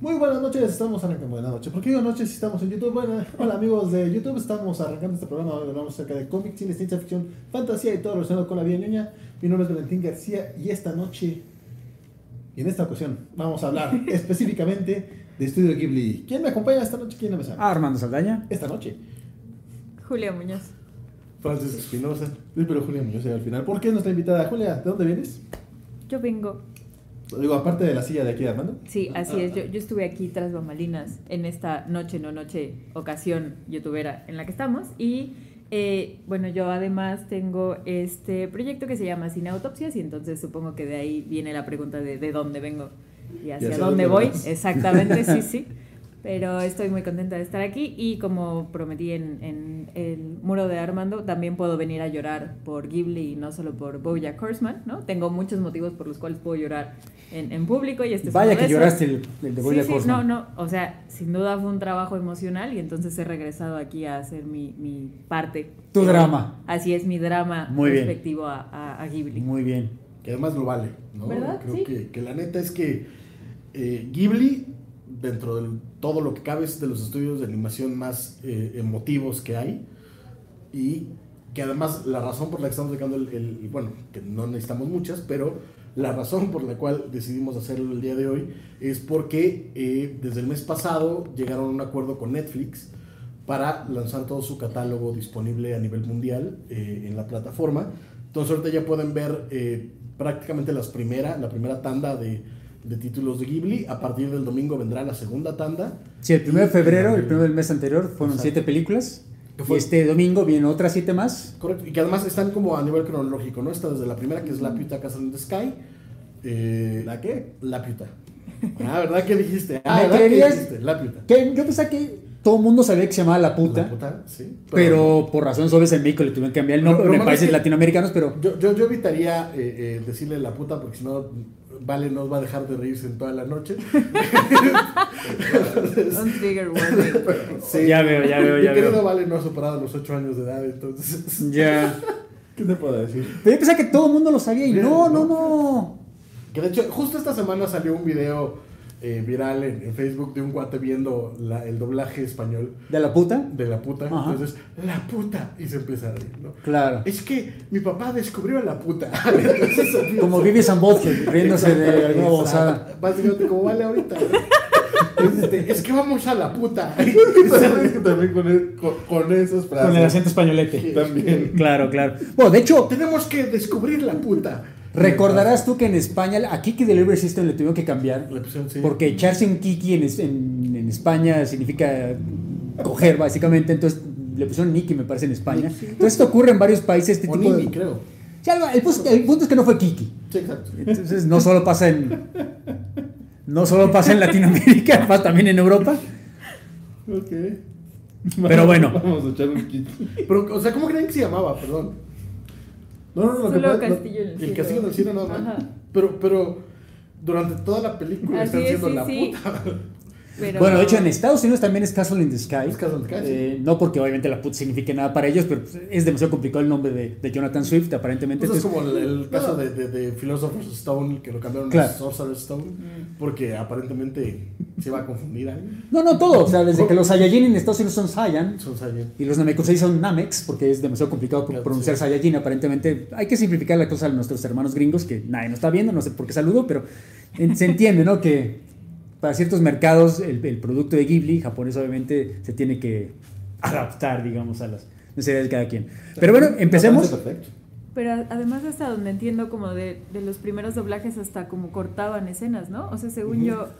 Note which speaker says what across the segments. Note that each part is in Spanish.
Speaker 1: Muy buenas noches, estamos arrancando. Buenas noches, ¿por qué digo noches si estamos en YouTube? Bueno, hola amigos de YouTube, estamos arrancando este programa donde hablamos acerca de cómics, cine, ciencia ficción, fantasía y todo relacionado con la vida ñoña. Mi nombre es Valentín García y esta noche, y en esta ocasión, vamos a hablar específicamente de Estudio Ghibli. ¿Quién me acompaña esta noche? ¿Quién me sabe?
Speaker 2: Ah, Armando Saldaña.
Speaker 1: Esta noche.
Speaker 3: Julia Muñoz.
Speaker 1: Francis Espinosa. Sí, pero Julia Muñoz al final. ¿Por qué nuestra invitada? Julia, ¿de dónde vienes?
Speaker 3: Yo vengo.
Speaker 1: Digo, aparte de la silla de aquí de Armando.
Speaker 3: Sí, así es. Yo, yo estuve aquí tras bambalinas en esta noche, no noche, ocasión youtubera en la que estamos. Y eh, bueno, yo además tengo este proyecto que se llama Cine Autopsias y entonces supongo que de ahí viene la pregunta de de dónde vengo y hacia,
Speaker 1: hacia
Speaker 3: dónde
Speaker 1: dónde
Speaker 3: voy.
Speaker 1: vas.
Speaker 3: Exactamente, sí, sí. Pero estoy muy contenta de estar aquí y como prometí en, en el muro de Armando, también puedo venir a llorar por Ghibli y no solo por Bojack Horseman, ¿no? Tengo muchos motivos por los cuales puedo llorar en, en público y este es
Speaker 2: Vaya
Speaker 3: uno
Speaker 2: que lloraste el, el de
Speaker 3: Sí,
Speaker 2: Bojack
Speaker 3: sí,
Speaker 2: Horseman.
Speaker 3: no, no, o sea, sin duda fue un trabajo emocional y entonces he regresado aquí a hacer mi, mi parte.
Speaker 2: Tu drama.
Speaker 3: Así es, mi drama
Speaker 2: Muy bien.
Speaker 3: respectivo a, a, a Ghibli.
Speaker 2: Muy bien.
Speaker 1: Que además lo vale, ¿no?
Speaker 3: ¿Verdad?
Speaker 1: Creo
Speaker 3: Sí.
Speaker 1: que, que la neta es que eh, Ghibli, dentro de todo lo que cabe, es de los estudios de animación más eh, emotivos que hay. Y que además la razón por la que estamos sacando el, el- Bueno, que no necesitamos muchas, pero la razón por la cual decidimos hacerlo el día de hoy es porque eh, desde el mes pasado llegaron a un acuerdo con Netflix para lanzar todo su catálogo disponible a nivel mundial eh, en la plataforma. Entonces ahorita ya pueden ver eh, prácticamente las primera, la primera tanda de, de títulos de Ghibli. A partir del domingo vendrá la segunda tanda.
Speaker 2: Sí, el 1 de febrero, el primero del mes anterior, fueron
Speaker 1: Exacto.
Speaker 2: siete películas. Y este domingo vienen otras siete más.
Speaker 1: Correcto. Y que además están como a nivel cronológico, ¿no? Está desde la primera que es La Piuta Castle in the Sky. Eh,
Speaker 2: ¿La qué?
Speaker 1: La Piuta. Ah, ¿verdad que dijiste? Ah,
Speaker 2: ¿Me
Speaker 1: ¿verdad que dijiste? La Piuta.
Speaker 2: Que yo pensaba que todo el mundo sabía que se llamaba La Puta.
Speaker 1: La puta, sí.
Speaker 2: Pero por razones obvias en México le tuvieron que cambiar el nombre en países
Speaker 1: es que-
Speaker 2: latinoamericanos, pero
Speaker 1: Yo, yo, yo evitaría eh, eh, decirle la puta porque si no, Vale nos va a dejar de reírse en toda la noche.
Speaker 3: Un trigger warning.
Speaker 1: Sí.
Speaker 2: Ya veo, ya veo,
Speaker 1: Mi
Speaker 2: ya
Speaker 1: querido
Speaker 2: veo.
Speaker 1: Vale no ha superado los 8 años de edad, entonces.
Speaker 2: ya.
Speaker 1: ¿Qué te puedo decir?
Speaker 2: Pero yo pensaba que todo el mundo lo sabía y no, no,
Speaker 1: no.
Speaker 2: no.
Speaker 1: Que de hecho, justo esta semana salió un video eh, viral en, en Facebook de un guate viendo la- el doblaje español
Speaker 2: ¿De la puta?
Speaker 1: de la puta.
Speaker 2: Ajá.
Speaker 1: Entonces, la puta. Y se empieza a reír, ¿no?
Speaker 2: Claro.
Speaker 1: Es que mi papá descubrió a la puta. Entonces,
Speaker 2: Como Vivi Samboche, riéndose de alguna bozada.
Speaker 1: Básicamente, como vale ahorita. Este, es que vamos a la puta. También con, el- con, con esas frases.
Speaker 2: Con el acento españolete.
Speaker 1: También.
Speaker 2: Claro, claro. Bueno, de hecho,
Speaker 1: Tenemos que descubrir la puta.
Speaker 2: Recordarás tú que en España a Kiki Delivery System le tuvieron que cambiar.
Speaker 1: Le pusieron, sí.
Speaker 2: Porque echarse un Kiki en, en- en España significa coger, básicamente. Entonces le pusieron Niki, me parece, en España. Entonces esto ocurre en varios países. Este
Speaker 1: O
Speaker 2: tipo
Speaker 1: Nini,
Speaker 2: de...
Speaker 1: creo.
Speaker 2: Sí, el, punto, el punto es que no fue Kiki.
Speaker 1: Sí, exacto.
Speaker 2: Entonces no solo pasa en. No solo pasa en Latinoamérica, pasa también en Europa.
Speaker 1: Ok.
Speaker 2: Pero bueno.
Speaker 1: Vamos a echar un kit. Pero, o sea, ¿cómo creen que se llamaba? Perdón. No, no, no. Lo que
Speaker 3: Solo
Speaker 1: pasa- no,
Speaker 3: Castillo en el
Speaker 1: El castillo del cielo nada más.
Speaker 3: Ajá.
Speaker 1: Pero, pero durante toda la película
Speaker 3: Así
Speaker 1: están
Speaker 3: es,
Speaker 1: siendo
Speaker 3: sí,
Speaker 1: la
Speaker 3: sí.
Speaker 1: puta.
Speaker 3: Pero-
Speaker 2: Bueno, de hecho en Estados Unidos también es Castle in the Sky.
Speaker 1: Es Castle in the Sky, sí.
Speaker 2: Eh, no porque obviamente la puta signifique nada para ellos, pero es demasiado complicado el nombre de, de Jonathan Swift, aparentemente.
Speaker 1: Pues es como el, el caso de, de, de Philosopher's Stone, que lo cambiaron
Speaker 2: Claro.
Speaker 1: a Sorcerer's Stone, porque aparentemente se va a confundir alguien.
Speaker 2: no, no, todo. O sea, desde que los Saiyajin en Estados Unidos son Saiyan
Speaker 1: Son Saiyan.
Speaker 2: y los Namekusei son Namex, porque es demasiado complicado
Speaker 1: Claro,
Speaker 2: pronunciar
Speaker 1: sí.
Speaker 2: Saiyajin. Aparentemente hay que simplificar la cosa a nuestros hermanos gringos, que nadie nos está viendo, no sé por qué saludo, pero en- se entiende, ¿no? Que para ciertos mercados el, el producto de Ghibli, japonés, obviamente se tiene que adaptar, digamos, a las necesidades de cada quien. Pero bueno, empecemos.
Speaker 3: Pero además hasta donde entiendo como de, de los primeros doblajes hasta como cortaban escenas, ¿no? O sea, según yo,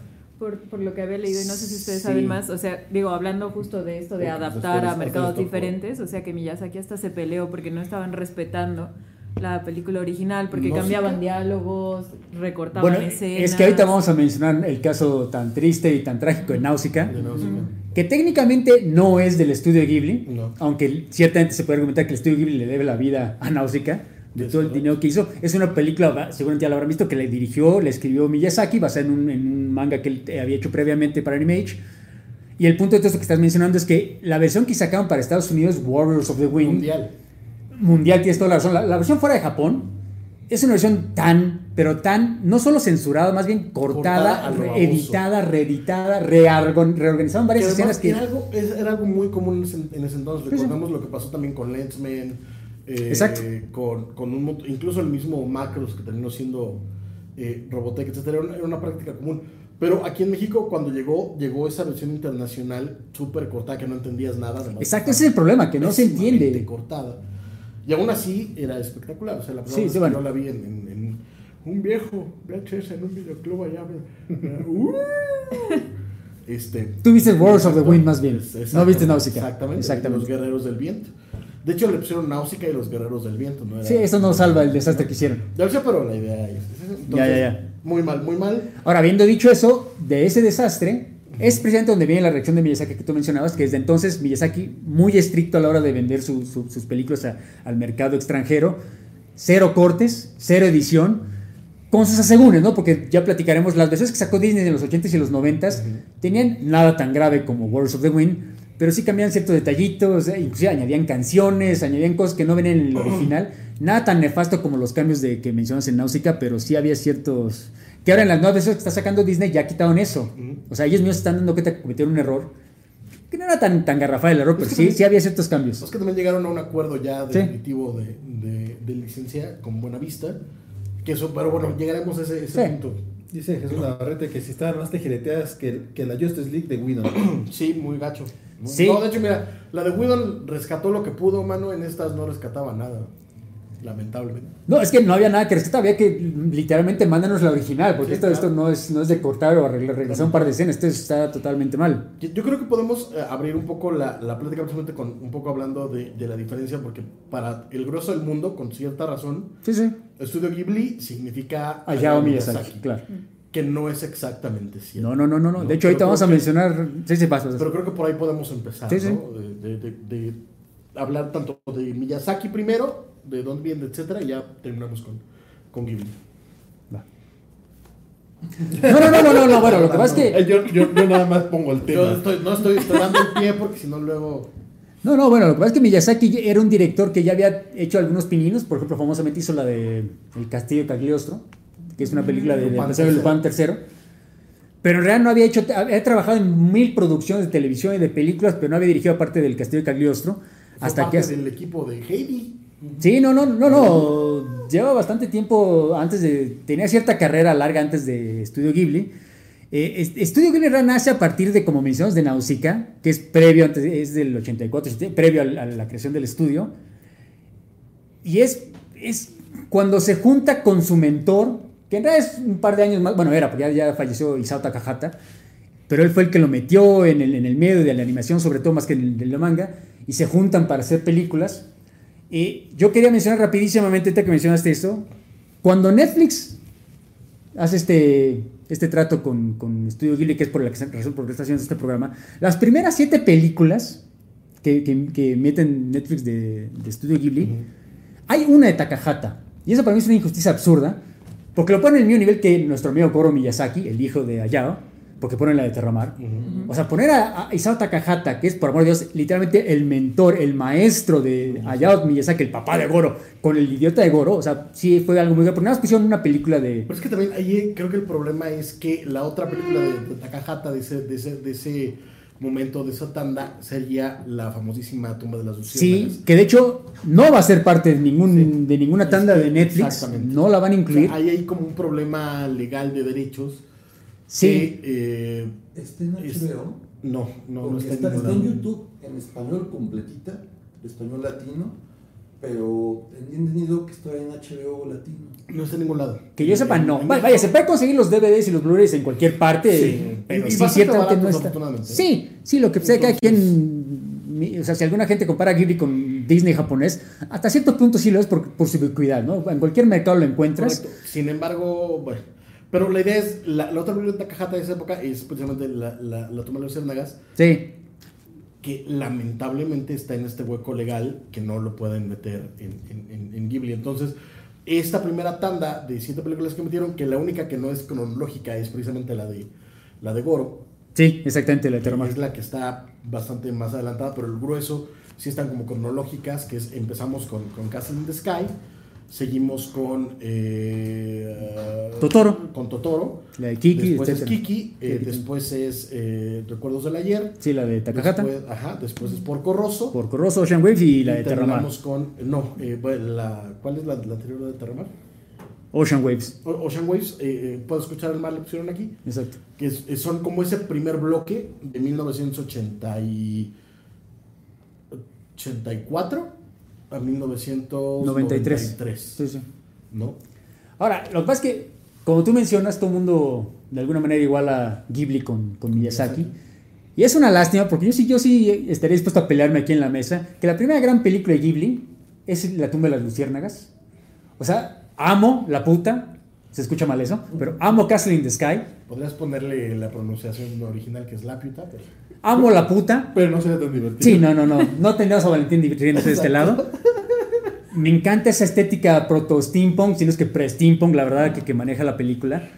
Speaker 3: por, por lo que había leído, y no sé si ustedes
Speaker 2: Sí.
Speaker 3: saben más, o sea, digo, hablando justo de esto de adaptar a mercados diferentes, o sea que Miyazaki hasta se peleó porque no estaban respetando la película original, porque cambiaban diálogos, recortaban
Speaker 2: Bueno,
Speaker 3: escenas.
Speaker 2: es que ahorita vamos a mencionar el caso tan triste y tan trágico de Náusica,
Speaker 1: De Náusica.
Speaker 2: que técnicamente no es del estudio Ghibli,
Speaker 1: No.
Speaker 2: aunque ciertamente se puede argumentar que el estudio Ghibli le debe la vida a Náusica de todo el dinero que hizo. Es una película, seguramente ya la habrán visto, que le dirigió, le escribió Miyazaki, basada en un, en un manga que él eh, había hecho previamente para Animage. Y el punto de todo esto que estás mencionando es que la versión que sacaron para Estados Unidos, Warriors of the Wind,
Speaker 1: Mundial.
Speaker 2: Mundial, tienes toda la razón. La, la versión fuera de Japón es una versión tan, pero tan, no solo censurada, más bien cortada, editada, reeditada, en varias
Speaker 1: Que
Speaker 2: escenas que...
Speaker 1: era, algo, era algo muy común en ese, en ese entonces.
Speaker 2: Sí, sí.
Speaker 1: Recordemos lo que pasó también con Lensman. eh,
Speaker 2: Exacto.
Speaker 1: Con, con un, incluso el mismo Macros que terminó siendo eh, Robotech, etc. Era una, era una práctica común. Pero aquí en México, cuando llegó, llegó esa versión internacional súper cortada que no entendías nada. además
Speaker 2: Exacto, ese es el problema, que no se entiende.
Speaker 1: cortada. Y aún así era espectacular. O sea, la primera
Speaker 2: Sí,
Speaker 1: vez
Speaker 2: sí,
Speaker 1: que
Speaker 2: bueno.
Speaker 1: yo la vi en, en- en un viejo VHS en un videoclub allá. Uh, este,
Speaker 2: Tú viste Wars of the Wind más bien. No viste Náusica.
Speaker 1: Exactamente.
Speaker 2: Exactamente.
Speaker 1: Los guerreros del viento. De hecho, le pusieron Náusica y los guerreros del viento. ¿no? Era-
Speaker 2: Sí, eso no salva el desastre que hicieron.
Speaker 1: Ya sé, pero la idea es. entonces,
Speaker 2: Ya, ya, ya.
Speaker 1: Muy mal, muy mal.
Speaker 2: Ahora, habiendo dicho eso, de ese desastre, es precisamente donde viene la reacción de Miyazaki que tú mencionabas, que desde entonces Miyazaki muy estricto a la hora de vender su- su- sus películas a- al mercado extranjero, cero cortes, cero edición, con sus asegúnes, ¿no? Porque ya platicaremos, las versiones que sacó Disney en los 80s y los 90s tenían nada tan grave como Wars of the Wind, pero sí cambiaban ciertos detallitos, eh, inclusive añadían canciones, añadían cosas que no ven en el original, nada tan nefasto como los cambios de que mencionas en Náusica, pero sí había ciertos... Que ahora en las nuevas versiones que está sacando Disney ya quitaron eso. O sea, ellos mismos están dando cuenta que cometieron un error. Que no era tan, tan garrafal el error, pero
Speaker 1: que
Speaker 2: sí,
Speaker 1: también-
Speaker 2: sí había ciertos cambios.
Speaker 1: Es que también llegaron a un acuerdo ya
Speaker 2: Sí.
Speaker 1: definitivo de, de, de licencia con Buenavista. Que eso, pero bueno, llegaremos a ese, ese
Speaker 2: Sí.
Speaker 1: punto.
Speaker 4: Dice Jesús Navarrete que si estaban más tejileteadas que, que la Justice League de Whedon.
Speaker 1: Sí, muy gacho.
Speaker 2: Sí.
Speaker 1: No, de hecho, mira, la de Whedon rescató lo que pudo, mano. En estas no rescataba nada. Lamentablemente.
Speaker 2: No, es que no había nada que rescatar, había que literalmente mándanos la original, porque
Speaker 1: Sí,
Speaker 2: esto,
Speaker 1: claro.
Speaker 2: esto no, es, no es de cortar o arreglar, regresar un par de escenas, esto está totalmente mal.
Speaker 1: Yo, creo que podemos eh, abrir un poco la, la plática, precisamente con un poco hablando de, de la diferencia, porque para el grueso del mundo, con cierta razón,
Speaker 2: Sí, sí.
Speaker 1: Estudio Ghibli significa
Speaker 2: Hayao Miyazaki, claro.
Speaker 1: que no es exactamente cierto.
Speaker 2: No, no, no, no, no. De hecho, ahorita vamos a
Speaker 1: que-
Speaker 2: mencionar. Sí, sí.
Speaker 1: Pero creo que por ahí podemos empezar. ¿no? De, de- de- de hablar tanto de Miyazaki primero, de dónde viene, etcétera, y ya terminamos con, con Ghibli.
Speaker 2: Va. No, no, no, no, no, no, bueno, lo que pasa es que.
Speaker 4: Eh, Yo, yo, yo nada más pongo el
Speaker 1: Yo
Speaker 4: tema.
Speaker 1: estoy, no estoy, dando el pie porque si no luego...
Speaker 2: No, no, bueno, lo que pasa es que Miyazaki era un director que ya había hecho algunos pininos, por ejemplo, famosamente hizo la de El Castillo de Cagliostro, que es una película de, Antonio Lupin III. Pero en realidad no había hecho, había trabajado en mil producciones de televisión y de películas, pero no había dirigido aparte del Castillo de Cagliostro.
Speaker 1: Fue
Speaker 2: Hasta
Speaker 1: parte
Speaker 2: que hace-
Speaker 1: del equipo de Heidi.
Speaker 2: Sí, no, no, no, no. Lleva bastante tiempo antes de. Tenía cierta carrera larga antes de Estudio Ghibli. Eh, es- Estudio Ghibli nace a partir de, como mencionamos, de Nausicaa, que es previo, antes, es del 84, es previo al- a, la creación del estudio. Y es, es cuando se junta con su mentor, que en realidad es un par de años más, bueno, era, porque ya, falleció Isao Takahata, pero él fue el que lo metió en el, en el medio de la animación, sobre todo más que en el de la manga, y se juntan para hacer películas. Y yo quería mencionar rapidísimamente, ahorita que mencionaste esto, cuando Netflix hace este, este trato con, con Studio Ghibli, que es por la que- razón por la que está haciendo este programa, las primeras siete películas que, que, que meten Netflix de, de Studio Ghibli, hay una de Takahata. Y eso para mí es una injusticia absurda, porque lo ponen en el mismo nivel que nuestro amigo Goro Miyazaki, el hijo de Hayao, porque ponen la de Terramar. O sea, poner a, a Isao Takahata, que es, por amor de Dios, literalmente el mentor, el maestro de Hayao Miyazaki, el papá de Goro, con el idiota de Goro, o sea, sí fue algo muy grave, porque nada más pusieron una película de...
Speaker 1: Pero es que también ahí creo que el problema es que la otra película de, de Takahata de ese, de, ese, de ese momento, de esa tanda, sería la famosísima tumba de las
Speaker 2: Sí,
Speaker 1: luciérnagas.
Speaker 2: que de hecho no va a ser parte de, ningún,
Speaker 1: Sí.
Speaker 2: de ninguna tanda de Netflix,
Speaker 1: exactamente.
Speaker 2: no la van a
Speaker 1: O
Speaker 2: incluir.
Speaker 1: sea, hay ahí como un problema legal de derechos.
Speaker 2: Sí.
Speaker 1: que, eh,
Speaker 5: ¿Está en
Speaker 1: Es-
Speaker 5: HBO?
Speaker 1: no, no, está,
Speaker 5: está,
Speaker 1: en
Speaker 5: está. YouTube, en español completita, español latino, pero he entendido que está en HBO latino.
Speaker 1: No está en ningún lado.
Speaker 2: Que yo sepa, no. Vaya, vaya, se puede conseguir los DVDs y los Blu-rays en cualquier parte,
Speaker 1: Sí.
Speaker 2: pero
Speaker 1: Y- y
Speaker 2: sí, ciertamente no está. Sí, sí, lo que sea, cada
Speaker 1: Entonces-
Speaker 2: quien. O sea, si alguna gente compara Ghibli con Disney japonés, hasta cierto punto sí lo es por, por su ubicuidad, ¿no? En cualquier mercado lo encuentras.
Speaker 1: Correcto. Sin embargo, bueno. Pero la idea es, la, la otra película de Takahata de esa época es precisamente la, la, la tumba de las luciérnagas,
Speaker 2: Sí,
Speaker 1: que lamentablemente está en este hueco legal que no lo pueden meter en, en, en- en Ghibli. Entonces, esta primera tanda de siete películas que metieron, que la única que no es cronológica es precisamente la de, la de Goro,
Speaker 2: sí, exactamente, la Terramar.
Speaker 1: es la que está bastante más adelantada, pero el grueso sí están como cronológicas, que es empezamos con, con Castle in the Sky, Seguimos con eh,
Speaker 2: Totoro.
Speaker 1: Con Totoro.
Speaker 2: La de Kiki,
Speaker 1: después es. Kiki. eh,
Speaker 2: Kiki.
Speaker 1: después es eh, Recuerdos del Ayer.
Speaker 2: Sí, la de Takahata.
Speaker 1: Después, ajá, después es Porco Rosso.
Speaker 2: Por Corroso, Ocean Wave y la de Terramar.
Speaker 1: terminamos con. No, bueno, la, ¿cuál es la, la anterior de Terramar?
Speaker 2: Ocean Waves.
Speaker 1: O- Ocean Waves. Puedo escuchar el mal le pusieron aquí.
Speaker 2: Exacto.
Speaker 1: Que es- son como ese primer bloque de 1984 a 1993.
Speaker 2: 93. Sí, sí.
Speaker 1: ¿No?
Speaker 2: Ahora, lo que pasa es que, como tú mencionas, todo el mundo de alguna manera igual a Ghibli con, con Miyazaki. Y es una lástima, porque yo sí, yo sí estaría dispuesto a pelearme aquí en la mesa, que la primera gran película de Ghibli es La tumba de las luciérnagas. O sea, amo la puta, se escucha mal eso, pero amo Castle in the Sky,
Speaker 1: Podrías ponerle la pronunciación original que es la puta, pero.
Speaker 2: amo la puta,
Speaker 4: Pero no sería tan divertido.
Speaker 2: Sí, no, no, no. No tendríamos a Valentín riéndose de este lado. Me encanta esa estética proto-steampunk, sino es que pre-steampunk, la verdad, que, que maneja la película.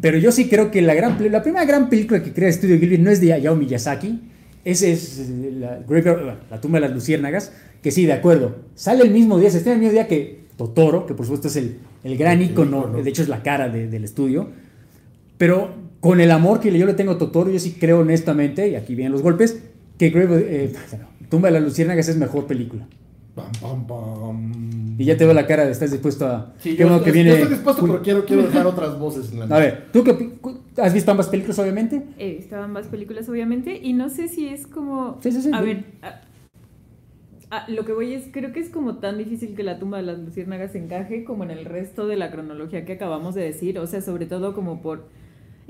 Speaker 2: Pero yo sí creo que la, gran, la primera gran película que crea Estudio Ghibli no es de Hayao Miyazaki. Ese es la, la tumba de las luciérnagas. Que sí, de acuerdo. Sale el mismo día, se estrena el mismo día que Totoro, que por supuesto es el, el gran icono, de hecho es la cara de- del estudio. Pero con el amor que yo le tengo a Totoro, yo sí creo honestamente, y aquí vienen los golpes, que Grave- eh, Tumba de las Luciérnagas es mejor película.
Speaker 1: Pam, pam, pam.
Speaker 2: Y ya te veo la cara de estás dispuesto a...
Speaker 1: Sí,
Speaker 2: qué
Speaker 1: yo, estoy,
Speaker 2: que viene...
Speaker 1: yo estoy dispuesto, pero quiero, quiero dejar otras voces en la
Speaker 2: A ver, ¿tú qué has visto ambas películas obviamente?
Speaker 3: He visto ambas películas, obviamente, y no sé si es como.
Speaker 2: Sí, sí, sí.
Speaker 3: A ver. a- lo que voy es, creo que es como tan difícil que la tumba de las luciérnagas encaje como en el resto de la cronología que acabamos de decir, o sea, sobre todo como por...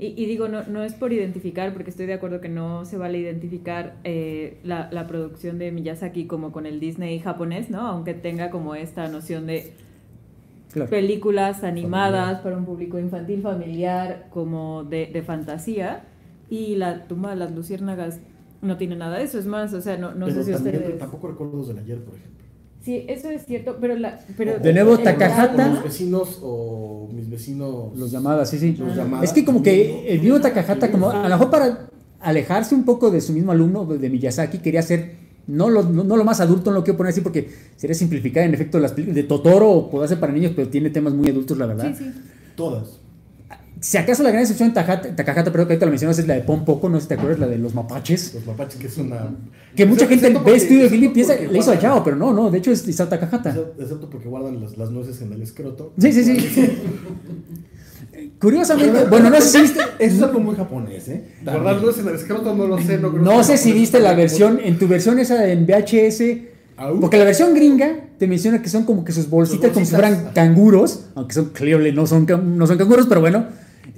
Speaker 3: Y, y digo, no, no es por identificar, porque estoy de acuerdo que no se vale identificar eh, la, la producción de Miyazaki como con el Disney japonés, ¿no? Aunque tenga como esta noción de
Speaker 2: Claro.
Speaker 3: películas animadas para un público infantil familiar como de, de fantasía y la tumba de las luciérnagas no tiene nada de eso es más o sea no, no
Speaker 1: Pero
Speaker 3: sé si
Speaker 1: también
Speaker 3: ustedes
Speaker 1: tampoco recuerdos del ayer, por ejemplo.
Speaker 3: Sí eso es cierto pero la pero
Speaker 2: De nuevo, Takahata.
Speaker 1: Mis vecinos o mis vecinos.
Speaker 2: Los llamadas, sí, sí.
Speaker 1: Los llamadas.
Speaker 2: Es que como que el mismo Takahata, como a lo mejor para alejarse un poco de su mismo alumno, de Miyazaki, quería ser no lo, no, no lo más adulto, no lo quiero poner así porque sería simplificar en efecto las películas de Totoro, puede ser para niños, pero tiene temas muy adultos, la verdad.
Speaker 3: sí sí
Speaker 1: Todas.
Speaker 2: Si acaso la gran excepción de Takahata, pero que ahorita lo mencionas, es la de Pom Poco, no sé si te acuerdas, la de los mapaches.
Speaker 1: Los mapaches, que es una.
Speaker 2: Que mucha gente ve
Speaker 1: porque-
Speaker 2: Studio Ghibli piensa le hizo a Yao, pero no, no, de hecho es Isao Takahata.
Speaker 1: excepto- porque guardan las, las nueces en el escroto.
Speaker 2: Sí, sí, sí. Curiosamente, bueno, no sé si viste,
Speaker 4: Eso es algo muy japonés, ¿eh?
Speaker 1: Guardar nueces en el escroto no lo sé. No, creo
Speaker 2: no sé si viste la versión, en tu versión esa en VHS, porque la versión gringa te menciona que son como que sus bolsitas,
Speaker 1: Sus
Speaker 2: como si
Speaker 1: bolsitas.
Speaker 2: fueran canguros, aunque son clearly no son, no son canguros, pero bueno,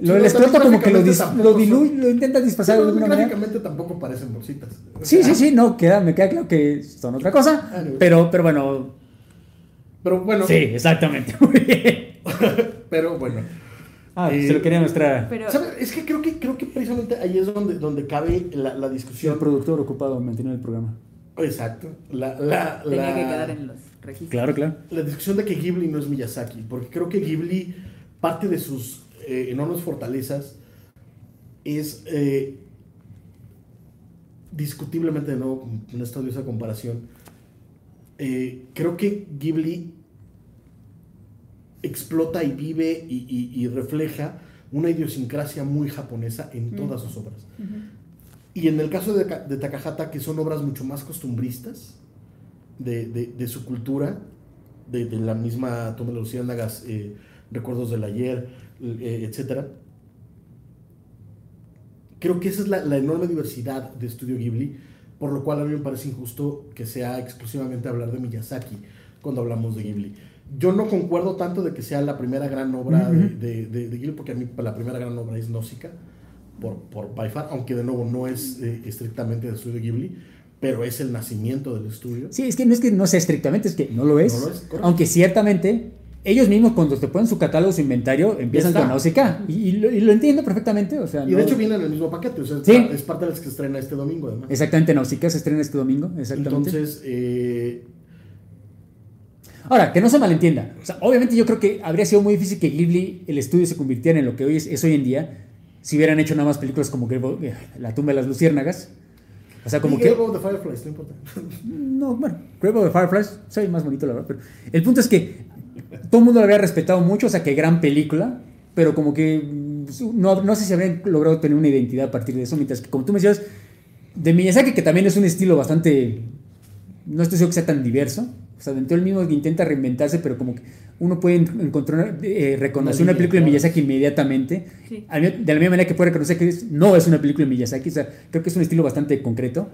Speaker 2: lo del escroto como que lo, dis- lo diluye,
Speaker 1: son-
Speaker 2: lo intentas disfrazar de
Speaker 1: Sí,
Speaker 2: alguna
Speaker 1: pero
Speaker 2: manera.
Speaker 1: gráficamente tampoco parecen bolsitas.
Speaker 2: Sí, sí, sí, no, queda, me queda claro que son otra cosa,
Speaker 1: Ah, no.
Speaker 2: pero, pero bueno,
Speaker 1: Pero bueno.
Speaker 2: sí, exactamente, muy bien.
Speaker 1: Pero bueno.
Speaker 2: Ah,
Speaker 1: Eh,
Speaker 2: se lo quería mostrar.
Speaker 3: pero
Speaker 1: ¿Sabes? Es que creo que creo que precisamente ahí es donde, donde cabe la, la
Speaker 2: Sí, el
Speaker 1: discusión.
Speaker 2: productor ocupado manteniendo el programa.
Speaker 1: Exacto. La, la,
Speaker 3: tenía que quedar en los registros
Speaker 2: Claro, claro.
Speaker 1: la discusión de que Ghibli no es Miyazaki, porque creo que Ghibli, parte de sus eh, enormes fortalezas es eh, discutiblemente de nuevo, en esta odiosa comparación, eh, creo que Ghibli explota y vive y, y- y refleja una idiosincrasia muy japonesa en todas sus obras. Y en el caso de, de Takahata, que son obras mucho más costumbristas de, de- de su cultura, de, la misma Toma de Luciérnagas, eh, Recuerdos del Ayer, eh, etc. Creo que esa es la, la enorme diversidad de Estudio Ghibli, por lo cual a mí me parece injusto que sea exclusivamente hablar de Miyazaki cuando hablamos de Ghibli. Yo no concuerdo tanto de que sea la primera gran obra de, de- de- de Ghibli, porque a mí la primera gran obra es Nausicaa, por, por by far, aunque de nuevo no es eh, estrictamente de Estudio Ghibli, pero es el nacimiento del estudio.
Speaker 2: Sí, es que no es que no sea estrictamente, es que no lo es.
Speaker 1: No lo es, correcto.
Speaker 2: Aunque ciertamente, ellos mismos cuando te ponen su catálogo, su inventario, empiezan
Speaker 1: está.
Speaker 2: con Nausicaa. Y, y lo, y lo entiendo perfectamente. O sea,
Speaker 1: Y
Speaker 2: no-
Speaker 1: de hecho viene en el mismo paquete, o sea, es
Speaker 2: Sí.
Speaker 1: par- es parte de las que se estrena este domingo además.
Speaker 2: Exactamente, Nausicaa se estrena este domingo. Exactamente.
Speaker 1: Entonces, eh,
Speaker 2: Ahora, que no se malentienda. O sea, obviamente yo creo que habría sido muy difícil que Ghibli, el estudio, se convirtiera en lo que hoy es, es hoy en día, si hubieran hecho nada más películas como Grave- eh, La tumba de las luciérnagas. O sea, como
Speaker 1: y
Speaker 2: que...
Speaker 1: Grave of the Fireflies, no importa.
Speaker 2: No, bueno, Grave of the Fireflies, soy más bonito, la verdad. Pero el punto es que todo el mundo lo había respetado mucho, o sea, que gran película, pero como que mm, no, no sé si habrían logrado tener una identidad a partir de eso, mientras que como tú me decías, de Miyazaki, que también es un estilo bastante, no estoy seguro que sea tan diverso, o sea, dentro del mismo que intenta reinventarse, pero como que uno puede en- encontrar, eh, reconocer
Speaker 1: Una
Speaker 2: película de. Miyazaki inmediatamente,
Speaker 3: Sí.
Speaker 2: de la misma manera que puede reconocer que no es una película de Miyazaki, o sea, creo que es un estilo bastante concreto,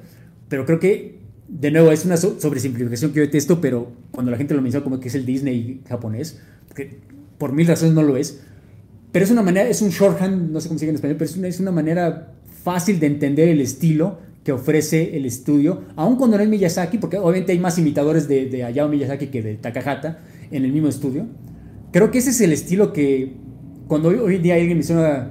Speaker 2: pero creo que, de nuevo, es una so- sobresimplificación que yo detesto, pero cuando la gente lo menciona como que es el Disney japonés, que por mil razones no lo es, pero es una manera, es un shorthand, no sé cómo se dice en español, pero es una, es una manera fácil de entender el estilo que ofrece el estudio, aun cuando no es Miyazaki, porque obviamente hay más imitadores de, de Hayao Miyazaki que de Takahata en el mismo estudio. Creo que ese es el estilo que cuando hoy, hoy en día alguien menciona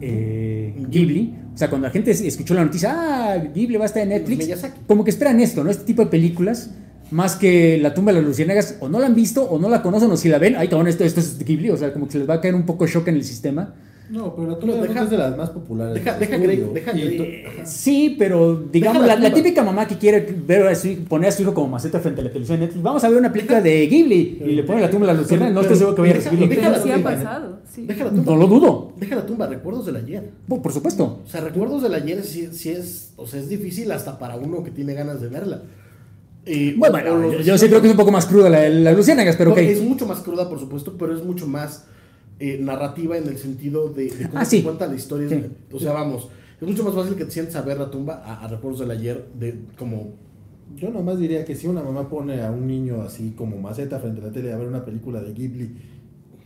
Speaker 2: eh, Ghibli, o sea, cuando la gente es- escuchó la noticia, ah, Ghibli va a estar en Netflix, como que esperan esto, ¿no? Este tipo de películas, más que La tumba de las luciérnagas, o no la han visto, o no la conocen, o si la ven, ay, cabrón, esto, esto es Ghibli, o sea, como que se les va a caer un poco shock en el sistema.
Speaker 4: No, pero la tumba de
Speaker 1: deja-
Speaker 4: es de las más populares.
Speaker 1: Deja, deja,
Speaker 4: estudio.
Speaker 1: Grey- deja.
Speaker 2: Sí, pero digamos,
Speaker 1: Deja
Speaker 2: la,
Speaker 1: la
Speaker 2: la típica mamá que quiere ver a su, poner a su hijo como maceta frente a la televisión de Netflix, vamos a ver una película de Ghibli y le pone la tumba de las luciérnagas, no estoy seguro que vaya a
Speaker 1: Deja-
Speaker 2: recibir lo
Speaker 1: deja
Speaker 3: Pero sí.
Speaker 1: Deja la tumba.
Speaker 2: No lo dudo,
Speaker 1: Deja la tumba, recuerdos del ayer.
Speaker 2: por, por supuesto.
Speaker 1: O sea, recuerdos del ayer sí, sí es, o sea, es difícil hasta para uno que tiene ganas de verla. Y-
Speaker 2: Bueno,
Speaker 1: o
Speaker 2: bueno,
Speaker 1: los
Speaker 2: yo, yo sí creo que es un poco más cruda la de las luciérnagas, pero ok.
Speaker 1: No, Es mucho más cruda, por supuesto, pero es mucho más eh, narrativa en el sentido de, de cómo
Speaker 2: Ah,
Speaker 1: se
Speaker 2: sí.
Speaker 1: cuenta la historia.
Speaker 2: Sí.
Speaker 1: O sea, vamos, es mucho más fácil que te sientes a ver la tumba a, a recuerdos del ayer, de como
Speaker 4: Yo nomás diría que si una mamá pone a un niño así como maceta frente a la tele a ver una película de Ghibli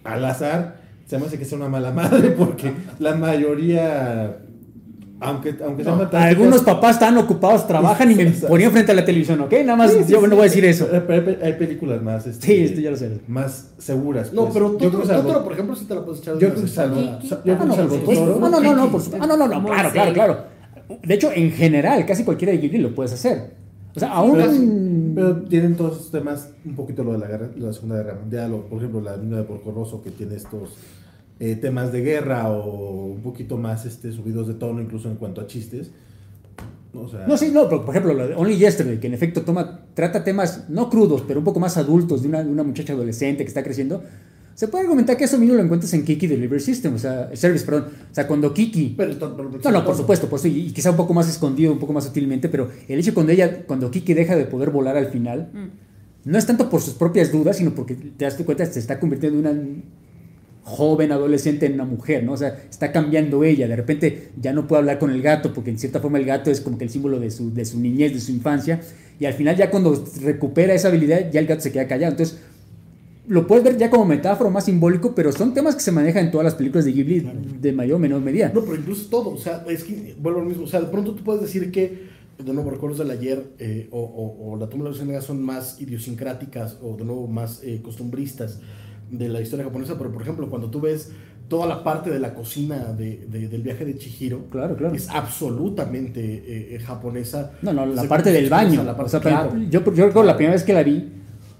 Speaker 4: al azar, se me hace que sea una mala madre porque la mayoría, aunque, aunque sean fantásticas-
Speaker 2: Algunos papás están ocupados, trabajan y me ponían frente a la televisión, ¿ok? Nada más,
Speaker 4: Sí, sí,
Speaker 2: yo
Speaker 4: sí.
Speaker 2: no voy a decir eso.
Speaker 4: Pero hay, películas más, este,
Speaker 2: Sí, esto ya lo sé.
Speaker 4: más seguras.
Speaker 1: No,
Speaker 4: pues.
Speaker 1: pero
Speaker 4: yo creo
Speaker 1: Totoro,
Speaker 4: que salvo-
Speaker 1: Totoro, por ejemplo, sí te la puedes echar.
Speaker 4: yo creo que salvo,
Speaker 3: Kiki.
Speaker 4: yo creo
Speaker 2: Ah,
Speaker 4: que
Speaker 2: no,
Speaker 4: salvo
Speaker 2: No, no, no, no, por supuesto. Ah, no, no, no, claro, claro, claro. De hecho, en general, casi cualquiera de Ghibli lo puedes hacer. O sea,
Speaker 4: Pero,
Speaker 2: aún.
Speaker 4: pero tienen todos estos temas, un poquito lo de la, guerra, la Segunda Guerra Mundial, o por ejemplo la niña de Porco Rosso que tiene estos eh, temas de guerra o un poquito más este, subidos de tono, incluso en cuanto a chistes. O sea,
Speaker 2: No, sí, no, pero por ejemplo, lo de Only Yesterday, que en efecto toma, trata temas no crudos, pero un poco más adultos de una, de una muchacha adolescente que está creciendo. Se puede argumentar que eso mismo lo encuentras en Kiki Delivery System, o sea, Service, perdón. O sea, cuando Kiki.
Speaker 1: Pero,
Speaker 2: No, no, por supuesto, por supuesto, y y quizá un poco más escondido, un poco más sutilmente, pero el hecho cuando ella, cuando Kiki deja de poder volar al final,
Speaker 3: Mm.
Speaker 2: no es tanto por sus propias dudas, sino porque te das cuenta se está convirtiendo en una joven adolescente en una mujer, ¿no? O sea, está cambiando ella, de repente ya no puede hablar con el gato, porque en cierta forma el gato es como que el símbolo de su, de su niñez, de su infancia, y al final ya cuando recupera esa habilidad, ya el gato se queda callado. Entonces, lo puedes ver ya como metáfora más simbólico, pero son temas que se manejan en todas las películas de Ghibli de mayor o menor medida.
Speaker 1: No, pero incluso todo, o sea, es que vuelvo lo mismo, o sea, de pronto tú puedes decir que, de nuevo, recuerdos del ayer eh, o, o- o la tumba de los luciérnagas son más idiosincráticas o, de nuevo, más eh, costumbristas de la historia japonesa, pero, por ejemplo, cuando tú ves toda la parte de la cocina de- de- del viaje de Chihiro,
Speaker 2: Claro, claro.
Speaker 1: es absolutamente eh, eh, japonesa.
Speaker 2: No, no, la parte del baño.
Speaker 1: la
Speaker 2: O
Speaker 1: parte-
Speaker 2: sea,
Speaker 1: claro.
Speaker 2: yo, yo recuerdo la primera vez que la vi,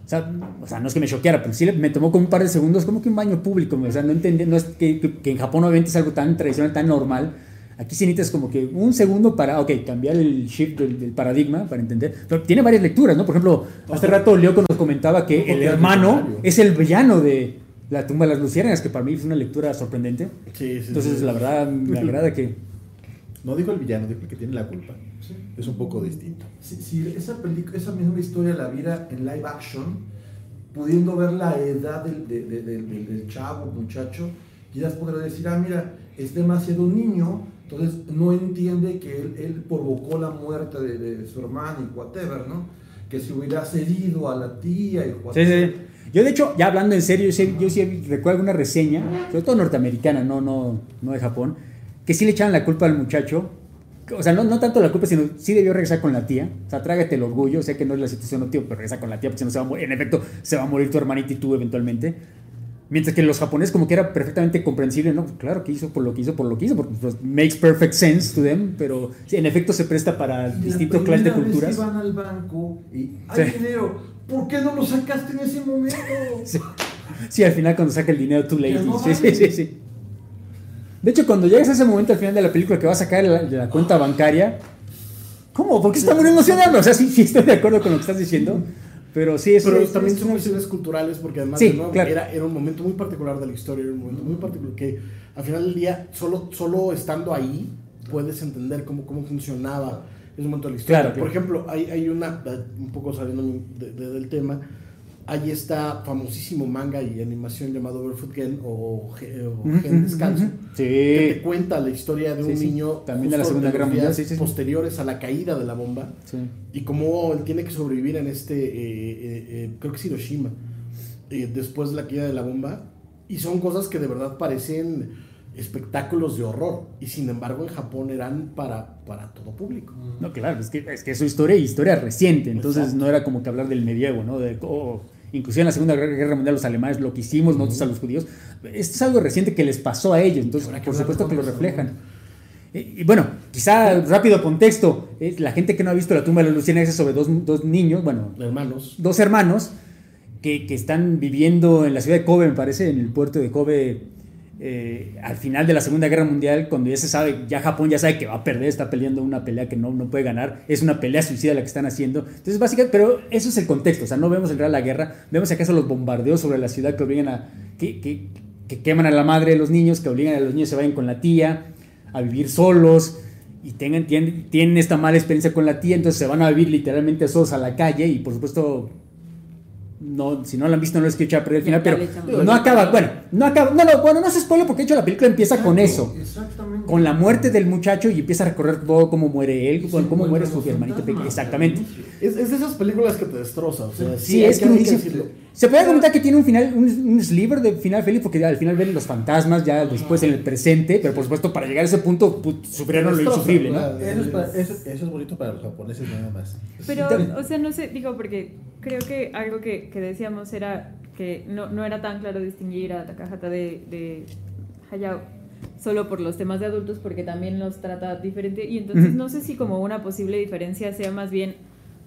Speaker 2: o sea, o sea, no es que me choqueara, pero sí me tomó como un par de segundos, como que un baño público. O sea, no entendí, no es que, que- que en Japón obviamente es algo tan tradicional, tan normal. Aquí sí necesitas como que un segundo para, ok, cambiar el shift del, del paradigma para entender. Pero tiene varias lecturas, ¿no? Por ejemplo, hace rato Leoco nos comentaba que el hermano es el villano de La tumba de las luciérnagas, que para mí es una lectura sorprendente.
Speaker 1: Sí, sí,
Speaker 2: Entonces,
Speaker 1: sí.
Speaker 2: la verdad, me agrada que...
Speaker 4: no dijo el villano, dijo el que tiene la culpa.
Speaker 5: Sí.
Speaker 4: Es un poco distinto.
Speaker 5: Si, si esa, película, esa misma historia la viera en live action, pudiendo ver la edad del, de- de- de- del- del chavo, muchacho, quizás podría decir, ah, mira, es demasiado niño, entonces no entiende que él, él provocó la muerte de, de su hermano y whatever, ¿no? Que si hubiera cedido a la tía y
Speaker 2: Sí,
Speaker 5: whatever.
Speaker 2: sí. Yo, de hecho, ya hablando en serio, yo sí, yo sí recuerdo una reseña, sobre todo norteamericana, no, no, no de Japón, que sí le echaban la culpa al muchacho. O sea, no, no tanto la culpa, sino sí debió regresar con la tía. O sea, trágate el orgullo. Sé que no es la situación óptima, pero regresa con la tía, porque si no se va a morir. En efecto, se va a morir tu hermanita y tú eventualmente. Mientras que los japoneses como que era perfectamente comprensible, ¿no? Claro que hizo por lo que hizo, por lo que hizo, porque pues, makes perfect sense to them, pero sí, en efecto se presta para distintos clases de
Speaker 5: primera vez
Speaker 2: culturas.
Speaker 5: que van al banco y hay
Speaker 2: Sí.
Speaker 5: dinero, ¿por qué no lo sacaste en ese momento?
Speaker 2: Sí. Sí, al final cuando saca el dinero too late.
Speaker 5: Ya no
Speaker 2: sí, sí, sí. De hecho, cuando llegas a ese momento al final de la película que va a sacar la, de la cuenta bancaria, ¿cómo? ¿Por qué está muy emocionado? O sea, sí, sí estoy de acuerdo con lo que estás diciendo, Pero sí, es,
Speaker 1: Pero
Speaker 2: es-
Speaker 1: también
Speaker 2: es
Speaker 1: son cuestiones culturales porque además
Speaker 2: Sí,
Speaker 1: de nuevo,
Speaker 2: claro.
Speaker 1: era, era un momento muy particular de la historia, era un momento muy particular que al final del día, solo, solo estando ahí, puedes entender cómo, cómo funcionaba ese momento de la historia.
Speaker 2: Claro, claro.
Speaker 1: Por ejemplo, hay, hay una, un poco saliendo de- de- del tema, hay esta famosísimo manga y animación llamado Barefoot Gen o, Gen Descalzo.
Speaker 2: Sí.
Speaker 1: Que te cuenta la historia de un
Speaker 2: sí.
Speaker 1: niño
Speaker 2: También de la Segunda Guerra Mundial,
Speaker 1: posteriores a la caída de la bomba
Speaker 2: Sí.
Speaker 1: y cómo él tiene que sobrevivir en este, eh, eh, eh, creo que es Hiroshima, eh, después de la caída de la bomba. Y son cosas que de verdad parecen espectáculos de horror. Y sin embargo en Japón eran para, para todo público.
Speaker 2: No, claro, es que, es que es su historia y historia reciente, entonces
Speaker 1: Exacto.
Speaker 2: no era como que hablar del medievo, ¿no? De, oh, inclusive en la Segunda Guerra Mundial los alemanes lo que hicimos, nosotros a los judíos, esto es algo reciente que les pasó a ellos, entonces por supuesto que lo reflejan. Y, y bueno, quizá rápido contexto, eh, la gente que no ha visto la tumba de los Lucianes es sobre dos, dos niños, bueno,
Speaker 1: Hermanos.
Speaker 2: dos hermanos que, que están viviendo en la ciudad de Kobe, me parece, en el puerto de Kobe, eh, al final de la Segunda Guerra Mundial, cuando ya se sabe, ya Japón ya sabe que va a perder, está peleando una pelea que no, no puede ganar, es una pelea suicida la que están haciendo. Entonces, básicamente, pero eso es el contexto, o sea, no vemos en realidad la guerra, vemos acaso los bombardeos sobre la ciudad que obligan a, que, que, que queman a la madre de los niños, que obligan a los niños a se vayan con la tía, a vivir solos. Y tengan, tienen, tienen esta mala experiencia con la tía, entonces se van a vivir literalmente solos a la calle y por supuesto no, si no lo han visto no les quiero echar a perder el final,
Speaker 3: Ya
Speaker 2: pero no acaba, bueno, no acaba, no, no, bueno, no se spoiler porque de hecho la película empieza con eso,
Speaker 5: Exactamente.
Speaker 2: Con la muerte del muchacho y empieza a recorrer todo cómo muere él, cómo, cómo muere su hermanito pequeño, exactamente.
Speaker 1: Es, es de esas películas que te destrozan. O sea, sí,
Speaker 2: es
Speaker 1: que- que decirlo.
Speaker 2: Se puede comentar que tiene un final, un, un sliver de final feliz, porque ya al final ven los fantasmas, ya después en el presente, pero por supuesto para llegar a ese punto sufrieron lo insufrible, ¿no?
Speaker 4: Eso es, para- eso, eso es bonito para los japoneses nada más.
Speaker 3: Pero, o sea, no sé, digo, porque creo que algo que, que decíamos era que no, no era tan claro distinguir a Takahata de, de Hayao solo por los temas de adultos, porque también los trata diferente. Y entonces no sé si como una posible diferencia sea más bien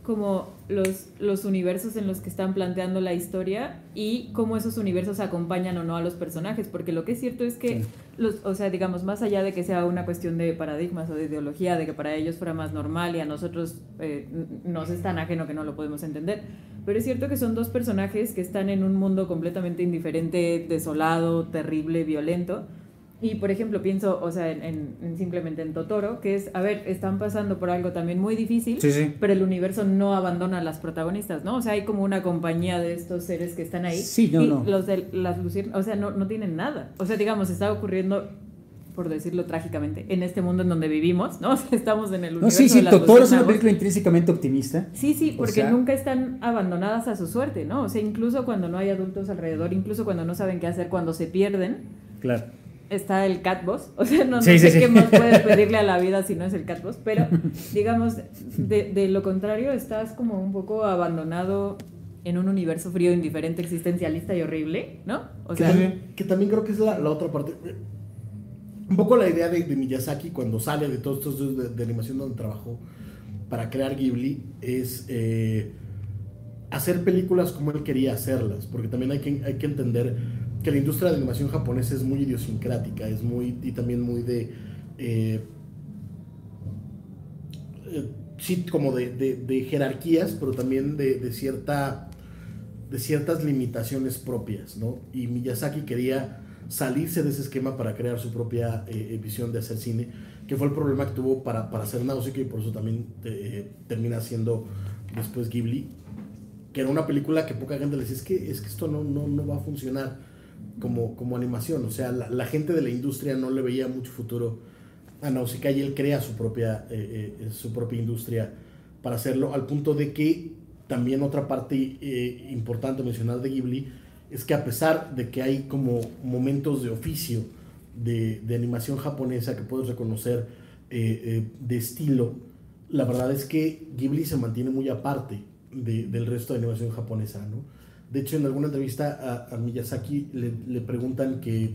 Speaker 3: como los, los universos en los que están planteando la historia y cómo esos universos acompañan o no a los personajes, porque lo que es cierto es que,
Speaker 2: Sí.
Speaker 3: los, o sea, digamos, más allá de que sea una cuestión de paradigmas o de ideología, de que para ellos fuera más normal y a nosotros eh, nos es tan ajeno que no lo podemos entender, pero es cierto que son dos personajes que están en un mundo completamente indiferente, desolado, terrible, violento. Y por ejemplo, pienso, o sea, en, en- en simplemente en Totoro, que es, a ver, están pasando por algo también muy difícil,
Speaker 2: Sí, sí.
Speaker 3: pero el universo no abandona a las protagonistas, ¿no? O sea, hay como una compañía de estos seres que están ahí.
Speaker 2: Sí, no,
Speaker 3: y
Speaker 2: no.
Speaker 3: los de las luciérnagas, o sea, no, no tienen nada. O sea, digamos, está ocurriendo, por decirlo trágicamente, en este mundo en donde vivimos, ¿no? O sea, estamos en el
Speaker 2: No,
Speaker 3: universo
Speaker 2: sí, sí,
Speaker 3: de las
Speaker 2: Totoro es una película intrínsecamente optimista.
Speaker 3: Sí, sí,
Speaker 2: O
Speaker 3: porque
Speaker 2: sea-
Speaker 3: nunca están abandonadas a su suerte, ¿no? O sea, incluso cuando no hay adultos alrededor, incluso cuando no saben qué hacer, cuando se pierden,
Speaker 2: Claro.
Speaker 3: Está el catboss. O sea, no, no
Speaker 2: Sí,
Speaker 3: sé
Speaker 2: sí, sí.
Speaker 3: qué más puedes pedirle a la vida si no es el catboss, pero digamos, de, de lo contrario, estás como un poco abandonado en un universo frío, indiferente, existencialista y horrible, ¿no? O
Speaker 1: Que
Speaker 3: sea,
Speaker 1: también, que también creo que es la, la otra parte. Un poco la idea de, de Miyazaki cuando sale de todos estos estudios de, de animación donde trabajó para crear Ghibli es eh, hacer películas como él quería hacerlas. Porque también hay que, hay que entender que la industria de animación japonesa es muy idiosincrática, es muy. y también muy de. eh, eh, sí, como de, de- jerarquías, pero también de, de cierta de ciertas limitaciones propias, ¿no? Y Miyazaki quería salirse de ese esquema para crear su propia eh, visión de hacer cine, que fue el problema que tuvo para, para hacer Nausicaa y por eso también termina siendo después Ghibli, que era una película que poca gente le decía, es que, es que esto no, no, no va a funcionar como, como animación, o sea, la, la gente de la industria no le veía mucho futuro a Nausicaa y él crea su propia, eh, eh, su propia industria para hacerlo, al punto de que también otra parte eh, importante mencionar de Ghibli es que a pesar de que hay como momentos de oficio de, de animación japonesa que puedes reconocer eh, eh, de estilo, la verdad es que Ghibli se mantiene muy aparte de- del resto de animación japonesa, ¿no? De hecho, en alguna entrevista a, a Miyazaki le, le preguntan que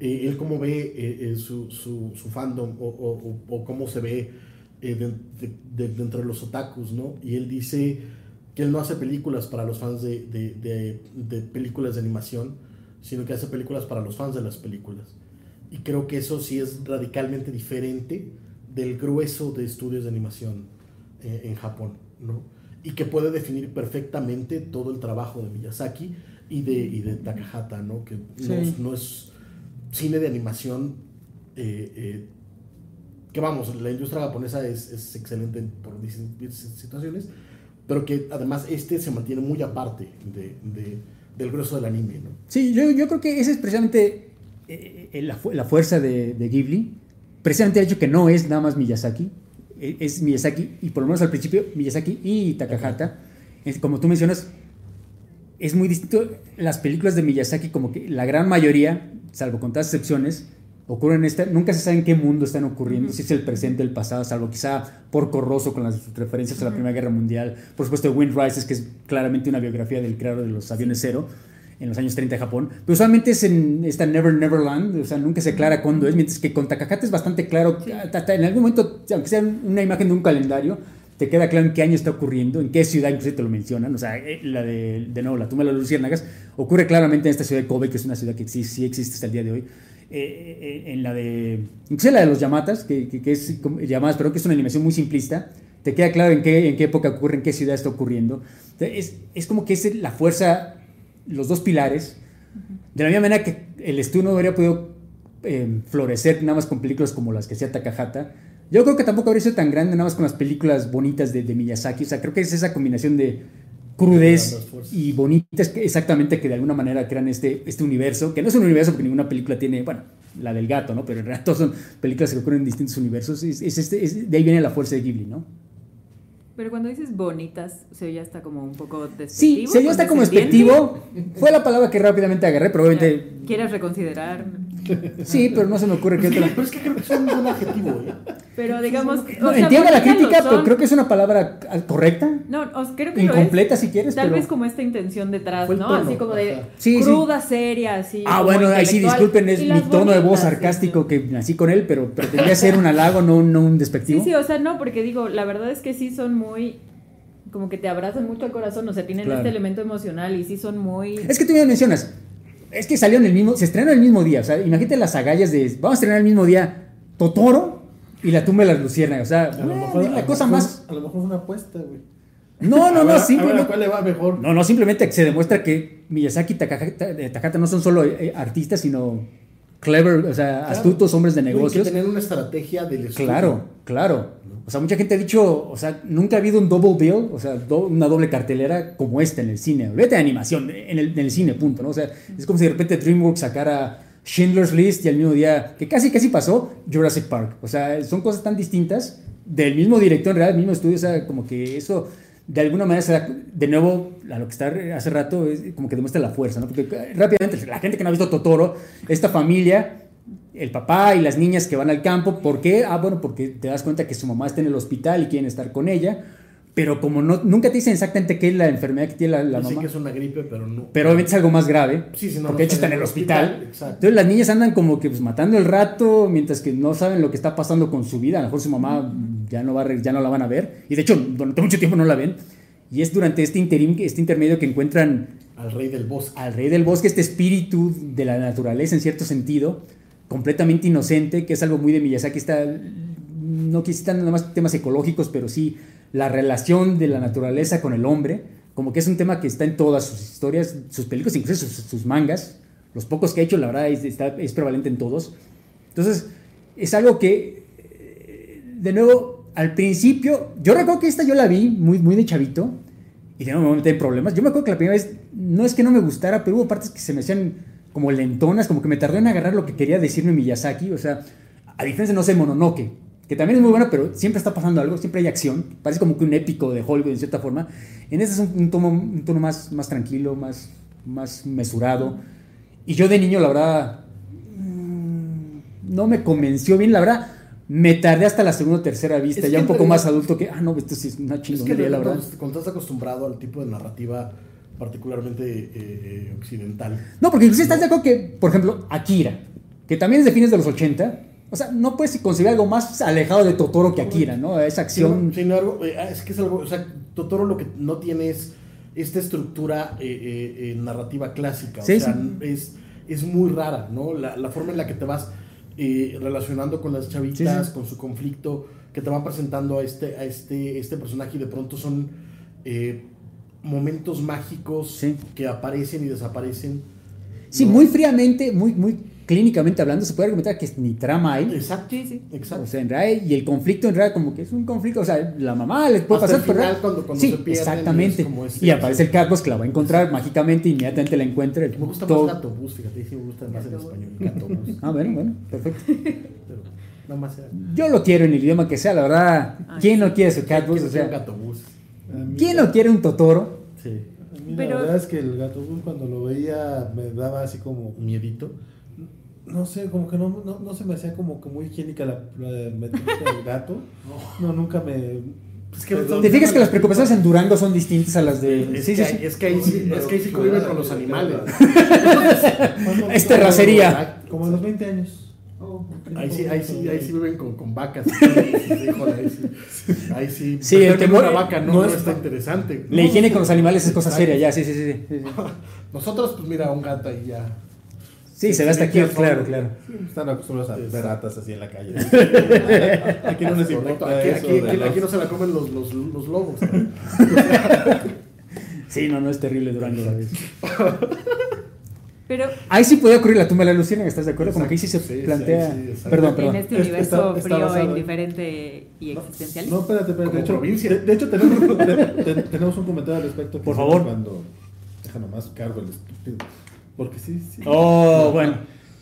Speaker 1: eh, él cómo ve eh, eh, su, su, su fandom o, o- o- cómo se ve eh, de, de- de- dentro de los otakus, ¿no? Y él dice que él no hace películas para los fans de películas de animación, sino que hace películas para los fans de las películas. Y creo que eso sí es radicalmente diferente del grueso de estudios de animación eh, en Japón, ¿no? Y que puede definir perfectamente todo el trabajo de Miyazaki y de, y de Takahata, ¿no? Que no,
Speaker 2: Sí.
Speaker 1: no es cine de animación eh, eh, que vamos, la industria japonesa es, es excelente en- por distintas situaciones, pero que además este se mantiene muy aparte de, de- del grueso del anime, ¿no?
Speaker 2: Sí, yo, yo creo que esa es precisamente eh, la, la fuerza de, de Ghibli. Precisamente el hecho que no es nada más Miyazaki. Eh, Es Miyazaki, y por lo menos al principio, Miyazaki y Takahata. Es- como tú mencionas, es muy distinto. Las películas de Miyazaki, como que la gran mayoría, salvo contadas excepciones, ocurren en esta. Nunca se sabe en qué mundo están ocurriendo, si es el presente, el pasado, salvo quizá por Corroso con las referencias a la Primera Guerra Mundial. Por supuesto, Wind Rises, que es claramente una biografía del creador de los aviones cero en los años 30 de Japón. Pero usualmente es en esta Never Neverland, o sea, nunca se aclara cuándo es, mientras que con Takahata es bastante claro.
Speaker 3: Sí.
Speaker 2: hasta en algún momento, aunque sea una imagen de un calendario, te queda claro en qué año está ocurriendo, en qué ciudad incluso te lo mencionan. O sea, eh, la de, de nuevo, la tumba de las luciérnagas ocurre claramente en esta ciudad de Kobe, que es una ciudad que sí, sí existe hasta el día de hoy. Eh, eh, en la de. Incluso la de los Yamatas, que, que, que es llamadas, pero que es una animación muy simplista. Te queda claro en qué, en qué época ocurre, en qué ciudad está ocurriendo. Es, es como que es la fuerza, los dos pilares. De la misma manera que el estudio no habría podido eh, florecer nada más con películas como las que hacía Takahata. Yo creo que tampoco habría sido tan grande nada más con las películas bonitas de, de Miyazaki. O sea, creo que es esa combinación de crudez y bonitas que exactamente que de alguna manera crean este, este universo, que no es un universo porque ninguna película tiene, bueno, la del gato, ¿no? Pero en realidad todas son películas que ocurren en distintos universos. Es, es este, es- de ahí viene la fuerza de Ghibli, ¿no?
Speaker 3: Pero cuando dices bonitas, se oye hasta como un poco despectivo.
Speaker 2: Sí, se dio hasta como despectivo. Fue la palabra que rápidamente agarré, pero obviamente...
Speaker 3: ¿Quieres reconsiderar?
Speaker 2: Sí, pero no se me ocurre qué otra...
Speaker 1: Pero es que creo que es un buen adjetivo, ¿eh?
Speaker 3: Pero digamos.
Speaker 2: No,
Speaker 3: o sea,
Speaker 2: entiendo la
Speaker 3: bonitas
Speaker 2: crítica, pero creo que es una palabra correcta,
Speaker 3: No, o- creo que lo
Speaker 2: incompleta
Speaker 3: es.
Speaker 2: si quieres,
Speaker 3: Tal
Speaker 2: pero...
Speaker 3: vez como esta intención detrás, ¿no?
Speaker 1: tono,
Speaker 3: así como de.
Speaker 2: Sí, sí.
Speaker 3: cruda, seria, así.
Speaker 2: Ah, bueno, ahí sí, disculpen, es mi
Speaker 3: las
Speaker 2: tono de voz
Speaker 3: bonitas, sí,
Speaker 2: sarcástico
Speaker 3: sí.
Speaker 2: que nací con él, pero pretendía ser un halago, no, no un despectivo.
Speaker 3: Sí, sí, o sea, no, porque digo, la verdad es que sí son muy. Como que te abrazan mucho al corazón, o sea, tienen
Speaker 2: Claro.
Speaker 3: este elemento emocional y sí son muy.
Speaker 2: Es que tú me mencionas, es que salió en el mismo, se estrenó el mismo día, o sea, imagínate las agallas de, vamos a estrenar el mismo día Totoro y la tumba de las luciérnagas, o sea,
Speaker 4: A lo
Speaker 2: eh,
Speaker 4: mejor, a
Speaker 2: la cosa
Speaker 4: mejor-
Speaker 2: más...
Speaker 4: A lo mejor fue una apuesta, güey.
Speaker 2: No, no,
Speaker 4: A
Speaker 2: no,
Speaker 4: ver
Speaker 2: simplemente...
Speaker 4: a cuál le va mejor.
Speaker 2: No, no, simplemente se demuestra que Miyazaki y Takahata, eh, no son solo eh, artistas, sino clever, o sea, astutos hombres de
Speaker 1: No, y que
Speaker 2: negocios.
Speaker 1: tener una estrategia del estudio.
Speaker 2: Claro, claro. O sea, mucha gente ha dicho, o sea, nunca ha habido un double bill, o sea, do- una doble cartelera como esta en el cine. Olvídate de animación, en el, en el cine, punto, ¿no? O sea, es como si de repente DreamWorks sacara Schindler's List y al mismo día, que casi casi pasó, Jurassic Park. O sea, son cosas tan distintas del mismo director, en realidad, del mismo estudio, o sea, como que eso de alguna manera se da, de nuevo, a lo que está hace rato, es como que demuestra la fuerza, ¿no? Porque eh, rápidamente, la gente que no ha visto Totoro, esta familia, el papá y las niñas que van al campo, ¿por qué? Ah, bueno, porque te das cuenta que su mamá está en el hospital y quieren estar con ella, pero como no, nunca te dicen exactamente qué es la enfermedad que tiene la, la mamá,
Speaker 1: que es una gripe, pero no.
Speaker 2: pero obviamente es algo más grave,
Speaker 1: Sí, sí, no,
Speaker 2: porque
Speaker 1: no
Speaker 2: de hecho está en el hospital.
Speaker 1: Exacto.
Speaker 2: Entonces las niñas andan como que pues, matando el rato mientras que no saben lo que está pasando con su vida. A lo mejor su mamá ya no, va a ya no la van a ver. Y de hecho, durante mucho tiempo no la ven. Y es durante este, interim, este intermedio que encuentran
Speaker 1: Al rey del bosque.
Speaker 2: al rey del bosque, este espíritu de la naturaleza en cierto sentido, completamente inocente, que es algo muy de Miyazaki. Está, no quisiera nada más temas ecológicos, pero sí la relación de la naturaleza con el hombre, como que es un tema que está en todas sus historias, sus películas, incluso sus, mangas. Los pocos que ha hecho, la verdad, es, está- es prevalente en todos. Entonces, es algo que, eh, de nuevo, al principio, yo recuerdo que esta yo la vi muy, muy de chavito y de nuevo me metí en problemas. Yo me acuerdo que la primera vez, no es que no me gustara, pero hubo partes que se me hacían como lentonas, como que me tardó en agarrar lo que quería decirme Miyazaki. O sea, a diferencia, no sé, Mononoke, que también es muy buena, pero siempre está pasando algo, siempre hay acción. Parece como que un épico de Hollywood, en cierta forma. En este es un, un tono, un tono más, más tranquilo, más, más mesurado. Y yo de niño, la verdad, mm, no me convenció bien, la verdad. Me tardé hasta la segunda o tercera vista,
Speaker 1: Es
Speaker 2: ya un poco más adulto que, ah, no, esto sí es una
Speaker 1: Es que
Speaker 2: chingonería, la verdad.
Speaker 1: cuando estás acostumbrado al tipo de narrativa particularmente eh, eh, occidental.
Speaker 2: No, porque incluso estás de acuerdo que, por ejemplo, Akira, que también es de fines de los 80, o sea, no puedes concebir algo más alejado de Totoro que Akira, ¿no? Esa acción.
Speaker 1: Sin embargo, eh, es que es algo, o sea, Totoro lo que no tiene es esta estructura eh, narrativa clásica,
Speaker 2: Sí,
Speaker 1: o sea,
Speaker 2: sí.
Speaker 1: es, es muy rara, ¿no? La, la forma en la que te vas eh, relacionando con las chavitas,
Speaker 2: Sí,
Speaker 1: con su conflicto, que te van presentando a este, a este, este personaje y de pronto son momentos mágicos
Speaker 2: Sí.
Speaker 1: que aparecen y desaparecen.
Speaker 2: Sí,
Speaker 1: ¿no?
Speaker 2: muy fríamente, muy, muy clínicamente hablando, se puede argumentar que ni trama hay.
Speaker 1: Exacto.
Speaker 3: Sí, sí.
Speaker 1: Exacto.
Speaker 2: O sea, en realidad, y el conflicto en realidad como que es un conflicto, o sea, la mamá le puede
Speaker 1: Hasta
Speaker 2: pasar
Speaker 1: el
Speaker 2: por
Speaker 1: final, cuando- cuando
Speaker 2: sí,
Speaker 1: se pierden,
Speaker 2: exactamente.
Speaker 1: este-
Speaker 2: y aparece el Carlos que la va a encontrar mágicamente, inmediatamente la encuentra.
Speaker 1: me gusta
Speaker 2: todo-
Speaker 1: más Gato Bus, fíjate, sí me gusta más en español.
Speaker 2: Ah, bueno, bueno, perfecto.
Speaker 1: Pero nada más.
Speaker 2: Yo lo quiero en el idioma que sea, la verdad.
Speaker 3: Ay,
Speaker 2: ¿Quién
Speaker 3: sí.
Speaker 2: no quiere su Catbus? O sea, ¿quién no quiere un Totoro?
Speaker 1: Sí.
Speaker 4: A mí
Speaker 3: Pero-
Speaker 4: la verdad es que el gato cuando lo veía me daba así como
Speaker 1: Miedito.
Speaker 4: no sé, como que no, no, no se me hacía como que muy higiénica la, la del gato. No, nunca me.
Speaker 1: Es que
Speaker 4: Perdón.
Speaker 2: ¿Te fijas que las preocupaciones en Durango son distintas a las de.?
Speaker 1: Es,
Speaker 2: Sí,
Speaker 1: que,
Speaker 2: sí, sí.
Speaker 1: es que ahí sí, es que ahí sí conviven con los animales.
Speaker 2: Es terracería.
Speaker 4: Como a los 20 años.
Speaker 1: Ahí sí, ahí sí, ahí sí viven con, con vacas. Híjole, ahí sí. Ahí sí.
Speaker 2: Sí, el temor-
Speaker 1: una vaca no,
Speaker 4: no
Speaker 1: no
Speaker 4: es-
Speaker 1: está interesante.
Speaker 2: La higiene con los animales es cosa seria, ya, sí, sí, sí. Sí.
Speaker 1: Nosotros, pues mira, un gato ahí ya.
Speaker 2: Sí, se ve hasta aquí, claro, claro.
Speaker 4: Están acostumbrados a ver ratas así en la calle. Aquí no les
Speaker 1: Correcto.
Speaker 4: importa
Speaker 1: Aquí,
Speaker 4: eso.
Speaker 1: aquí,
Speaker 4: de
Speaker 1: aquí-
Speaker 4: los-
Speaker 1: aquí no se la comen los, los, los lobos.
Speaker 2: Sí, no, no es terrible Durango.
Speaker 3: Pero
Speaker 2: Ahí sí podía ocurrir la tumba de la Luciana, ¿estás de acuerdo? Como que ahí sí se
Speaker 1: Sí, sí,
Speaker 2: plantea.
Speaker 1: sí, exacto.
Speaker 2: perdón,
Speaker 3: en
Speaker 2: perdón.
Speaker 3: este
Speaker 4: Es-
Speaker 3: universo
Speaker 4: está- está
Speaker 3: frío
Speaker 4: basado en-
Speaker 3: indiferente y
Speaker 4: No,
Speaker 3: existencialista.
Speaker 4: No, espérate, espérate. De hecho, de, de hecho tenemos, te- te- tenemos un comentario al respecto. que
Speaker 2: Por favor.
Speaker 4: Cuando, deja nomás cargo el estúpido. Porque sí, sí.
Speaker 2: Oh, bueno.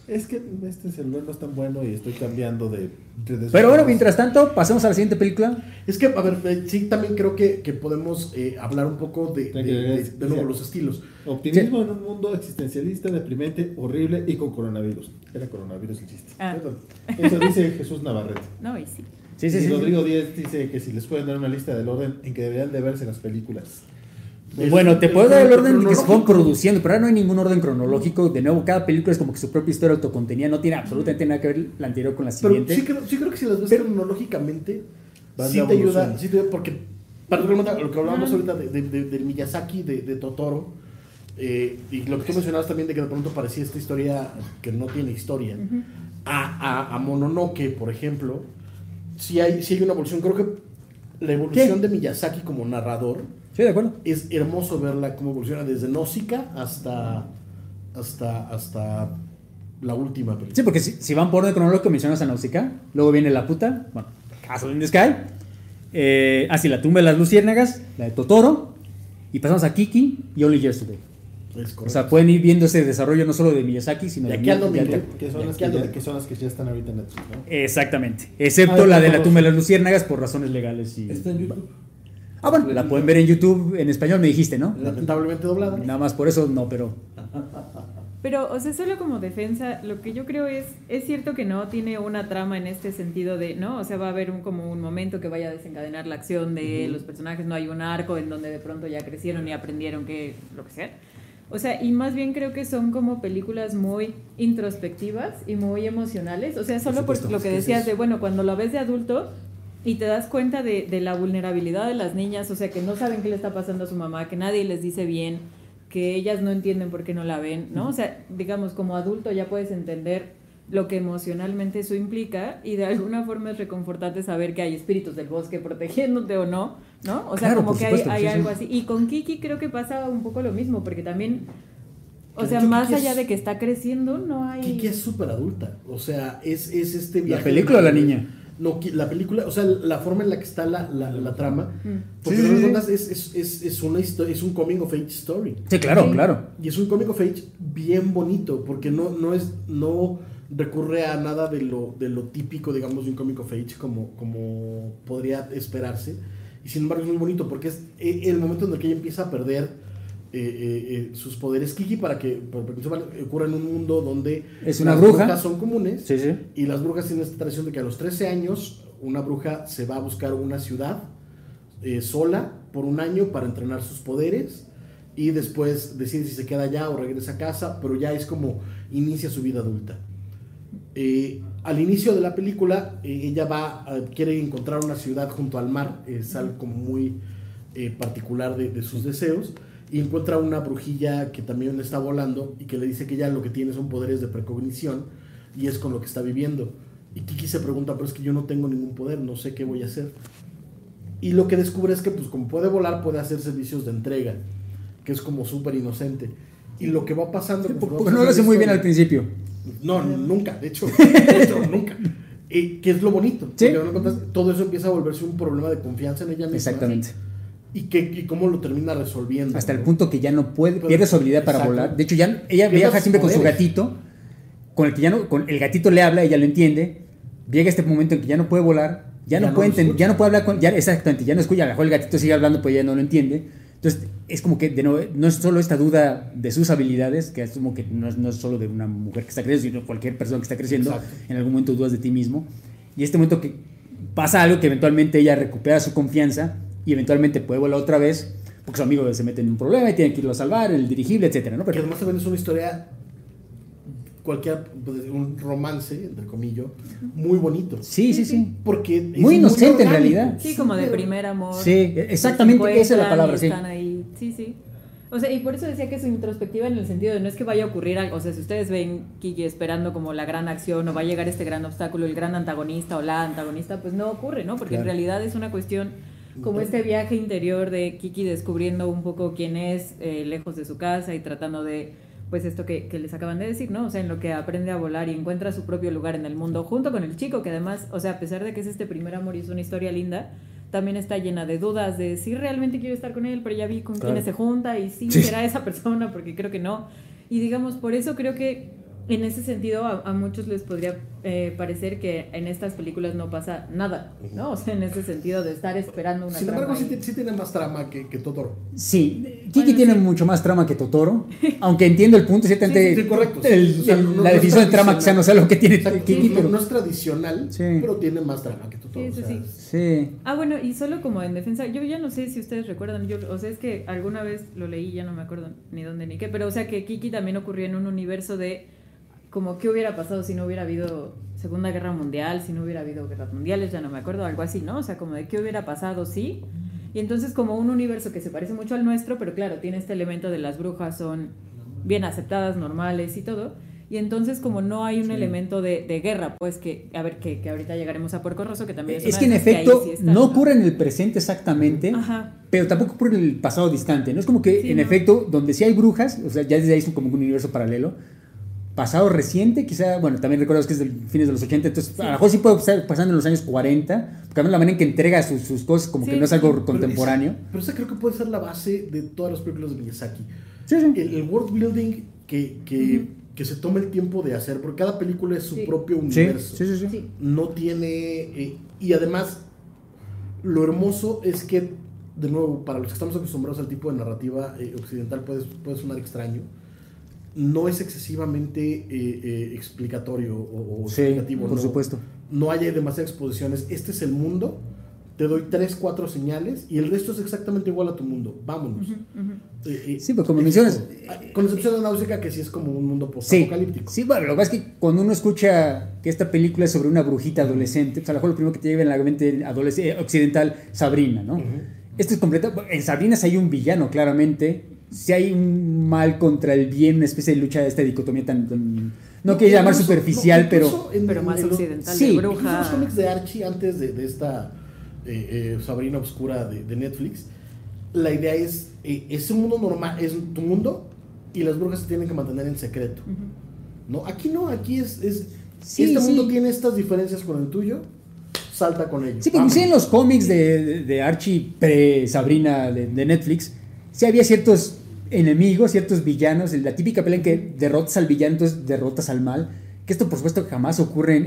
Speaker 4: Es que este celular no es tan bueno y estoy cambiando de. de- de-
Speaker 2: Pero bueno, mientras tanto, pasemos a la siguiente película.
Speaker 1: Es que, a ver, eh, sí, también creo que, que podemos eh, hablar un poco de, de,
Speaker 4: De
Speaker 1: de- de nuevo
Speaker 4: sí.
Speaker 1: los estilos.
Speaker 4: Optimismo en un mundo existencialista, deprimente, horrible y con coronavirus. Era coronavirus el chiste.
Speaker 3: Ah.
Speaker 4: Perdón. Eso dice Jesús Navarrete.
Speaker 3: No, y sí.
Speaker 2: Sí, sí,
Speaker 4: y
Speaker 2: sí.
Speaker 4: Rodrigo Díez dice que si les pueden dar una lista del orden en que deberían de verse las películas.
Speaker 2: Bueno, te puedo dar el orden que se fueron produciendo, pero ahora no hay ningún orden cronológico. De nuevo, cada película es como que su propia historia autocontenida, no tiene absolutamente nada que ver la anterior con la
Speaker 1: Pero
Speaker 2: siguiente.
Speaker 1: sí creo, sí creo que si las ves
Speaker 2: Pero-
Speaker 1: cronológicamente,
Speaker 4: Van
Speaker 1: sí te ayuda, sí te ayuda, porque particularmente lo que hablábamos ahorita de, de- de- del Miyazaki, de, de Totoro, eh, y lo que tú mencionabas también de que de pronto parecía esta historia que no tiene historia, a, a, a Mononoke, por ejemplo, sí hay, sí hay una evolución. Creo que la evolución
Speaker 2: ¿Qué?
Speaker 1: de Miyazaki como narrador
Speaker 2: Sí, de acuerdo.
Speaker 1: es hermoso verla cómo evoluciona desde Nausicaa hasta, hasta, hasta la última película.
Speaker 2: Sí, porque si, si van por orden cronológico, mencionas a Nausicaa, luego viene La Puta, bueno, Castle in the Sky, eh, ah, sí, La Tumba de las Luciérnagas, la de Totoro, y pasamos a Kiki y Only Yesterday. O sea, pueden ir viendo ese desarrollo no solo de Miyazaki, sino
Speaker 1: De
Speaker 2: de
Speaker 1: aquí al
Speaker 2: Miyazaki.
Speaker 1: domingo.
Speaker 4: Que son, las
Speaker 1: Aquí
Speaker 4: que, ya,
Speaker 1: de-
Speaker 4: que son las que ya están ahorita en Netflix, ¿no?
Speaker 2: Exactamente. Excepto
Speaker 4: Ah,
Speaker 2: la
Speaker 4: no,
Speaker 2: de La. Tumba de las Luciérnagas por razones legales. Y...
Speaker 5: Está en YouTube.
Speaker 2: Ah, bueno, la pueden ver en YouTube en español, me dijiste, ¿no?
Speaker 1: Lamentablemente doblada.
Speaker 2: Nada más por eso no, pero.
Speaker 3: Pero, o sea, solo como defensa, lo que yo creo es, es cierto que no tiene una trama en este sentido de, ¿no? O sea, va a haber un, como un momento que vaya a desencadenar la acción de los personajes, no hay un arco en donde de pronto ya crecieron y aprendieron que, lo que sea. O sea, y más bien creo que son como películas muy introspectivas y muy emocionales. O sea, solo por,
Speaker 2: supuesto,
Speaker 3: lo que decías de, bueno, cuando lo ves de adulto y te das cuenta de, de la vulnerabilidad de las niñas, o sea, que no saben qué le está pasando a su mamá, que nadie les dice bien, que ellas no entienden por qué no la ven, ¿no? O sea, digamos, como adulto ya puedes entender lo que emocionalmente eso implica y de alguna forma es reconfortante saber que hay espíritus del bosque protegiéndote o no, ¿no? O sea,
Speaker 2: Claro,
Speaker 3: como que
Speaker 2: supuesto,
Speaker 3: hay,
Speaker 2: sí,
Speaker 3: hay
Speaker 2: sí.
Speaker 3: algo así. Y con Kiki creo que pasa un poco lo mismo, porque también, o
Speaker 1: de
Speaker 3: sea,
Speaker 1: hecho
Speaker 3: más
Speaker 1: Kiki
Speaker 3: allá
Speaker 1: es-
Speaker 3: de que está creciendo, no hay...
Speaker 1: Kiki es súper adulta. O sea, es, es este viaje.
Speaker 2: película o la niña?
Speaker 1: No, la película, o sea, la forma en la que está la, la, la trama.
Speaker 3: Mm.
Speaker 1: Porque
Speaker 2: Sí, sí,
Speaker 1: de
Speaker 2: sí.
Speaker 1: es, es, es, es una historia, es un coming of age story.
Speaker 2: Sí, claro,
Speaker 3: Sí.
Speaker 2: claro.
Speaker 1: Y es un comic of age bien bonito, porque no, no es, no recurre a nada de lo, de lo típico, digamos, de un comic of age como, como podría esperarse. Y sin embargo es muy bonito, porque es eh, el momento en el que ella empieza a perder eh, eh, eh, sus poderes Kiki para que, para que ocurra en un mundo donde
Speaker 2: Es una
Speaker 1: las
Speaker 2: bruja.
Speaker 1: brujas son comunes.
Speaker 2: Sí, sí.
Speaker 1: Y las brujas tienen esta tradición de que a los 13 años una bruja se va a buscar una ciudad sola por un año para entrenar sus poderes y después decide si se queda allá o regresa a casa, pero ya es como inicia su vida adulta. Eh, al inicio de la película, eh, ella va, a- quiere encontrar una ciudad junto al mar, es algo como muy eh, particular de, de sus deseos, y encuentra una brujilla que también está volando y que le dice que ya lo que tiene son poderes de precognición y es con lo que está viviendo. Y Kiki se pregunta, pero es que yo no tengo ningún poder, no sé qué voy a hacer. Y lo que descubre es que, pues, como puede volar, puede hacer servicios de entrega, que es como súper inocente. Y lo que va pasando.
Speaker 2: Porque
Speaker 1: va
Speaker 2: no lo hace muy bien al principio.
Speaker 1: No, nunca, de hecho, de hecho, nunca. Eh, que es lo bonito.
Speaker 2: Sí.
Speaker 1: no todo eso empieza a volverse un problema de confianza en ella misma.
Speaker 2: Exactamente.
Speaker 1: Y, que, y cómo lo termina resolviendo.
Speaker 2: Hasta el punto que ya no puede,
Speaker 1: Pero-
Speaker 2: pierde su habilidad para volar. De hecho, ya ella viaja siempre con su gatito, con el que ya no, con el gatito le habla, ella lo entiende. Llega este momento en que ya no puede volar, ya,
Speaker 1: Ya
Speaker 2: no puede
Speaker 1: lo
Speaker 2: enten-
Speaker 1: escucha.
Speaker 2: ya no puede hablar con, ya exactamente, ya no escucha, a lo mejor el gatito sigue hablando, pues ella no lo entiende. Entonces, es como que de nuevo, no es solo esta duda de sus habilidades, que es como que no es, no es solo de una mujer que está creciendo, sino cualquier persona que está creciendo,
Speaker 1: Exacto.
Speaker 2: en algún momento dudas de ti mismo. Y este momento que pasa algo que eventualmente ella recupera su confianza y eventualmente puede volar otra vez, porque su amigo se mete en un problema y tiene que irlo a salvar, el dirigible, etcétera, ¿no?
Speaker 1: Que
Speaker 2: Pero,
Speaker 1: además también es una historia, cualquier, pues, un romance, entre comillas, muy bonito.
Speaker 2: sí, sí, sí.
Speaker 1: Porque es
Speaker 2: Muy inocente, en
Speaker 1: orgánico.
Speaker 2: realidad.
Speaker 3: Sí, como de primer amor.
Speaker 2: Sí, exactamente, esa es la palabra, sí.
Speaker 3: Están ahí. Sí, sí. O sea, y por eso decía que es introspectiva en el sentido de no es que vaya a ocurrir algo. O sea, si ustedes ven Kiki esperando como la gran acción o va a llegar este gran obstáculo, el gran antagonista o la antagonista, pues no ocurre, ¿no? Porque
Speaker 2: Claro.
Speaker 3: en realidad es una cuestión como este viaje interior de Kiki descubriendo un poco quién es eh, lejos de su casa y tratando de, pues esto que, que les acaban de decir, ¿no? O sea, en lo que aprende a volar y encuentra su propio lugar en el mundo junto con el chico, que además, o sea, a pesar de que es este primer amor y es una historia linda, también está llena de dudas de si realmente quiero estar con él, pero ya vi con
Speaker 2: Claro.
Speaker 3: quiénes se junta y si
Speaker 2: Sí.
Speaker 3: será esa persona, porque creo que no. Y digamos, por eso creo que en ese sentido a, a muchos les podría eh, parecer que en estas películas no pasa nada, ¿no? O sea, en ese sentido de estar esperando una
Speaker 1: Sin
Speaker 3: trama
Speaker 1: embargo, sí, tiene más trama que, que Totoro.
Speaker 2: Sí, Kiki
Speaker 3: Bueno,
Speaker 2: tiene
Speaker 3: sí.
Speaker 2: mucho más trama que Totoro, aunque entiendo el punto, ciertamente
Speaker 1: Sí, correcto, sí.
Speaker 2: el-
Speaker 1: O sea,
Speaker 2: el-
Speaker 1: no-
Speaker 2: la
Speaker 1: no
Speaker 2: definición de trama quizá no sea lo que tiene
Speaker 1: Exacto,
Speaker 2: Kiki,
Speaker 1: no,
Speaker 2: pero
Speaker 1: no es tradicional,
Speaker 2: Sí.
Speaker 1: pero tiene más trama que Totoro.
Speaker 3: Sí, sí,
Speaker 1: o sea,
Speaker 3: sí.
Speaker 1: es-
Speaker 2: sí.
Speaker 3: Ah, bueno, y solo como en defensa, yo ya no sé si ustedes recuerdan, yo, o sea, es que alguna vez lo leí, ya no me acuerdo ni dónde ni qué, pero o sea que Kiki también ocurrió en un universo de como qué hubiera pasado si no hubiera habido Segunda Guerra Mundial, si no hubiera habido guerras mundiales, ya no me acuerdo, algo así, ¿no? O sea, como de qué hubiera pasado, sí. Y entonces como un universo que se parece mucho al nuestro, pero claro, tiene este elemento de las brujas son bien aceptadas, normales y todo. Y entonces como no hay un elemento de, de guerra, pues que, a ver, que, que ahorita llegaremos a Puerco Rosso, que también es,
Speaker 2: Es
Speaker 3: una
Speaker 2: que en efecto
Speaker 3: sí está,
Speaker 2: no ocurre en el presente exactamente,
Speaker 3: Ajá.
Speaker 2: pero tampoco ocurre en el pasado distante. No es como que
Speaker 3: Sí,
Speaker 2: en
Speaker 3: no.
Speaker 2: efecto, donde sí hay brujas, o sea, ya desde ahí es como un universo paralelo. Pasado reciente, quizá, bueno, también recuerdas que es del fines de los 80, entonces a lo mejor sí puede estar pasando en los años 40, porque también la manera en que entrega sus, sus cosas como
Speaker 3: Sí.
Speaker 2: que no es algo
Speaker 1: pero
Speaker 2: contemporáneo.
Speaker 1: esa- Pero esa creo que puede ser la base de todas las películas de Miyazaki.
Speaker 2: Sí, sí.
Speaker 1: El, el world building que, que, que se toma el tiempo de hacer, porque cada película es su
Speaker 3: Sí.
Speaker 1: propio
Speaker 2: Sí,
Speaker 1: universo.
Speaker 2: sí, sí, sí.
Speaker 3: Sí.
Speaker 1: no tiene. eh, y además, lo hermoso es que, de nuevo, para los que estamos acostumbrados al tipo de narrativa eh, occidental, puede, puede sonar extraño. No es excesivamente eh, eh, explicatorio o, o
Speaker 2: Sí,
Speaker 1: explicativo.
Speaker 2: por
Speaker 1: no,
Speaker 2: supuesto.
Speaker 1: No hay demasiadas exposiciones. Este es el mundo. Te doy tres, cuatro señales y el resto es exactamente igual a tu mundo. Vámonos. Eh, eh,
Speaker 2: Sí, pues como mencionas,
Speaker 1: todo. Ah, Con excepción de Náusica, que sí es como un mundo
Speaker 2: Sí,
Speaker 1: post-apocalíptico.
Speaker 2: sí, bueno, lo que pasa es que cuando uno escucha que esta película es sobre una brujita adolescente, pues a lo mejor lo primero que te lleva en la mente eh, occidental, Sabrina, ¿no?
Speaker 1: Ujú.
Speaker 2: Esto es completo. En Sabrina sí hay un villano, claramente. Si hay un mal contra el bien, una especie de lucha de esta dicotomía tan. tan- no quiero llamar superficial,
Speaker 1: no,
Speaker 2: pero.
Speaker 1: en-
Speaker 3: Pero más
Speaker 1: en
Speaker 3: occidental
Speaker 2: sí,
Speaker 3: de bruja.
Speaker 1: los cómics de Archie antes de, de esta eh, eh, Sabrina Obscura de, de Netflix, la idea es, eh, es un mundo normal, es tu mundo y las brujas se tienen que mantener en secreto. ¿no? Aquí no, aquí es, es
Speaker 2: Sí,
Speaker 1: este
Speaker 2: sí.
Speaker 1: mundo tiene estas diferencias con el tuyo, salta con ellos.
Speaker 2: Sí, que inclusive en los cómics de, de- de Archie pre-Sabrina de, de Netflix, sí había ciertos enemigos, ciertos villanos. La típica pelea en que derrotas al villano, entonces derrotas al mal. Que esto, por supuesto, jamás ocurre en,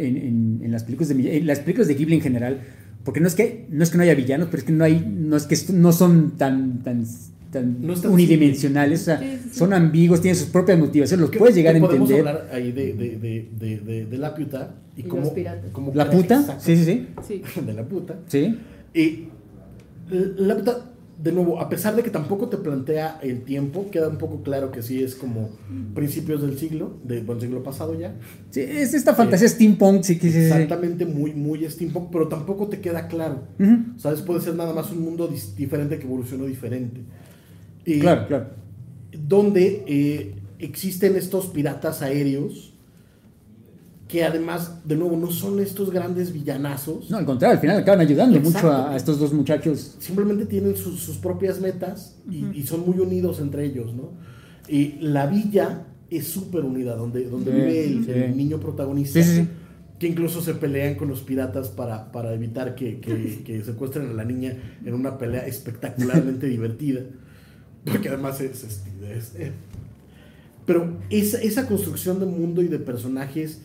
Speaker 2: en- las películas de en las películas de Ghibli en general. Porque no es que no, es que no haya villanos, pero es que no hay, no es que no son tan, tan, tan
Speaker 1: No
Speaker 2: unidimensionales. O sea,
Speaker 3: Sí, sí, sí.
Speaker 2: son ambiguos, tienen sus propias motivaciones, los puedes llegar a
Speaker 1: podemos
Speaker 2: entender.
Speaker 1: hablar ahí de, de, de, de, de- de la puta y,
Speaker 3: Y
Speaker 1: cómo,
Speaker 3: los piratas.
Speaker 1: cómo
Speaker 2: La puta, sí, sí. Sí.
Speaker 1: de la puta.
Speaker 2: Sí.
Speaker 1: Y la puta, de nuevo, a pesar de que tampoco te plantea el tiempo, queda un poco claro que sí es como principios del siglo, de, bueno, siglo pasado ya.
Speaker 2: Sí, es esta fantasía steampunk, sí, sí, sí, sí.
Speaker 1: Exactamente, muy, muy steampunk, pero tampoco te queda claro.
Speaker 2: Ujú.
Speaker 1: ¿Sabes? Puede ser nada más un mundo diferente que evolucionó diferente.
Speaker 2: Claro, claro.
Speaker 1: Donde eh, existen estos piratas aéreos que además, de nuevo, no son estos grandes villanazos.
Speaker 2: No, al contrario, al final acaban ayudando
Speaker 1: Exacto.
Speaker 2: mucho a, a estos dos muchachos.
Speaker 1: Simplemente tienen sus, sus propias metas y, y son muy unidos entre ellos, ¿no? Y la villa es súper unida, donde, donde
Speaker 2: Sí,
Speaker 1: vive el,
Speaker 2: sí.
Speaker 1: el niño protagonista.
Speaker 2: Sí, sí, sí.
Speaker 1: Que incluso se pelean con los piratas para, para evitar que, que- que secuestren a la niña en una pelea espectacularmente divertida. Porque además es. es- es- eh. Pero esa, esa construcción de mundo y de personajes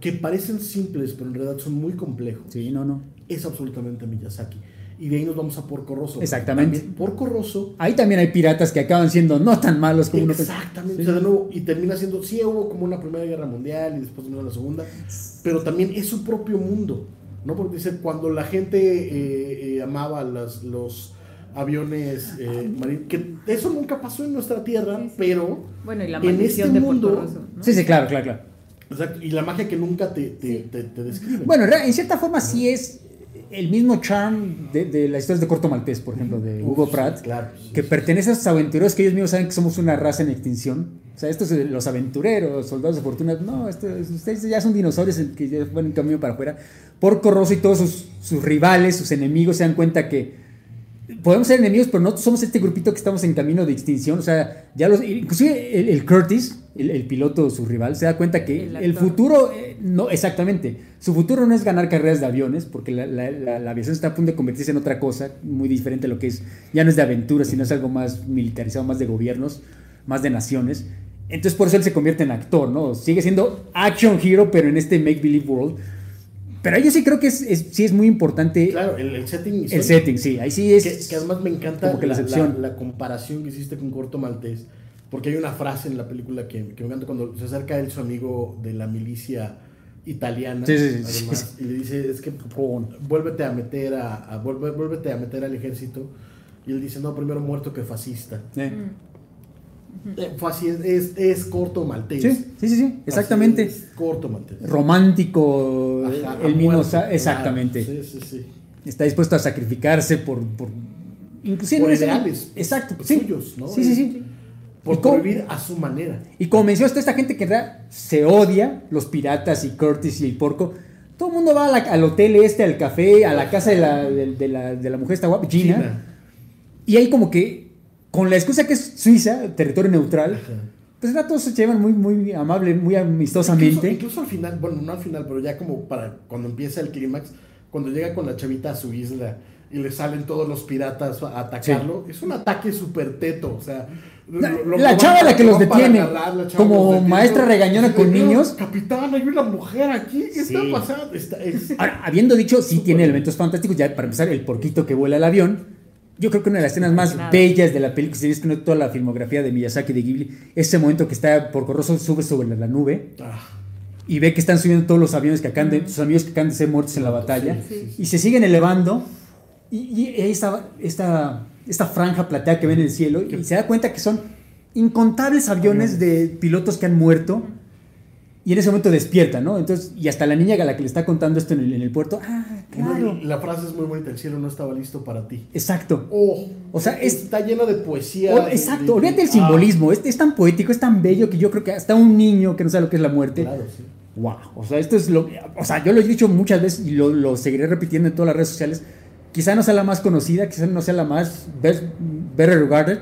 Speaker 1: que parecen simples, pero en realidad son muy complejos
Speaker 2: Sí, no, no.
Speaker 1: es absolutamente Miyazaki. Y de ahí nos vamos a Porco Rosso.
Speaker 2: Exactamente.
Speaker 1: También Porco Rosso.
Speaker 2: Ahí también hay piratas que acaban siendo no tan malos como uno.
Speaker 1: Exactamente.
Speaker 2: Sí.
Speaker 1: O sea, de nuevo, y termina siendo, sí hubo como una primera guerra mundial y después una la segunda, pero también es su propio mundo, ¿no? Porque dice, cuando la gente eh, eh, amaba las, los aviones eh, marinos, que eso nunca pasó en nuestra tierra,
Speaker 3: Sí, sí.
Speaker 1: pero,
Speaker 3: Bueno, y la
Speaker 1: En este
Speaker 3: de Porco
Speaker 1: mundo-
Speaker 3: Rosso, ¿no?
Speaker 2: Sí, sí, claro, claro, claro.
Speaker 1: Exacto, y la magia que nunca te, te,
Speaker 3: Sí.
Speaker 1: te- te describen.
Speaker 2: Bueno, en cierta forma sí es el mismo charm de, de las historias de Corto Maltés, por ejemplo, de
Speaker 1: Uf,
Speaker 2: Hugo
Speaker 1: sí,
Speaker 2: Pratt,
Speaker 1: claro, sí,
Speaker 2: que
Speaker 1: sí.
Speaker 2: pertenece a esos aventureros que ellos mismos saben que somos una raza en extinción. O sea, estos eh, los aventureros, soldados de fortuna, no, esto- ustedes ya son dinosaurios que ya van en camino para afuera. Porco Rosso y todos sus, sus rivales, sus enemigos se dan cuenta que podemos ser enemigos, pero no somos este grupito que estamos en camino de extinción. O sea, ya los, inclusive el, el Curtis, el, el piloto, su rival, se da cuenta que
Speaker 3: El
Speaker 2: el, futuro, eh, no, exactamente, su futuro no es ganar carreras de aviones, porque la, la- la- la aviación está a punto de convertirse en otra cosa, muy diferente a lo que es, ya no es de aventura, sino es algo más militarizado, más de gobiernos, más de naciones. Entonces por eso él se convierte en actor, ¿no? Sigue siendo action hero, pero en este make believe world. Pero yo sí creo que es, es- sí es muy importante
Speaker 1: Claro, el, el setting
Speaker 2: el setting, sí, ahí sí es...
Speaker 1: Que, que además me encanta
Speaker 2: como que la
Speaker 1: la- la comparación que hiciste con Corto Maltés, porque hay una frase en la película que, que me encanta cuando se acerca él su amigo de la milicia italiana,
Speaker 2: Sí, sí, sí,
Speaker 1: y le dice, es que vuélvete a meter a, a- vuelve- vuélvete a meter al ejército, y él dice, no, primero muerto que fascista.
Speaker 2: Eh.
Speaker 1: Eh, así, es, es, es Corto Maltés.
Speaker 2: Sí, sí, sí, sí, exactamente.
Speaker 1: Es, corto Maltés.
Speaker 2: Romántico,
Speaker 1: Ajá,
Speaker 2: el mismo,
Speaker 1: muerto,
Speaker 2: sa-
Speaker 1: claro.
Speaker 2: exactamente.
Speaker 1: Sí, sí, sí.
Speaker 2: Está dispuesto a sacrificarse por, por inclusive
Speaker 1: Por ideales
Speaker 2: exacto,
Speaker 1: pues,
Speaker 2: sí.
Speaker 1: suyos, ¿no?
Speaker 2: Sí, sí, sí.
Speaker 1: Por
Speaker 2: ¿Y cómo?
Speaker 1: vivir a su manera.
Speaker 2: Y como mencionas, toda esta gente que en realidad se odia, los piratas y Curtis y el porco, todo el mundo va la- al hotel este, al café, a la casa de la, de, de la, de la mujer esta guapa, Gina, y ahí como que, con la excusa que es Suiza, territorio neutral,
Speaker 1: Ajá.
Speaker 2: pues ya todos se llevan muy, muy amable, muy
Speaker 1: Incluso,
Speaker 2: amistosamente.
Speaker 1: incluso al final, bueno, no al final, pero ya como para cuando empieza el clímax, cuando llega con la chavita a su isla y le salen todos los piratas a atacarlo, es un ataque súper teto, o sea...
Speaker 2: La-
Speaker 1: lo- lo
Speaker 2: la
Speaker 1: van
Speaker 2: chava la que los detiene,
Speaker 1: agarrar,
Speaker 2: como
Speaker 1: los detiene,
Speaker 2: maestra regañona con niños.
Speaker 1: Capitán, hay una mujer aquí, ¿qué está
Speaker 2: Sí.
Speaker 1: pasando? Está- es-
Speaker 2: Ahora, habiendo dicho, sí tiene elementos fantásticos, ya para empezar, el porquito que vuela el avión. Yo creo que una de las escenas más
Speaker 3: Nada.
Speaker 2: bellas de la película, si visto toda la filmografía de Miyazaki de Ghibli, ese momento que está Porco Rosso sube sobre la nube
Speaker 1: Ah,
Speaker 2: y ve que están subiendo todos los aviones que acaban de, sus amigos que acaban de ser muertos en la batalla
Speaker 1: sí, sí, sí.
Speaker 2: y se siguen elevando y, y ahí está esta, esta franja plateada que ven en el cielo y se da cuenta que son incontables aviones de pilotos que han muerto y en ese momento despierta, ¿no? Entonces, y hasta la niña a la que le está contando esto en el, en el puerto, ah, claro,
Speaker 1: La frase es muy bonita, el cielo no estaba listo para ti.
Speaker 2: exacto.
Speaker 1: Oh,
Speaker 2: O sea, es-
Speaker 1: está lleno de poesía.
Speaker 2: O-
Speaker 1: de-
Speaker 2: exacto, olvídate del
Speaker 1: ah,
Speaker 2: simbolismo, es, es tan poético, es tan bello que yo creo que hasta un niño que no sabe lo que es la muerte,
Speaker 1: Claro, sí.
Speaker 2: wow, o sea, esto es lo, o sea, yo lo he dicho muchas veces y lo, lo seguiré repitiendo en todas las redes sociales, quizá no sea la más conocida, quizá no sea la más best- better regarded,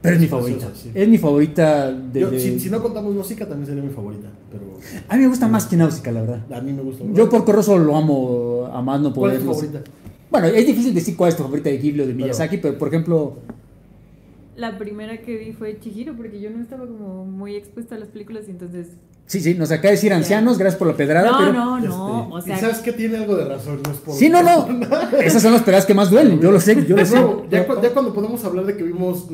Speaker 2: pero es mi favorita,
Speaker 1: sí.
Speaker 2: es mi favorita de,
Speaker 1: Yo,
Speaker 2: de-
Speaker 1: si, si no contamos música, también sería mi favorita. Pero
Speaker 2: a mí me gusta más que Náusica, la verdad.
Speaker 1: a mí me gusta.
Speaker 2: Yo por Rosso lo amo a más no
Speaker 1: ¿Cuál es tu favorita?
Speaker 2: Bueno, es difícil decir cuál es tu favorita de Ghibli o de Miyazaki, pero por ejemplo,
Speaker 3: La primera que vi fue Chihiro, porque yo no estaba como muy expuesta a las películas y entonces...
Speaker 2: sí, sí, nos acaba de decir ancianos, gracias por la pedrada,
Speaker 3: No,
Speaker 2: pero...
Speaker 3: no,
Speaker 1: Este,
Speaker 3: no, o
Speaker 1: y
Speaker 3: sea...
Speaker 1: sabes que tiene algo de razón, no es por.
Speaker 2: Sí, no, no. Esas son las pedradas que más duelen. Yo lo sé, yo lo sé.
Speaker 1: No, ya, cu- ya cuando podemos hablar de que vimos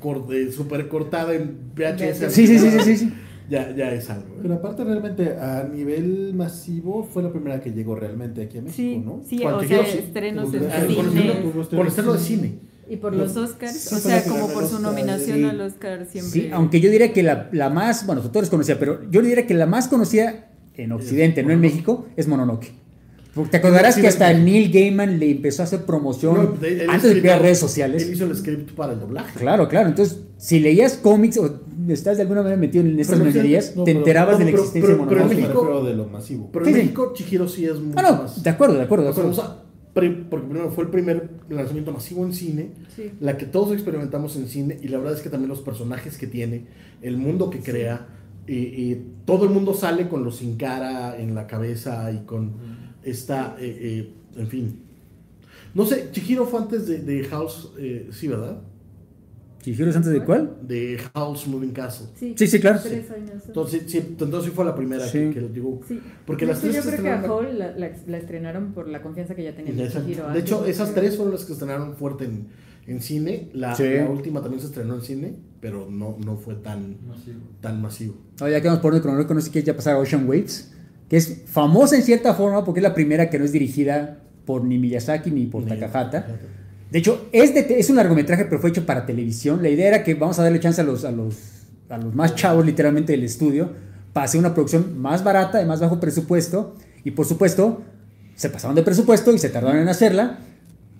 Speaker 1: cor- eh, super cortada en VHS.
Speaker 2: Sí, sí, sí, sí, sí, sí.
Speaker 1: Ya, ya es algo. ¿eh?
Speaker 4: Pero aparte realmente a nivel masivo fue la primera que llegó realmente aquí a México,
Speaker 3: Sí,
Speaker 4: ¿no?
Speaker 3: sí, o sea, estrenos
Speaker 4: Por
Speaker 1: por, el
Speaker 3: cine
Speaker 1: estreno- por el estreno de cine.
Speaker 3: Y por los Oscars,
Speaker 4: Sí,
Speaker 3: o sea,
Speaker 4: que
Speaker 3: como por su
Speaker 4: Oscar,
Speaker 3: nominación
Speaker 2: sí.
Speaker 3: al Oscar siempre...
Speaker 2: Sí, aunque yo diría que la, la más, bueno, tú eres conocida, pero yo diría que la más conocida en Occidente, no en México, es Mononoke. Porque te acordarás que hasta Neil Gaiman le empezó a hacer promoción
Speaker 1: No, él
Speaker 2: antes de crear redes
Speaker 1: Él
Speaker 2: sociales.
Speaker 1: hizo el script para el doblaje.
Speaker 2: Claro, claro. Entonces, si leías cómics o estás de alguna manera metido en estas
Speaker 1: Pero no,
Speaker 2: te
Speaker 4: pero-
Speaker 2: enterabas
Speaker 1: no,
Speaker 2: de la
Speaker 1: pero-
Speaker 2: existencia
Speaker 1: pero-
Speaker 2: de
Speaker 1: pero en
Speaker 2: Mononoke.
Speaker 1: México-
Speaker 4: Pero de lo masivo.
Speaker 1: Pero en
Speaker 2: sí.
Speaker 1: México Chihiro sí es mucho
Speaker 2: Ah, no,
Speaker 1: más.
Speaker 2: de acuerdo, de acuerdo, de acuerdo.
Speaker 1: o sea, pre- porque primero fue el primer lanzamiento masivo en cine,
Speaker 3: Sí.
Speaker 1: la que todos experimentamos en cine, y la verdad es que también los personajes que tiene, el mundo que crea, y, y todo el mundo sale con los sin cara en la cabeza y con esta, eh, eh, en fin. No sé, Chihiro fue antes de, de House, eh, sí, ¿verdad?
Speaker 2: ¿Chihiro es antes de cuál?
Speaker 1: De House Moving Castle.
Speaker 3: Sí,
Speaker 2: Sí, sí, claro.
Speaker 3: Tres años.
Speaker 1: Entonces sí, entonces sí fue la primera
Speaker 2: Sí.
Speaker 1: que, que llegó.
Speaker 3: Sí.
Speaker 1: Porque
Speaker 3: De
Speaker 1: las
Speaker 3: hecho,
Speaker 1: tres
Speaker 3: yo creo que a
Speaker 1: estrenaron-
Speaker 3: Hall la, la- la estrenaron por la confianza que ya tenía
Speaker 1: De,
Speaker 3: en
Speaker 1: esas-
Speaker 3: Chihiro
Speaker 1: de hecho, esas tres fueron las que estrenaron fuerte en, en cine. La,
Speaker 2: Sí.
Speaker 1: la última también se estrenó en cine, pero no, no fue tan, tan masivo.
Speaker 2: Ahora ya que vamos por orden cronológico, no sé si quieres ya pasar a Ocean Waves, que es famosa en cierta forma porque es la primera que no es dirigida por ni Miyazaki ni por
Speaker 1: Ni-
Speaker 2: Takahata. De hecho, es, de te- es un largometraje, pero fue hecho para televisión. La idea era que vamos a darle chance a los, a los, a los más chavos, literalmente, del estudio, para hacer una producción más barata, de más bajo presupuesto. Y por supuesto, se pasaron de presupuesto y se tardaron en hacerla.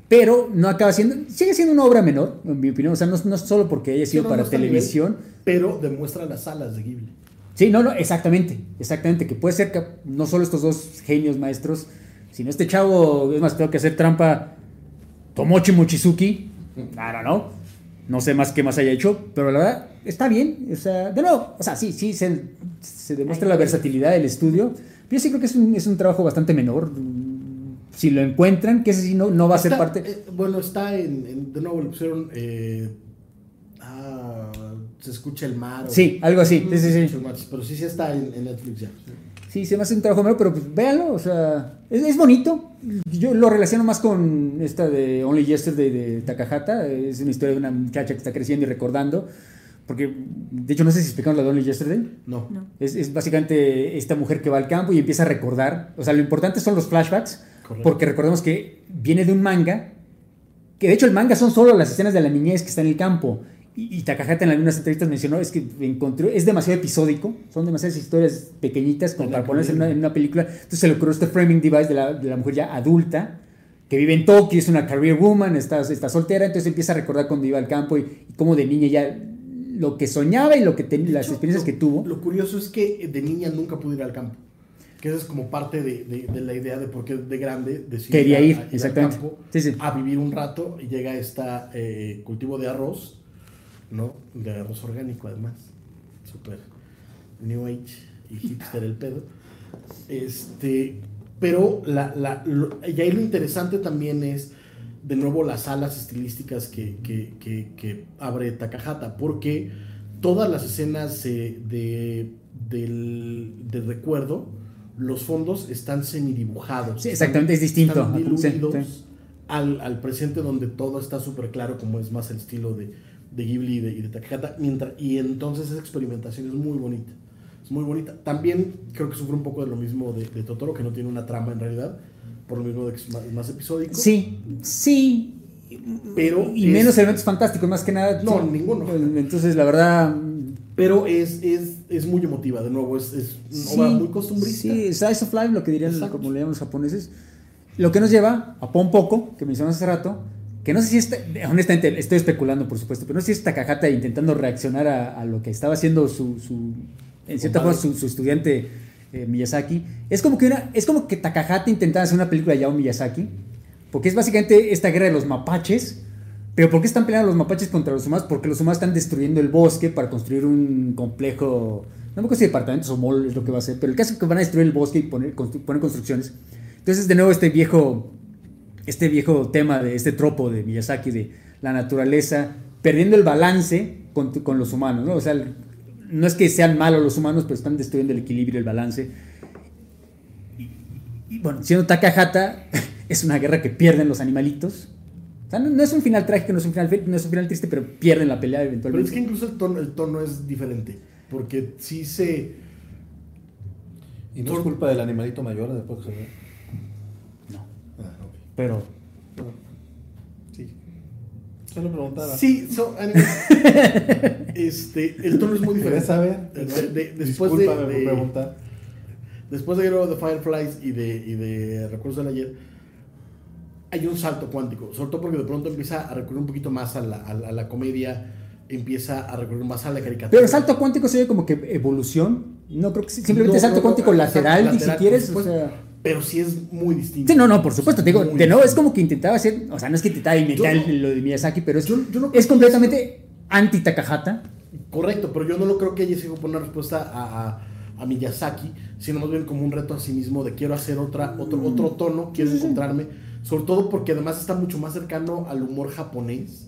Speaker 2: Pero no acaba siendo. Sigue siendo una obra menor, en mi opinión. O sea, no, no solo porque haya sido
Speaker 1: no,
Speaker 2: para
Speaker 1: no nivel.
Speaker 2: televisión.
Speaker 1: Pero demuestra las alas de Ghibli.
Speaker 2: Sí, no, no, exactamente, exactamente, que puede ser que no solo estos dos genios maestros, sino este chavo, es más, tengo que hacer trampa, Tomochi Mochizuki, I don't know, no sé más qué más haya hecho, pero la verdad, está bien, o sea, de nuevo, o sea, sí, sí, se, se demuestra la versatilidad del estudio, pero yo sí creo que es un, es un trabajo bastante menor, si lo encuentran, que ese sí no, no va a ser parte...
Speaker 1: eh, bueno, está en, en- De nuevo le pusieron. eh, ah, se escucha el mar. o-
Speaker 2: Sí, algo así, sí, sí, sí.
Speaker 1: Pero sí, sí está en, en Netflix ya.
Speaker 2: Sí, se me hace un trabajo menor, pero pues véanlo, o sea, es, es bonito. Yo lo relaciono más con esta de Only Yesterday de Takahata. Es una historia de una muchacha que está creciendo y recordando. Porque, de hecho, no sé si explicamos la de Only Yesterday.
Speaker 1: No.
Speaker 3: No.
Speaker 2: Es, es básicamente esta mujer que va al campo y empieza a recordar. O sea, lo importante son los flashbacks.
Speaker 1: Correcto.
Speaker 2: Porque recordemos que viene de un manga. Que de hecho el manga son solo las escenas de la niñez que está en el campo. Y, y Takahata en algunas entrevistas mencionó, es que encontró, es demasiado episódico, son demasiadas historias pequeñitas como para ponerse en una,
Speaker 1: película.
Speaker 2: en una película. Entonces se le ocurrió este framing device de la, de la mujer ya adulta, que vive en Tokio, es una career woman, está, está soltera, entonces empieza a recordar cuando iba al campo y, y cómo de niña ya lo que soñaba y lo que ten-
Speaker 1: De
Speaker 2: las experiencias
Speaker 1: lo-
Speaker 2: que tuvo.
Speaker 1: Lo curioso es que de niña nunca pudo ir al campo. Que esa es como parte de, de- de la idea de por qué de grande decidió
Speaker 2: Quería ir,
Speaker 1: al
Speaker 2: exactamente.
Speaker 1: campo
Speaker 2: Sí, sí.
Speaker 1: a vivir un rato y llega esta eh, cultivo de arroz, ¿no? De arroz orgánico además. Súper New Age y hipster el pedo. Este, pero la, la, lo- y ahí lo interesante también es, de nuevo, las alas estilísticas que, que, que, que abre Takahata, porque todas las escenas eh, de, del, del recuerdo, los fondos están semidibujados.
Speaker 2: Sí, exactamente, es distinto.
Speaker 1: Están
Speaker 2: Sí,
Speaker 1: diluidos
Speaker 2: sí.
Speaker 1: Al, al presente donde todo está súper claro, como es más el estilo de, de Ghibli y de, y de Takahata. Mientras, y entonces esa experimentación es muy bonita. Es muy bonita. También creo que sufre un poco de lo mismo de, de Totoro, que no tiene una trama en realidad, por lo mismo de que es más, más episódico.
Speaker 2: Sí, sí.
Speaker 1: Pero
Speaker 2: Y
Speaker 1: es-
Speaker 2: menos elementos fantásticos, más que nada.
Speaker 1: No,
Speaker 2: Sí.
Speaker 1: ninguno.
Speaker 2: Entonces, la verdad.
Speaker 1: Pero es, es, es muy emotiva, de nuevo, es, es una obra muy costumbrista.
Speaker 2: Sí, Slice of Life, lo que dirían,
Speaker 1: Exacto.
Speaker 2: como le llaman los japoneses. Lo que nos lleva a Pon Poco, que mencionamos hace rato, que no sé si está, honestamente estoy especulando, por supuesto, pero no sé si es Takahata intentando reaccionar a, a lo que estaba haciendo su, su- en cierta forma, su, su estudiante eh, Miyazaki. Es como, que una, es como que Takahata intentaba hacer una película de Yao Miyazaki, porque es básicamente esta guerra de los mapaches. Pero ¿por qué están peleando los mapaches contra los humanos? Porque los humanos están destruyendo el bosque para construir un complejo. No me acuerdo si departamentos o mall es lo que va a hacer, pero el caso es que van a destruir el bosque y poner, constru- poner construcciones. Entonces, de nuevo, este viejo, este viejo tema de este tropo de Miyazaki de la naturaleza perdiendo el balance con, con los humanos, ¿no? O sea, no es que sean malos los humanos, pero están destruyendo el equilibrio, el balance. Y, y, bueno, siendo Takahata, es una guerra que pierden los animalitos. O sea, no, no es un final trágico, no es un final, no es un final triste, pero pierden la pelea
Speaker 1: Pero
Speaker 2: eventualmente.
Speaker 1: es que incluso el tono, el tono es diferente, porque sí se...
Speaker 4: Y no es culpa del animalito mayor después que se ve.
Speaker 2: No,
Speaker 4: Ah, ok.
Speaker 2: Pero
Speaker 4: Sí. Solo preguntaba.
Speaker 1: Sí, so, este, el tono es muy
Speaker 4: ¿Quieres
Speaker 1: diferente.
Speaker 4: saber?
Speaker 1: De- de- de- después de- de-
Speaker 4: preguntar.
Speaker 1: Después de Hero of the Fireflies y de, y de Recuerdos del Ayer, hay un salto cuántico. Sobre todo porque de pronto empieza a recurrir un poquito más a la, a la- a la comedia empieza a recurrir más a la caricatura.
Speaker 2: Pero salto cuántico se ve como que evolución. No creo que simplemente
Speaker 1: No,
Speaker 2: salto
Speaker 1: no,
Speaker 2: cuántico lateral, y si
Speaker 1: lateral,
Speaker 2: quieres.
Speaker 1: por
Speaker 2: O sea.
Speaker 1: Pero sí es muy distinto.
Speaker 2: Sí, no, no, por supuesto. Te digo, de nuevo, es como que intentaba hacer. O sea, no es que intentaba imitar
Speaker 1: no-
Speaker 2: lo de Miyazaki, pero es,
Speaker 1: Yo- yo no creo
Speaker 2: es completamente anti-Takahata.
Speaker 1: Correcto, pero yo no lo creo que ella siga por una respuesta a, a, a Miyazaki, sino más bien como un reto a sí mismo de quiero hacer otra, otro, otro tono, quiero encontrarme, sobre todo porque además está mucho más cercano al humor japonés,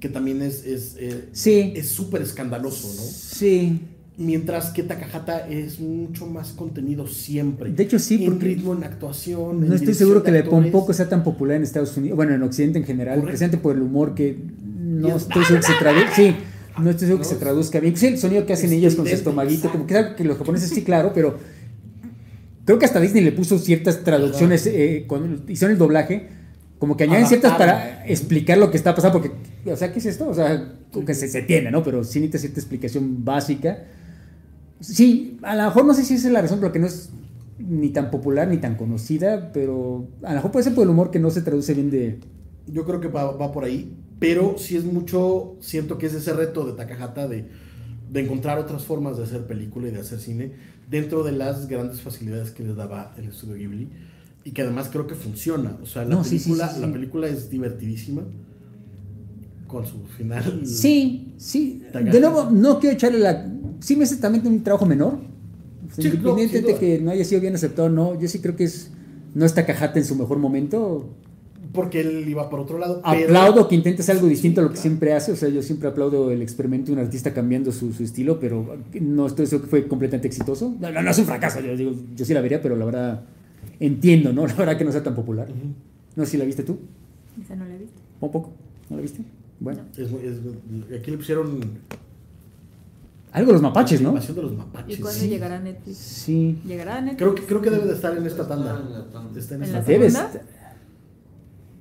Speaker 1: que también es es eh,
Speaker 2: Sí.
Speaker 1: es súper escandaloso, ¿no?
Speaker 2: Sí.
Speaker 1: Mientras que Takahata es mucho más contenido siempre.
Speaker 2: De hecho, sí,
Speaker 1: En
Speaker 2: porque
Speaker 1: ritmo, en actuación. en
Speaker 2: No estoy seguro que
Speaker 1: actores.
Speaker 2: Pompoco sea tan popular en Estados Unidos, bueno, en Occidente en general,
Speaker 1: Correcto.
Speaker 2: precisamente por el humor que no
Speaker 1: es-
Speaker 2: estoy seguro que se traduzca. Sí, no estoy seguro que se traduzca bien. Sí, el sonido que hacen ellos con su estomaguito, como que es algo que los japoneses sí, claro, pero creo que hasta Disney le puso ciertas traducciones eh, cuando hicieron el doblaje, como que añaden ciertas para explicar lo que está pasando, porque, o sea, ¿qué es esto? O sea, como que se, se tiene, ¿no? Pero sí necesita cierta explicación básica. Sí, a lo mejor no sé si esa es la razón, porque no es ni tan popular ni tan conocida, pero a lo mejor puede ser por el humor que no se traduce bien de...
Speaker 1: Yo creo que va, va por ahí, pero sí es mucho, siento que es ese reto de Takahata de, de encontrar otras formas de hacer película y de hacer cine dentro de las grandes facilidades que les daba el estudio Ghibli y que además creo que funciona. O sea, la,
Speaker 2: No, sí,
Speaker 1: película,
Speaker 2: sí, sí.
Speaker 1: la película es divertidísima con su final.
Speaker 2: Sí, sí.
Speaker 1: Takahata.
Speaker 2: De nuevo, no quiero echarle la... Sí me hace también un trabajo menor.
Speaker 1: Sí, no,
Speaker 2: Independientemente
Speaker 1: sin
Speaker 2: de que no haya sido bien aceptado no, yo sí creo que es... No está Cajata en su mejor momento.
Speaker 1: Porque él iba por otro lado. pero-
Speaker 2: Aplaudo que intentes algo distinto a lo que
Speaker 1: claro.
Speaker 2: siempre hace. O sea, yo siempre aplaudo el experimento de un artista cambiando su, su estilo, pero no estoy seguro que fue completamente exitoso. No, no, no es un fracaso. Yo, digo, yo sí la vería, pero la verdad entiendo, ¿no? La verdad que no sea tan popular.
Speaker 1: Ujú.
Speaker 2: No sé si la viste tú.
Speaker 3: Esa no la he visto.
Speaker 2: Un poco. ¿No la viste? Bueno.
Speaker 1: Es muy- es- aquí le pusieron.
Speaker 2: Algo de los mapaches,
Speaker 1: la
Speaker 2: ¿no?
Speaker 1: animación de los
Speaker 3: ¿Y
Speaker 1: mapaches.
Speaker 3: cuándo
Speaker 1: Sí.
Speaker 3: llegará a Netflix?
Speaker 2: Sí.
Speaker 3: ¿Llegará a Netflix?
Speaker 1: Creo que, creo que debe de estar en esta tanda.
Speaker 4: Está en la tanda.
Speaker 1: Está en
Speaker 3: ¿En
Speaker 1: esta
Speaker 3: la
Speaker 1: tanda.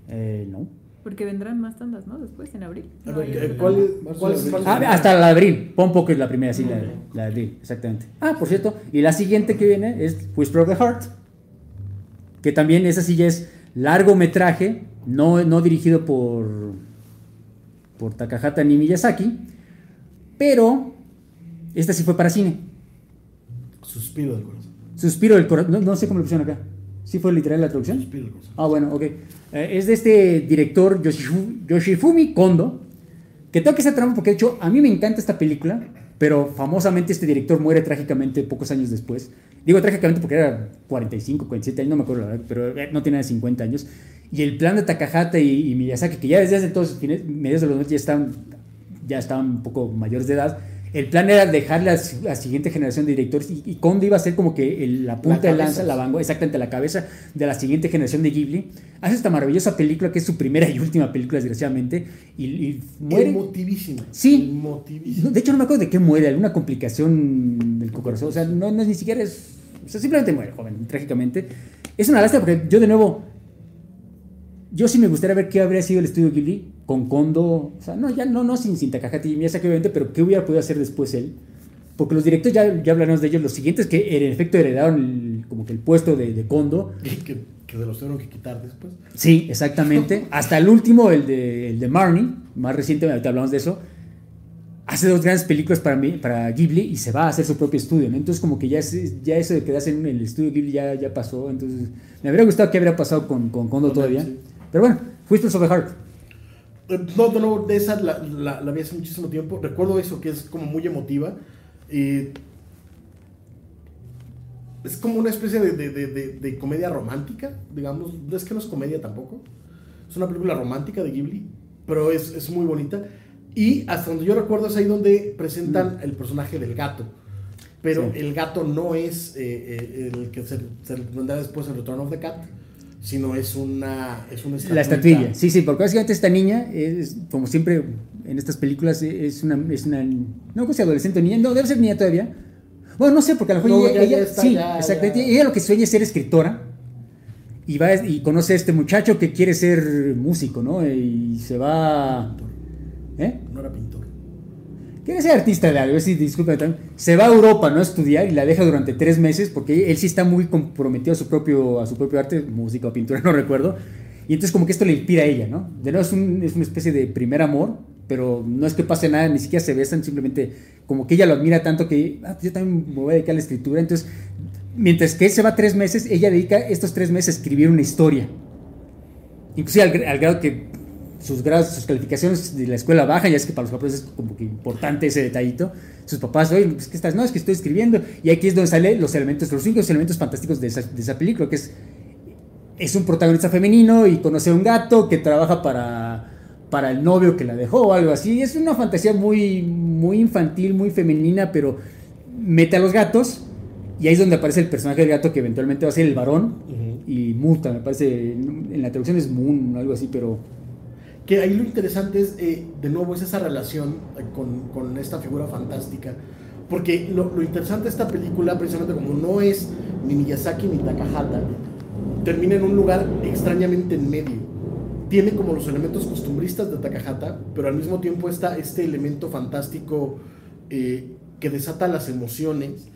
Speaker 2: Eh, no.
Speaker 3: Porque vendrán más tandas, ¿no? Después, en abril. No,
Speaker 1: ver,
Speaker 3: ya
Speaker 1: ¿qué-
Speaker 3: no.
Speaker 1: ¿cuál, cuál es
Speaker 4: abril.
Speaker 1: cuál es-
Speaker 2: Ah, hasta la de abril. Pon poco es la primera, sí, la, la de abril, exactamente. Ah, por cierto, y la siguiente que viene es Whisper of the Heart, que también esa sí ya es largometraje, no, no dirigido por, por Takahata ni Miyazaki, pero esta sí fue para cine.
Speaker 1: Suspiro del corazón.
Speaker 2: Suspiro del corazón, no, no sé cómo lo pusieron acá. ¿Sí fue literal la traducción?
Speaker 1: Suspiro del corazón.
Speaker 2: Ah, bueno, ok. Eh, es de este director Yoshifu- Yoshifumi Kondo, que tengo que hacer porque de hecho a mí me encanta esta película, pero famosamente este director muere trágicamente pocos años después. Digo trágicamente porque era 45, 47 años, no me acuerdo la verdad, pero eh, no tenía 50 años. Y el plan de Takahata y, y Miyazaki, que ya desde fines, mediados de los 90 ya estaban, ya estaban un poco mayores de edad, el plan era dejarle a la, la siguiente generación de directores y, y Kondo iba a ser como que el- la punta de
Speaker 1: cabeza.
Speaker 2: lanza, la vanguardia, exactamente la cabeza de la siguiente generación de Ghibli. Hace esta maravillosa película que es su primera y última película, desgraciadamente, y, y muere.
Speaker 1: Emotivísimo.
Speaker 2: Sí.
Speaker 1: Emotivísimo.
Speaker 2: No, de hecho, no me acuerdo de qué muere, alguna complicación del corazón. O sea, no, no es ni siquiera es. O sea, simplemente muere, joven, trágicamente. Es una lástima porque yo, de nuevo, yo sí me gustaría ver qué habría sido el estudio Ghibli con Kondo. O sea, no, ya no, no sin, sin Takahata y Miyazaki, obviamente, pero qué hubiera podido hacer después él. Porque los directores, ya, ya hablaremos de ellos, los siguientes que en efecto heredaron el- como que el puesto de, de Kondo.
Speaker 1: Que, que, se los tuvieron que quitar después.
Speaker 2: Sí, exactamente. Hasta el último, el de, el de Marnie, más reciente, ahorita hablamos de eso. Hace dos grandes películas para, mí, para Ghibli y se va a hacer su propio estudio. ¿no? Entonces, como que ya, es- ya eso de quedarse en el estudio Ghibli ya, ya pasó. Entonces, me habría gustado que habría pasado con, con Kondo todavía.
Speaker 1: sí.
Speaker 2: Pero bueno, Whispers of the Heart.
Speaker 1: Eh, No, no, no, de esa la, la, la vi hace muchísimo tiempo. Recuerdo eso, que es como muy emotiva. Eh, es como una especie de, de- de- de- comedia romántica, digamos. Es que no es comedia tampoco. Es una película romántica de Ghibli, pero es, es muy bonita. Y hasta donde yo recuerdo es ahí donde presentan el personaje del gato. Pero
Speaker 2: Sí.
Speaker 1: el gato no es eh, eh, el que se, se vendrá después en Return of the Cat, sino es una, es una
Speaker 2: La
Speaker 1: estatuilla.
Speaker 2: estatuilla. Sí, sí, porque básicamente esta niña es, como siempre en estas películas, es una, es una no sé si adolescente o niña, no, debe ser niña todavía. Bueno, no sé, porque a lo mejor
Speaker 1: No,
Speaker 2: ella,
Speaker 1: está,
Speaker 2: sí,
Speaker 1: ya-
Speaker 2: exactamente.
Speaker 1: ya.
Speaker 2: Ella lo que sueña es ser escritora y va y conoce a este muchacho que quiere ser músico, ¿no? Y se va, ¿eh?
Speaker 1: No era pintor.
Speaker 2: Quiere ser artista de algo, sí, disculpen también. Se va a Europa, ¿no? A estudiar y la deja durante tres meses porque él sí está muy comprometido a su propio, a su propio arte, música o pintura, no recuerdo. Y entonces como que esto le inspira a ella, ¿no? De nuevo es, un- es una especie de primer amor, pero no es que pase nada, ni siquiera se besan, simplemente como que ella lo admira tanto que ah, yo también me voy a dedicar a la escritura. Entonces, mientras que él se va tres meses, ella dedica estos tres meses a escribir una historia. Inclusive al grado que sus grados, sus calificaciones de la escuela bajan, ya es que para los papás es como que importante ese detallito. Sus papás, oye, pues, ¿qué estás? No, es que estoy escribiendo. Y aquí es donde salen los elementos, los cinco elementos fantásticos de esa, de esa película, que es, es un protagonista femenino y conoce a un gato que trabaja para, para el novio que la dejó o algo así. Es una fantasía muy, muy infantil, muy femenina, pero mete a los gatos. Y ahí es donde aparece el personaje del gato que eventualmente va a ser el varón. Y Muta, me parece, en la traducción es Moon, algo así, pero
Speaker 1: Que ahí lo interesante es, eh, de nuevo, es esa relación eh, con, con esta figura fantástica. Porque lo, lo interesante de esta película, precisamente como no es ni Miyazaki ni Takahata, termina en un lugar extrañamente en medio. Tiene como los elementos costumbristas de Takahata, pero al mismo tiempo está este elemento fantástico eh, que desata las emociones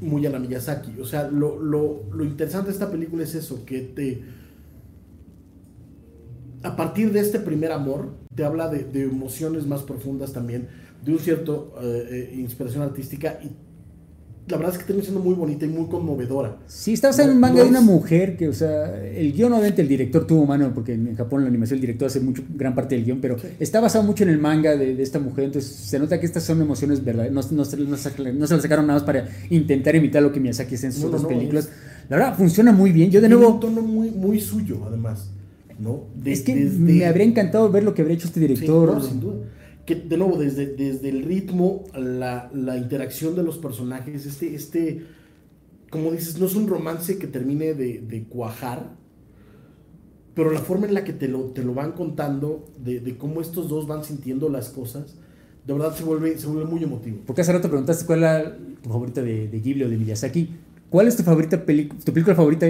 Speaker 1: muy a la Miyazaki. O sea, lo, lo, lo interesante de esta película es eso, que te a partir de este primer amor, te habla de, de emociones más profundas también, de un cierto eh, eh, inspiración artística y la verdad es que termina siendo muy bonita y muy conmovedora.
Speaker 2: Sí, está basado en un manga
Speaker 1: no
Speaker 2: de una
Speaker 1: es-
Speaker 2: mujer que, o sea, el guion obviamente el director tuvo mano, porque en Japón la animación el director hace mucho, gran parte del guion, pero está basado mucho en el manga de, de esta mujer, entonces se nota que estas son emociones verdaderas, no, no, se- no no se las sacaron nada más para intentar imitar lo que Miyazaki hace en sus otras películas.
Speaker 1: es-
Speaker 2: La verdad, funciona muy bien. Yo de
Speaker 1: Tiene
Speaker 2: nuevo,
Speaker 1: un tono muy, muy suyo, además. ¿No? De-
Speaker 2: es que
Speaker 1: desde-
Speaker 2: me habría encantado ver lo que habría hecho este
Speaker 1: Sí,
Speaker 2: director.
Speaker 1: no, sin duda. Que de nuevo, desde, desde el ritmo, la, la interacción de los personajes, este, este, como dices, no es un romance que termine de, de cuajar, pero la forma en la que te lo, te lo van contando, de, de cómo estos dos van sintiendo las cosas, de verdad se vuelve, se vuelve muy emotivo.
Speaker 2: Porque hace rato preguntaste cuál era tu favorita de, de Ghibli o de Miyazaki. ¿Cuál es tu favorita tu película favorita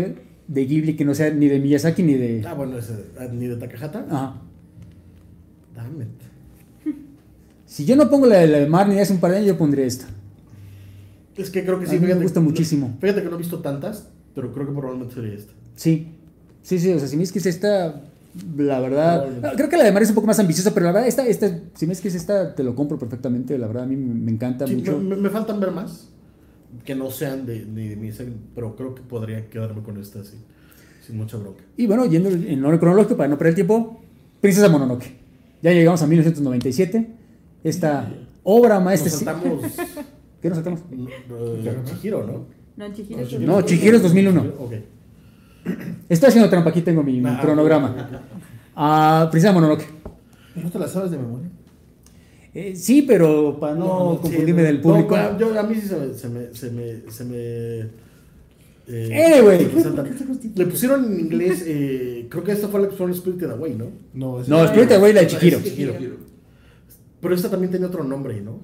Speaker 2: de Ghibli que no sea ni de Miyazaki ni de...
Speaker 1: Ah, bueno, ese, ah, ni de Takahata.
Speaker 2: Ajá.
Speaker 1: Damn it.
Speaker 2: Si yo no pongo la de, la de Mar ni hace un par de años, yo pondría esta.
Speaker 1: Es que creo que
Speaker 2: A
Speaker 1: sí,
Speaker 2: mí me gusta muchísimo.
Speaker 1: Fíjate que no he visto tantas, pero creo que probablemente sería esta.
Speaker 2: Sí, sí, sí, o sea, si me es que es esta, la verdad, ah, creo que la de Mar es un poco más ambiciosa, pero la verdad, esta, esta, si me es que es esta, te lo compro perfectamente, la verdad, a mí me, me encanta
Speaker 1: Sí,
Speaker 2: mucho.
Speaker 1: me, me faltan ver más que no sean de, de, de Miyazaki, pero creo que podría quedarme con esta sin, sin mucha bronca.
Speaker 2: Y bueno, yendo en orden cronológico, para no perder el tiempo, Princesa Mononoke. Ya llegamos a 1997, esta obra maestra...
Speaker 1: Nos saltamos
Speaker 2: ¿Qué nos saltamos?
Speaker 1: eh, Chihiro, ¿no?
Speaker 3: No, Chihiro.
Speaker 1: No,
Speaker 3: es
Speaker 1: Chihiro.
Speaker 2: No, Chihiro es 2001.
Speaker 1: Ok.
Speaker 2: Estoy haciendo trampa, aquí tengo mi, mi
Speaker 1: Ah,
Speaker 2: cronograma. Ah, Princesa Mononoke.
Speaker 4: ¿No te las sabes de memoria?
Speaker 2: Eh, sí, pero para no, confundirme
Speaker 1: no.
Speaker 2: del público.
Speaker 1: No, yo, a mí sí se me. Se me, se me, se me
Speaker 2: Eh, güey.
Speaker 1: salta. Le pusieron en inglés, eh, creo que esta fue la que pusieron Spirited Away, ¿no?
Speaker 4: No, es
Speaker 2: No, Spirited Away, la de Chihiro.
Speaker 1: Es Chihiro. Pero esta también tenía otro nombre, ¿no?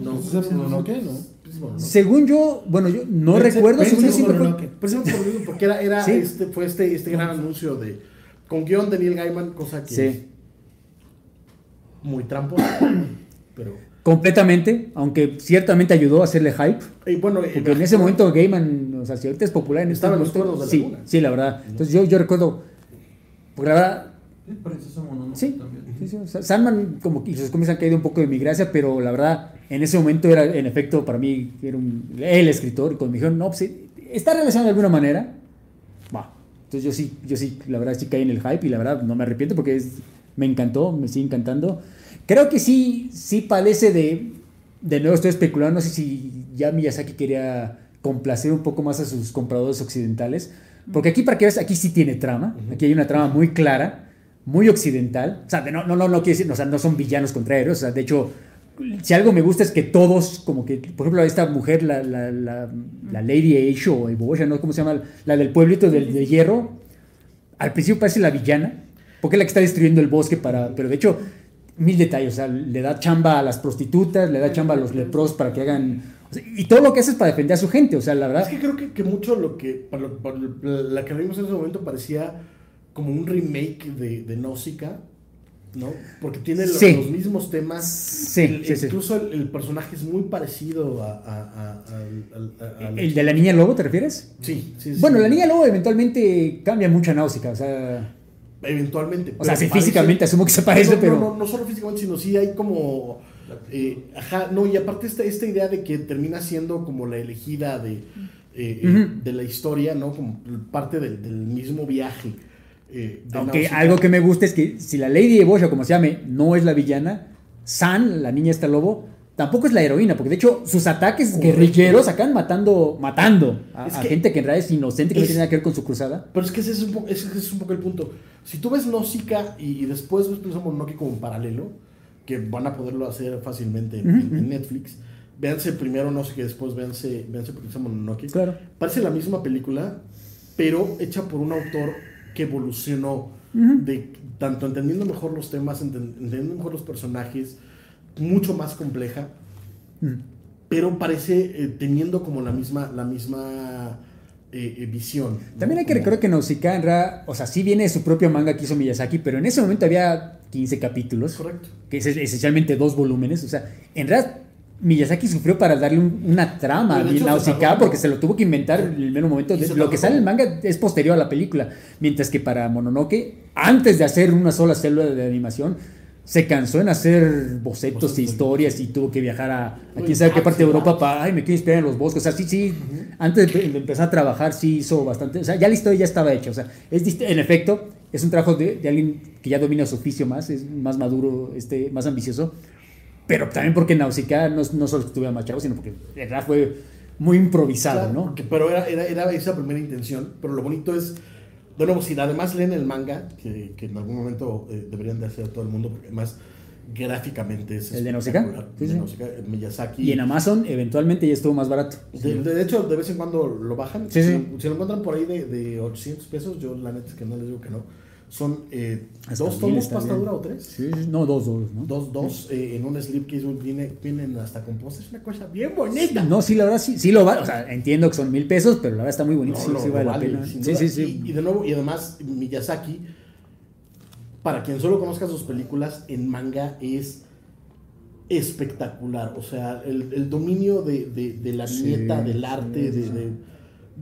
Speaker 4: No, ¿es el Mononoke, no?
Speaker 1: Pues, bueno, no.
Speaker 2: Según yo, bueno, yo no
Speaker 4: Pense-
Speaker 2: recuerdo, según yo siempre fue-
Speaker 1: mismo, porque era, era
Speaker 2: Sí.
Speaker 1: este, fue este, este gran anuncio de. Con guion de Neil Gaiman, cosa que
Speaker 2: Sí.
Speaker 1: Muy tramposa. pero.
Speaker 2: completamente, aunque ciertamente ayudó a hacerle hype.
Speaker 1: Y bueno, eh,
Speaker 2: Porque en ese momento Gaiman, o sea, si ahorita es popular en este
Speaker 1: Estaba en los
Speaker 2: momento,
Speaker 1: cuernos de la
Speaker 2: sí,
Speaker 1: luna.
Speaker 2: sí, la verdad. Entonces yo, yo recuerdo, porque la verdad, Sí, sí, sí, o sea, Sandman como que sus cómics han caído un poco de mi gracia, pero la verdad, en ese momento era, en efecto, para mí, era un, el escritor, y cuando me dijeron, no, pues está relacionado de alguna manera, va. Entonces yo sí, yo sí, la verdad sí caí en el hype y la verdad no me arrepiento porque es, me encantó, me sigue encantando. Creo que sí, sí padece de, de nuevo estoy especulando, no sé si ya Miyazaki quería complacer un poco más a sus compradores occidentales, porque aquí para que veas, aquí sí tiene trama, aquí hay una trama muy clara, muy occidental, o sea, no, no, no, no quiere decir, o sea, no son villanos contra héroes, o sea, de hecho, si algo me gusta es que todos, como que, por ejemplo, esta mujer, la, la, la, la Lady Eisho o Ebosha, ¿no? ¿Cómo se llama? La del pueblito del, de hierro, al principio parece la villana, porque es la que está destruyendo el bosque para, pero de hecho, mil detalles, o sea, le da chamba a las prostitutas, le da chamba a los lepros para que hagan, o sea, y todo lo que hace es para defender a su gente, o sea, la verdad,
Speaker 1: Es que creo que, que mucho lo que. Para lo- para la que vimos en ese momento parecía como un remake de, de Nausicaa, ¿no? Porque tiene los,
Speaker 2: Sí.
Speaker 1: los mismos temas.
Speaker 2: Sí,
Speaker 1: El-
Speaker 2: sí, sí.
Speaker 1: Incluso el, el personaje es muy parecido a. a- a- al- al- a- a-
Speaker 2: ¿el de la niña lobo te refieres?
Speaker 1: Sí, sí, sí.
Speaker 2: Bueno, la niña lobo eventualmente cambia mucho a Náusica, o sea,
Speaker 1: Eventualmente.
Speaker 2: O sea,
Speaker 1: pero
Speaker 2: sí, físicamente asumo que se parece,
Speaker 1: no, no,
Speaker 2: pero-
Speaker 1: No, no, solo físicamente, sino sí hay como. eh, ajá, no, y aparte esta, esta idea de que termina siendo como la elegida de, eh, eh, de la historia, ¿no? Como parte del, del mismo viaje. eh,
Speaker 2: Aunque
Speaker 1: Nausicaa.
Speaker 2: algo que me gusta es que si la Lady Ebosh, o como se llame, no es la villana, San, la niña esta lobo, tampoco es la heroína, porque de hecho sus ataques
Speaker 1: Correcto.
Speaker 2: guerrilleros acaban matando, matando a,
Speaker 1: que-
Speaker 2: gente que en realidad es inocente, que no tiene nada que ver con su cruzada.
Speaker 1: Pero es que ese es un poco, ese es un poco el punto. Si tú ves Nausicaa y, y después ves Princesa Mononoke como un paralelo, que van a poderlo hacer fácilmente en, Netflix, véanse primero Nausicaa y después véanse, véanse Princesa Mononoke.
Speaker 2: Claro.
Speaker 1: Parece la misma película, pero hecha por un autor que evolucionó, de, tanto entendiendo mejor los temas, enten- entendiendo mejor los personajes, mucho más compleja,
Speaker 2: Mm.
Speaker 1: pero parece eh, teniendo como la misma, la misma eh, eh, visión.
Speaker 2: También hay que
Speaker 1: Como-
Speaker 2: recordar que Nausicaa, en realidad, o sea, sí viene de su propio manga que hizo Miyazaki, pero en ese momento había 15 capítulos,
Speaker 1: Correcto.
Speaker 2: que es esencialmente dos volúmenes. O sea, en realidad Miyazaki sufrió para darle un- una trama a Nausicaa porque se lo tuvo que inventar en el mero momento. De- lo que sale en el manga es posterior a la película, mientras que para Mononoke, antes de hacer una sola célula de animación, se cansó en hacer bocetos e
Speaker 1: de-
Speaker 2: historias y tuvo que viajar a, a quién sabe qué
Speaker 1: ah,
Speaker 2: parte de Europa para, ay, me quiero inspirar en los bosques. O sea, sí, sí, antes de, de empezar a trabajar, sí hizo bastante. O sea, ya la historia ya estaba hecha. O sea, es en efecto, es un trabajo de, de alguien que ya domina su oficio más, es más maduro, este, más ambicioso. Pero también porque Nausicaa no, no solo estuviera más chavo, sino porque en realidad fue muy improvisado, ¿no?
Speaker 1: porque- pero era, era, era esa primera intención. Pero lo bonito es, de nuevo, si además leen el manga, que, que en algún momento eh, deberían de hacer todo el mundo, porque además gráficamente es
Speaker 2: ¿El de Nausicaa? Sí,
Speaker 1: El de
Speaker 2: sí.
Speaker 1: Nausicaa, el Miyazaki.
Speaker 2: Y en Amazon eventualmente ya estuvo más barato.
Speaker 1: de, de- hecho, de vez en cuando lo bajan.
Speaker 2: Sí,
Speaker 1: si. Lo, si lo encuentran por ahí de, de 800 pesos, yo la neta es que no les digo que no. Son eh, dos tomos pasta dura o tres.
Speaker 2: Sí, no, dos, dos, ¿no?
Speaker 1: Dos, dos eh, en un slipcase viene, vienen hasta con postres. Es una cosa bien bonita.
Speaker 2: No, sí, la verdad sí, sí lo vale. O sea, entiendo que son mil pesos, pero la verdad está muy bonito.
Speaker 1: No,
Speaker 2: sí,
Speaker 1: lo-
Speaker 2: sí vale la pena. Sí, sí, sí.
Speaker 1: Y, y de nuevo, y además, Miyazaki, para quien solo conozca sus películas, en manga es espectacular. O sea, el, el dominio de, de- de la
Speaker 2: Sí,
Speaker 1: viñeta, del arte,
Speaker 2: sí,
Speaker 1: de,
Speaker 2: sí.
Speaker 1: de-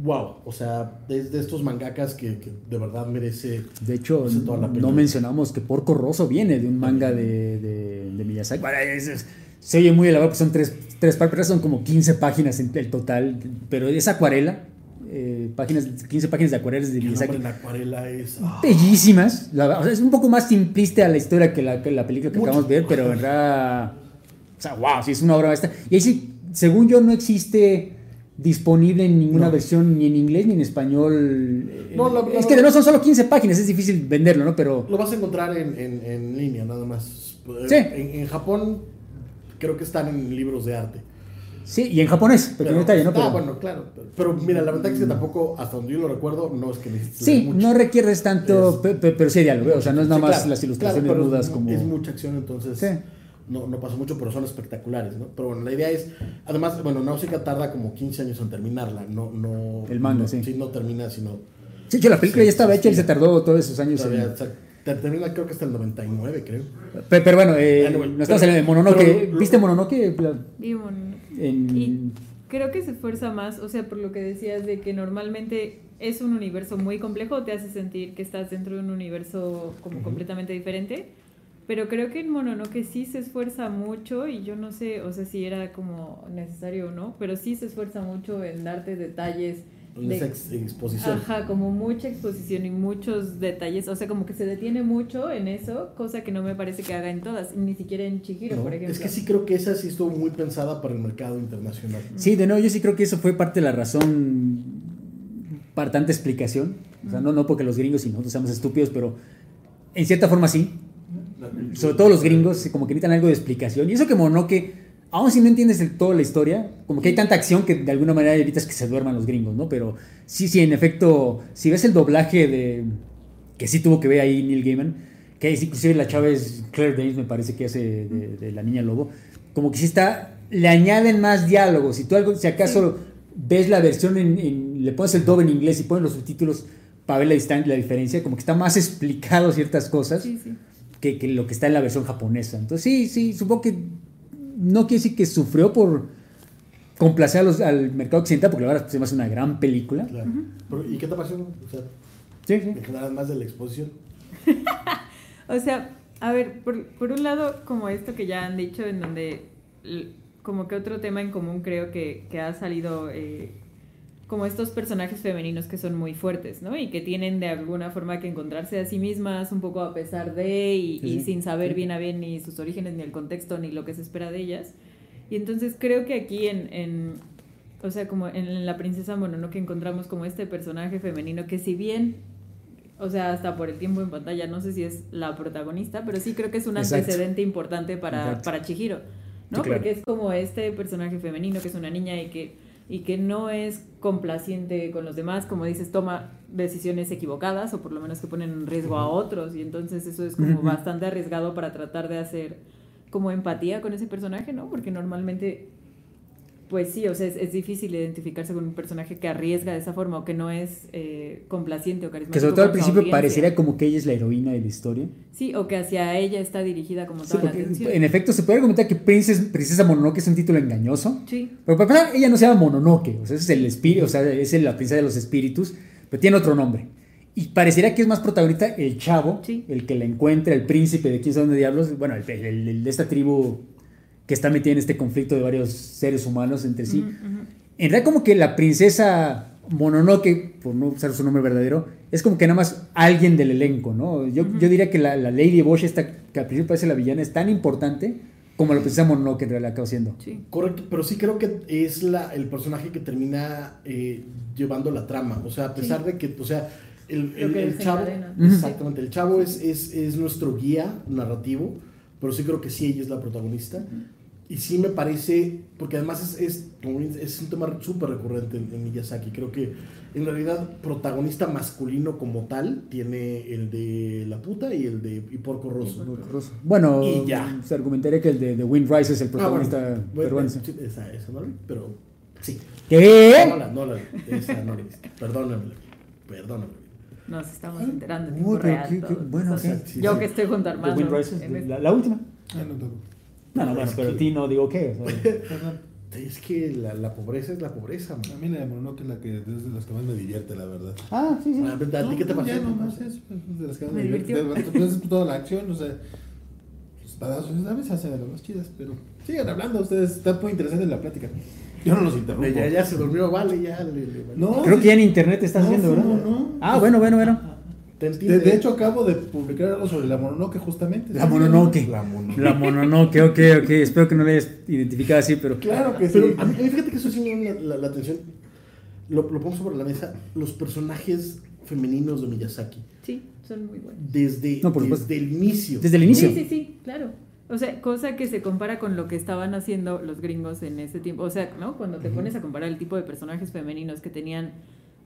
Speaker 1: Wow. O sea, es de estos mangakas que, que de verdad merece.
Speaker 2: De hecho,
Speaker 1: merece toda la pena.
Speaker 2: no mencionamos que Porco Rosso viene de un manga de, de, de Miyazaki. Bueno, es- es- se oye muy elevado, pues son tres, tres páginas, son como 15 páginas en el total, pero es acuarela, eh, páginas, 15 páginas de acuarelas de Miyazaki.
Speaker 1: en acuarela es. ah,
Speaker 2: Bellísimas, la verdad, o sea, es un poco más simplista la historia que la, que la película que
Speaker 1: Mucho.
Speaker 2: acabamos de ver, pero en realidad, o sea, wow, sí es una obra maestra. Y ahí sí, según yo, no existe disponible en ninguna
Speaker 1: No.
Speaker 2: versión ni en inglés ni en español. Eh,
Speaker 1: No,
Speaker 2: es que no son solo 15 páginas, es difícil venderlo, ¿no? Pero
Speaker 1: Lo vas a encontrar en, en- en línea, nada más.
Speaker 2: Sí.
Speaker 1: En, en Japón, creo que están en libros de arte.
Speaker 2: sí, y en japonés, pequeño detalle, ¿no?
Speaker 1: Ah,
Speaker 2: Pero,
Speaker 1: bueno, claro. Pero mira, la verdad es que tampoco, hasta donde yo lo recuerdo, no es que necesites
Speaker 2: sí,
Speaker 1: mucho.
Speaker 2: no requieres tanto,
Speaker 1: Es-
Speaker 2: pero sí hay diálogo, o sea, no es nada
Speaker 1: Sí,
Speaker 2: más
Speaker 1: claro,
Speaker 2: las ilustraciones
Speaker 1: claro,
Speaker 2: mudas como...
Speaker 1: Es mucha acción, entonces
Speaker 2: Sí.
Speaker 1: No, no pasa mucho, pero son espectaculares, ¿no? Pero bueno, la idea es, además, bueno, Náusica tarda como 15 años en terminarla, no, no...
Speaker 2: El manga,
Speaker 1: no,
Speaker 2: sí.
Speaker 1: no termina, sino...
Speaker 2: Sí, yo la película
Speaker 1: Sí,
Speaker 2: ya estaba
Speaker 1: sí,
Speaker 2: hecha y se tardó todos esos años en-
Speaker 1: Todavía, o sea, ter- termina creo que hasta el 99, creo.
Speaker 2: Pero, pero bueno, eh, no estamos hablando de Mononoke.
Speaker 1: pero
Speaker 2: ¿Viste Mononoke? La-
Speaker 3: Y bueno,
Speaker 2: En...
Speaker 3: Y creo que se esfuerza más, o sea, por lo que decías de que normalmente es un universo muy complejo, te hace sentir que estás dentro de un universo como completamente diferente. Pero creo que en Mononoke sí se esfuerza mucho y yo no sé, o sea, si era como necesario o no, pero sí se esfuerza mucho en darte detalles.
Speaker 1: En
Speaker 3: de-
Speaker 1: esa ex- exposición.
Speaker 3: Ajá, como mucha exposición y muchos detalles, o sea, como que se detiene mucho en eso, cosa que no me parece que haga en todas, ni siquiera en Chihiro,
Speaker 1: ¿no?
Speaker 3: por ejemplo.
Speaker 1: Es que sí creo que esa sí estuvo muy pensada para el mercado internacional.
Speaker 2: Sí, de nuevo, yo sí creo que eso fue parte de la razón para tanta explicación. O sea, no, no porque los gringos y nosotros seamos estúpidos, pero en cierta forma sí. Sobre todo los gringos, como que necesitan algo de explicación. Y eso que Mononoke, aún si no entiendes del todo la historia, como que hay tanta acción que de alguna manera evitas que se duerman los gringos, ¿no? Pero sí, sí, en efecto, si ves el doblaje de. que sí tuvo que ver ahí Neil Gaiman, que es inclusive la chava es Claire Danes, me parece que hace de, de la niña lobo, como que sí está. le añaden más diálogos. Si tú algo, si acaso ves la versión en, en- le pones el doble en inglés y pones los subtítulos para ver la, la diferencia, como que está más explicado ciertas cosas
Speaker 3: Sí, sí.
Speaker 2: Que, que lo que está en la versión japonesa. Entonces, sí, sí, supongo que no quiere decir que sufrió por complacer a los- al mercado occidental, porque la verdad se me hace una gran película.
Speaker 1: Claro. ¿Y qué te pareció? O sea,
Speaker 2: Sí, sí.
Speaker 1: más de la exposición.
Speaker 3: O sea, a ver, por, por un lado, como esto que ya han dicho, en donde como que otro tema en común creo que, que ha salido eh, como estos personajes femeninos que son muy fuertes, ¿no? Y que tienen de alguna forma que encontrarse a sí mismas un poco a pesar de y,
Speaker 2: Sí,
Speaker 3: y sin saber bien a bien ni sus orígenes, ni el contexto, ni lo que se espera de ellas. Y entonces creo que aquí en, en o sea, como en la princesa Mononoke encontramos como este personaje femenino que si bien, o sea, hasta por el tiempo en pantalla, no sé si es la protagonista, pero sí creo que es un
Speaker 2: Exacto.
Speaker 3: antecedente importante para,
Speaker 2: Exacto.
Speaker 3: para Chihiro, ¿no?
Speaker 2: Sí, claro.
Speaker 3: Porque es como este personaje femenino que es una niña y que, y que no es complaciente con los demás, como dices, toma decisiones equivocadas o por lo menos que ponen en riesgo a otros. Y entonces eso es como bastante arriesgado para tratar de hacer como empatía con ese personaje, ¿no? Porque normalmente pues sí, o sea, es, es difícil identificarse con un personaje que arriesga de esa forma o que no es eh, complaciente o carismático.
Speaker 2: Que sobre todo al principio
Speaker 3: audiencia.
Speaker 2: pareciera como que ella es la heroína de la historia.
Speaker 3: Sí, o que hacia ella está dirigida como
Speaker 2: Sí,
Speaker 3: toda la atención.
Speaker 2: en efecto, se puede argumentar que Princess- Princesa Mononoke es un título engañoso.
Speaker 3: Sí,
Speaker 2: Pero para empezar, ella no se llama Mononoke, o sea, es el espíritu, o sea, es la princesa de los espíritus, pero tiene otro nombre. Y pareciera que es más protagonista el chavo,
Speaker 3: Sí.
Speaker 2: el que la encuentra, el príncipe de quién sabe dónde diablos, bueno, el, el- el de esta tribu que está metida en este conflicto de varios seres humanos entre sí.
Speaker 3: Ujú, ujú.
Speaker 2: En realidad como que la princesa Mononoke, por no usar su nombre verdadero, es como que nada más alguien del elenco, ¿no? Yo, yo diría que la, la Lady Bosch, esta que al principio parece la villana, es tan importante como la princesa Mononoke en realidad acaba siendo.
Speaker 3: Sí.
Speaker 1: Correcto, pero sí creo que es la, el personaje que termina eh, llevando la trama. O sea, a pesar
Speaker 3: Sí.
Speaker 1: de que, o sea, el, el- chavo, exactamente, el chavo es, es, es nuestro guía narrativo, pero sí creo que sí ella es la protagonista. Y sí me parece, porque además es, es, es un tema súper recurrente en, en Miyazaki. Creo que en realidad protagonista masculino como tal tiene el de la puta y el de y Porco Rosso.
Speaker 2: Bueno,
Speaker 1: Y ya.
Speaker 2: se argumentaría que el de, The Wind Rises es el
Speaker 1: Ah,
Speaker 2: protagonista
Speaker 1: bueno, bueno,
Speaker 2: peruano.
Speaker 1: sí, esa, esa no la vi, pero sí.
Speaker 2: ¿Qué?
Speaker 1: No la, no la vi, esa no la vi. Perdóname, perdóname.
Speaker 3: Nos estamos enterando en tiempo real
Speaker 2: qué- qué- bueno,
Speaker 3: yo
Speaker 1: sí.
Speaker 3: que estoy junto a
Speaker 2: The
Speaker 3: Armando.
Speaker 2: Wind Rises,
Speaker 3: en este-
Speaker 2: la, la última.
Speaker 4: Ah, no, no.
Speaker 2: No, no, bueno,
Speaker 1: Es
Speaker 2: pero
Speaker 1: que-
Speaker 2: a ti no digo qué. o sea,
Speaker 4: Perdón.
Speaker 1: Es que la, la pobreza es la pobreza,
Speaker 4: A
Speaker 1: man.
Speaker 4: mí la de Mononoke es la que es de las que más me divierte, la verdad.
Speaker 2: ah, sí, sí.
Speaker 1: Ah, ¿A ti qué te
Speaker 4: ya no, no sé, es de las que más
Speaker 3: Me
Speaker 4: me divierte.
Speaker 3: divirtió.
Speaker 4: Pues es toda la acción, o sea, los padazos, a veces hacen de las más chidas, pero sigan hablando ustedes, está muy interesante la plática. Yo no los interrumpo.
Speaker 1: Ya, ya se durmió, vale, ya. Le, le-
Speaker 4: No,
Speaker 2: Creo
Speaker 4: sí.
Speaker 2: que ya en internet estás
Speaker 4: No,
Speaker 2: viendo, ¿verdad?
Speaker 4: no, no.
Speaker 2: Ah, bueno, bueno, bueno.
Speaker 1: Te
Speaker 4: De, hecho, acabo de publicar algo sobre la Mononoke justamente.
Speaker 2: La Mononoke.
Speaker 1: La mono.
Speaker 2: La Mononoke, ok, ok. Espero que no la hayas identificado así, pero.
Speaker 4: Claro que sí.
Speaker 1: Pero a mí, a mí fíjate que eso sí me llama la, la- la atención. Lo, lo pongo sobre la mesa. Los personajes femeninos de Miyazaki.
Speaker 3: Sí, son muy buenos.
Speaker 1: Desde,
Speaker 2: No,
Speaker 1: desde el inicio.
Speaker 2: Desde el inicio.
Speaker 3: Sí, sí, sí, claro. O sea, cosa que se compara con lo que estaban haciendo los gringos en ese tiempo. O sea, ¿no? Cuando te pones a comparar el tipo de personajes femeninos que tenían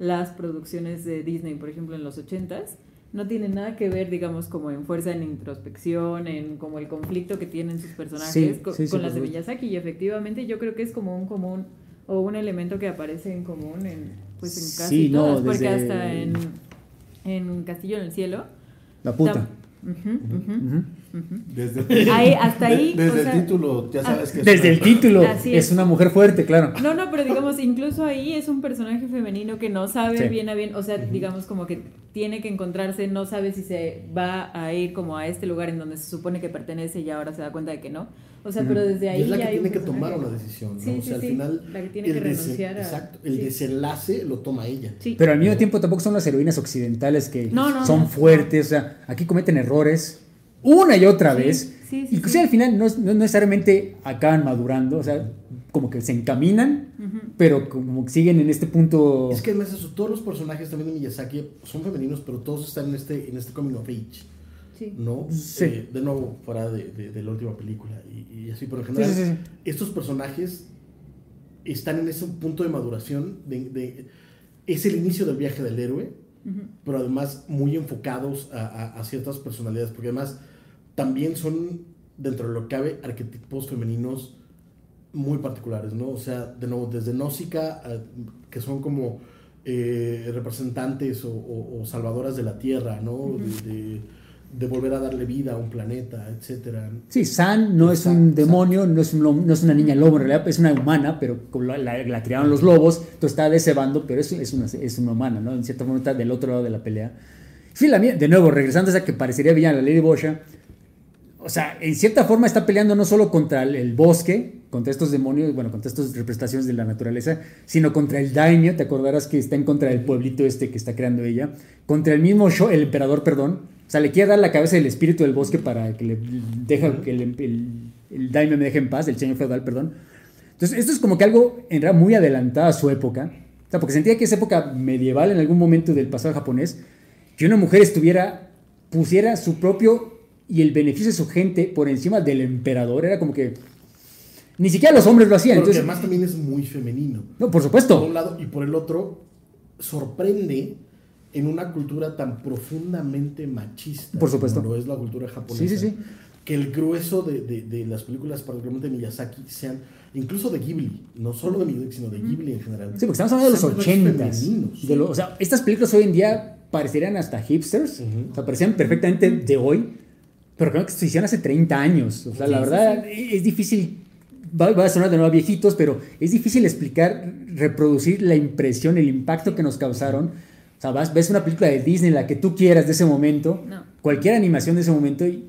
Speaker 3: las producciones de Disney, por ejemplo, en los ochentas, no tiene nada que ver, digamos, como en fuerza, en introspección, en como el conflicto que tienen sus personajes
Speaker 2: Sí,
Speaker 3: co-
Speaker 2: sí, sí,
Speaker 3: con las de. Miyazaki. Y efectivamente yo creo que es como un común o un elemento que aparece en común en, pues, en casi
Speaker 2: Sí, no,
Speaker 3: todas. Porque hasta en, en Castillo en el Cielo.
Speaker 2: La puta.
Speaker 3: tam-.
Speaker 4: Desde,
Speaker 3: Ahí, hasta
Speaker 4: de-
Speaker 3: ahí,
Speaker 4: desde
Speaker 3: o sea-
Speaker 4: el título, ya sabes que es
Speaker 2: Desde
Speaker 4: una-
Speaker 2: el título.
Speaker 3: Así
Speaker 2: Es
Speaker 3: es.
Speaker 2: una mujer fuerte, claro.
Speaker 3: No, no, pero digamos, incluso ahí es un personaje femenino que no sabe
Speaker 2: Sí.
Speaker 3: bien a bien, o sea, digamos como que tiene que encontrarse, no sabe si se va a ir como a este lugar en donde se supone que pertenece y ahora se da cuenta de que no. O sea, pero desde
Speaker 1: Y
Speaker 3: ahí
Speaker 1: es la que tiene que tomar una decisión. ¿no?
Speaker 3: Sí,
Speaker 1: o sea,
Speaker 3: sí,
Speaker 1: al
Speaker 3: sí.
Speaker 1: final.
Speaker 3: La que tiene que renunciar a-
Speaker 1: Exacto. El
Speaker 3: sí.
Speaker 1: desenlace lo toma ella.
Speaker 3: Sí.
Speaker 2: Pero al mismo tiempo tampoco son las heroínas occidentales que
Speaker 3: No, no,
Speaker 2: son
Speaker 3: no.
Speaker 2: fuertes. O sea, aquí cometen errores una y otra
Speaker 3: Sí,
Speaker 2: vez.
Speaker 3: sí, sí,
Speaker 2: Inclusive
Speaker 3: sí.
Speaker 2: al final no, no necesariamente acaban madurando. O sea, como que se encaminan, pero como que siguen en este punto.
Speaker 1: Es que además eso, todos los personajes también de Miyazaki son femeninos, pero todos están en este, en este coming of age.
Speaker 3: Sí.
Speaker 1: ¿no?
Speaker 2: Sí.
Speaker 1: Eh, de nuevo, fuera de, de- de la última película. Y, y así, pero en general,
Speaker 2: Sí, sí, sí.
Speaker 1: estos personajes están en ese punto de maduración. De, de- es el inicio del viaje del héroe, pero además muy enfocados a, a- a ciertas personalidades, porque además también son, dentro de lo que cabe, arquetipos femeninos muy particulares, ¿no? O sea, de nuevo, desde Nausicaa, a- que son como eh, representantes o, o- o salvadoras de la tierra, ¿no?
Speaker 3: Ujú.
Speaker 1: de, de- de volver a darle vida a un planeta, etcétera.
Speaker 2: Sí, San no es un
Speaker 1: Exacto,
Speaker 2: demonio, no es, un no es una niña lobo, en realidad es una humana, pero la, la- la criaron los lobos, entonces está de ese bando, pero es, es, una, es una humana, ¿no? En cierta forma está del otro lado de la pelea. Sí, la mía, de nuevo, regresando a esa que parecería villana, la Lady Bosha. O sea, en cierta forma está peleando no solo contra el, bosque, contra estos demonios, bueno, contra estas representaciones de la naturaleza, sino contra el daimyo, te acordarás que está en contra del pueblito este que está creando ella, contra el mismo Sho, el emperador, perdón. O sea, le quiere dar la cabeza del espíritu del bosque para que le deja que el, el, el daimyo me deje en paz, el señor feudal, perdón. Entonces, esto es como que algo en realidad muy adelantado a su época. O sea, porque sentía que esa época medieval en algún momento del pasado japonés, que una mujer estuviera, pusiera su propio y el beneficio de su gente por encima del emperador, era como que ni siquiera los hombres lo hacían.
Speaker 1: Porque
Speaker 2: Entonces,
Speaker 1: además también es muy femenino.
Speaker 2: no, por
Speaker 1: Por
Speaker 2: supuesto.
Speaker 1: un lado y por el otro, sorprende en una cultura tan profundamente machista.
Speaker 2: Por supuesto.
Speaker 1: Como lo es la cultura japonesa.
Speaker 2: Sí, sí, sí.
Speaker 1: Que el grueso de, de- de las películas, particularmente de Miyazaki, sean incluso de Ghibli, no solo de Miyazaki, sino de Ghibli en general.
Speaker 2: Sí, porque estamos hablando de los
Speaker 1: sean personajes
Speaker 2: 80
Speaker 1: femeninos.
Speaker 2: de lo- o sea, estas películas hoy en día parecerían hasta hipsters,
Speaker 1: Ujú.
Speaker 2: o sea, parecían perfectamente de hoy, pero creo que se hicieron hace 30 años. O sea, la
Speaker 3: Sí, sí,
Speaker 2: verdad es difícil, va, va a sonar de nuevo a viejitos, pero es difícil explicar, reproducir la impresión, el impacto que nos causaron. O sea, vas, ves una película de Disney, la que tú quieras de ese momento,
Speaker 3: No.
Speaker 2: cualquier animación de ese momento, y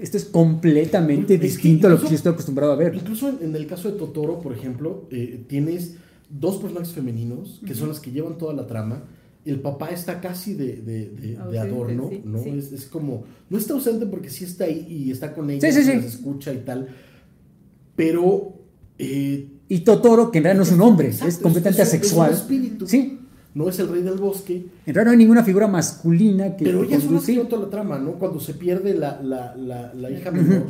Speaker 2: esto es completamente
Speaker 1: Es
Speaker 2: distinto a lo que
Speaker 1: incluso-
Speaker 2: yo estoy acostumbrado a ver.
Speaker 1: Incluso en, en el caso de Totoro, por ejemplo, eh, tienes dos personajes femeninos que son las que llevan toda la trama. El papá está casi de, de- de- de
Speaker 3: Ausente,
Speaker 1: adorno,
Speaker 3: sí,
Speaker 1: ¿no?
Speaker 3: sí.
Speaker 1: Es, es como, no está ausente porque sí está ahí y está con ella,
Speaker 2: Sí, sí, sí.
Speaker 1: las escucha y tal. Pero eh,
Speaker 2: Y Totoro, que en realidad no es un hombre,
Speaker 1: Exacto,
Speaker 2: es completamente
Speaker 1: es un- es un
Speaker 2: asexual.
Speaker 1: espíritu.
Speaker 2: Sí,
Speaker 1: no es el rey del bosque,
Speaker 2: En realidad no hay ninguna figura masculina que
Speaker 1: pero
Speaker 2: que conduce-
Speaker 1: llevan toda la trama, ¿no? Cuando se pierde la, la, la, la hija menor,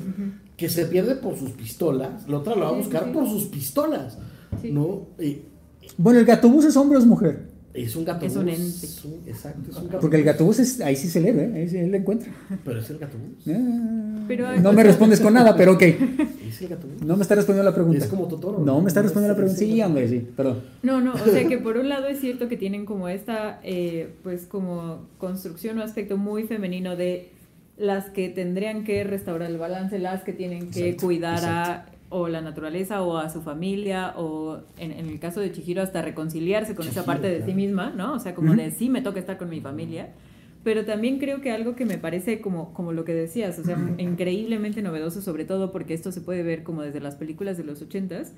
Speaker 1: que se pierde por sus pistolas, la otra la va a buscar
Speaker 3: sí.
Speaker 1: por sus pistolas,
Speaker 3: Sí.
Speaker 1: ¿no? Eh,
Speaker 2: Bueno, el gatobús es hombre o es mujer.
Speaker 1: Es un gato
Speaker 3: Es un ente.
Speaker 1: es un- exacto, es un gato
Speaker 2: Porque el
Speaker 1: bus.
Speaker 2: gatobús es, ahí sí se lee, ¿eh? ahí sí él lo encuentra.
Speaker 1: Pero es el gato bus.
Speaker 2: Ah,
Speaker 3: Pero
Speaker 2: no me respondes con nada, pero ok.
Speaker 1: Es el gato bus.
Speaker 2: No me está respondiendo la pregunta.
Speaker 1: Es como Totoro.
Speaker 2: No me está
Speaker 1: Es-
Speaker 2: respondiendo la pregunta. Sí, hombre, sí, perdón.
Speaker 3: No, no, o sea que por un lado es cierto que tienen como esta, eh, pues como construcción o aspecto muy femenino de las que tendrían que restaurar el balance, las que tienen que
Speaker 1: Exacto,
Speaker 3: cuidar a o la naturaleza o a su familia o en, en el caso de Chihiro hasta reconciliarse con esa
Speaker 1: Chihiro,
Speaker 3: parte de sí misma, ¿no? O sea, como
Speaker 2: Ujú.
Speaker 3: de sí me toca estar con mi familia. Pero también creo que algo que me parece como, como lo que decías, o sea, increíblemente novedoso, sobre todo porque esto se puede ver como desde las películas de los ochentas,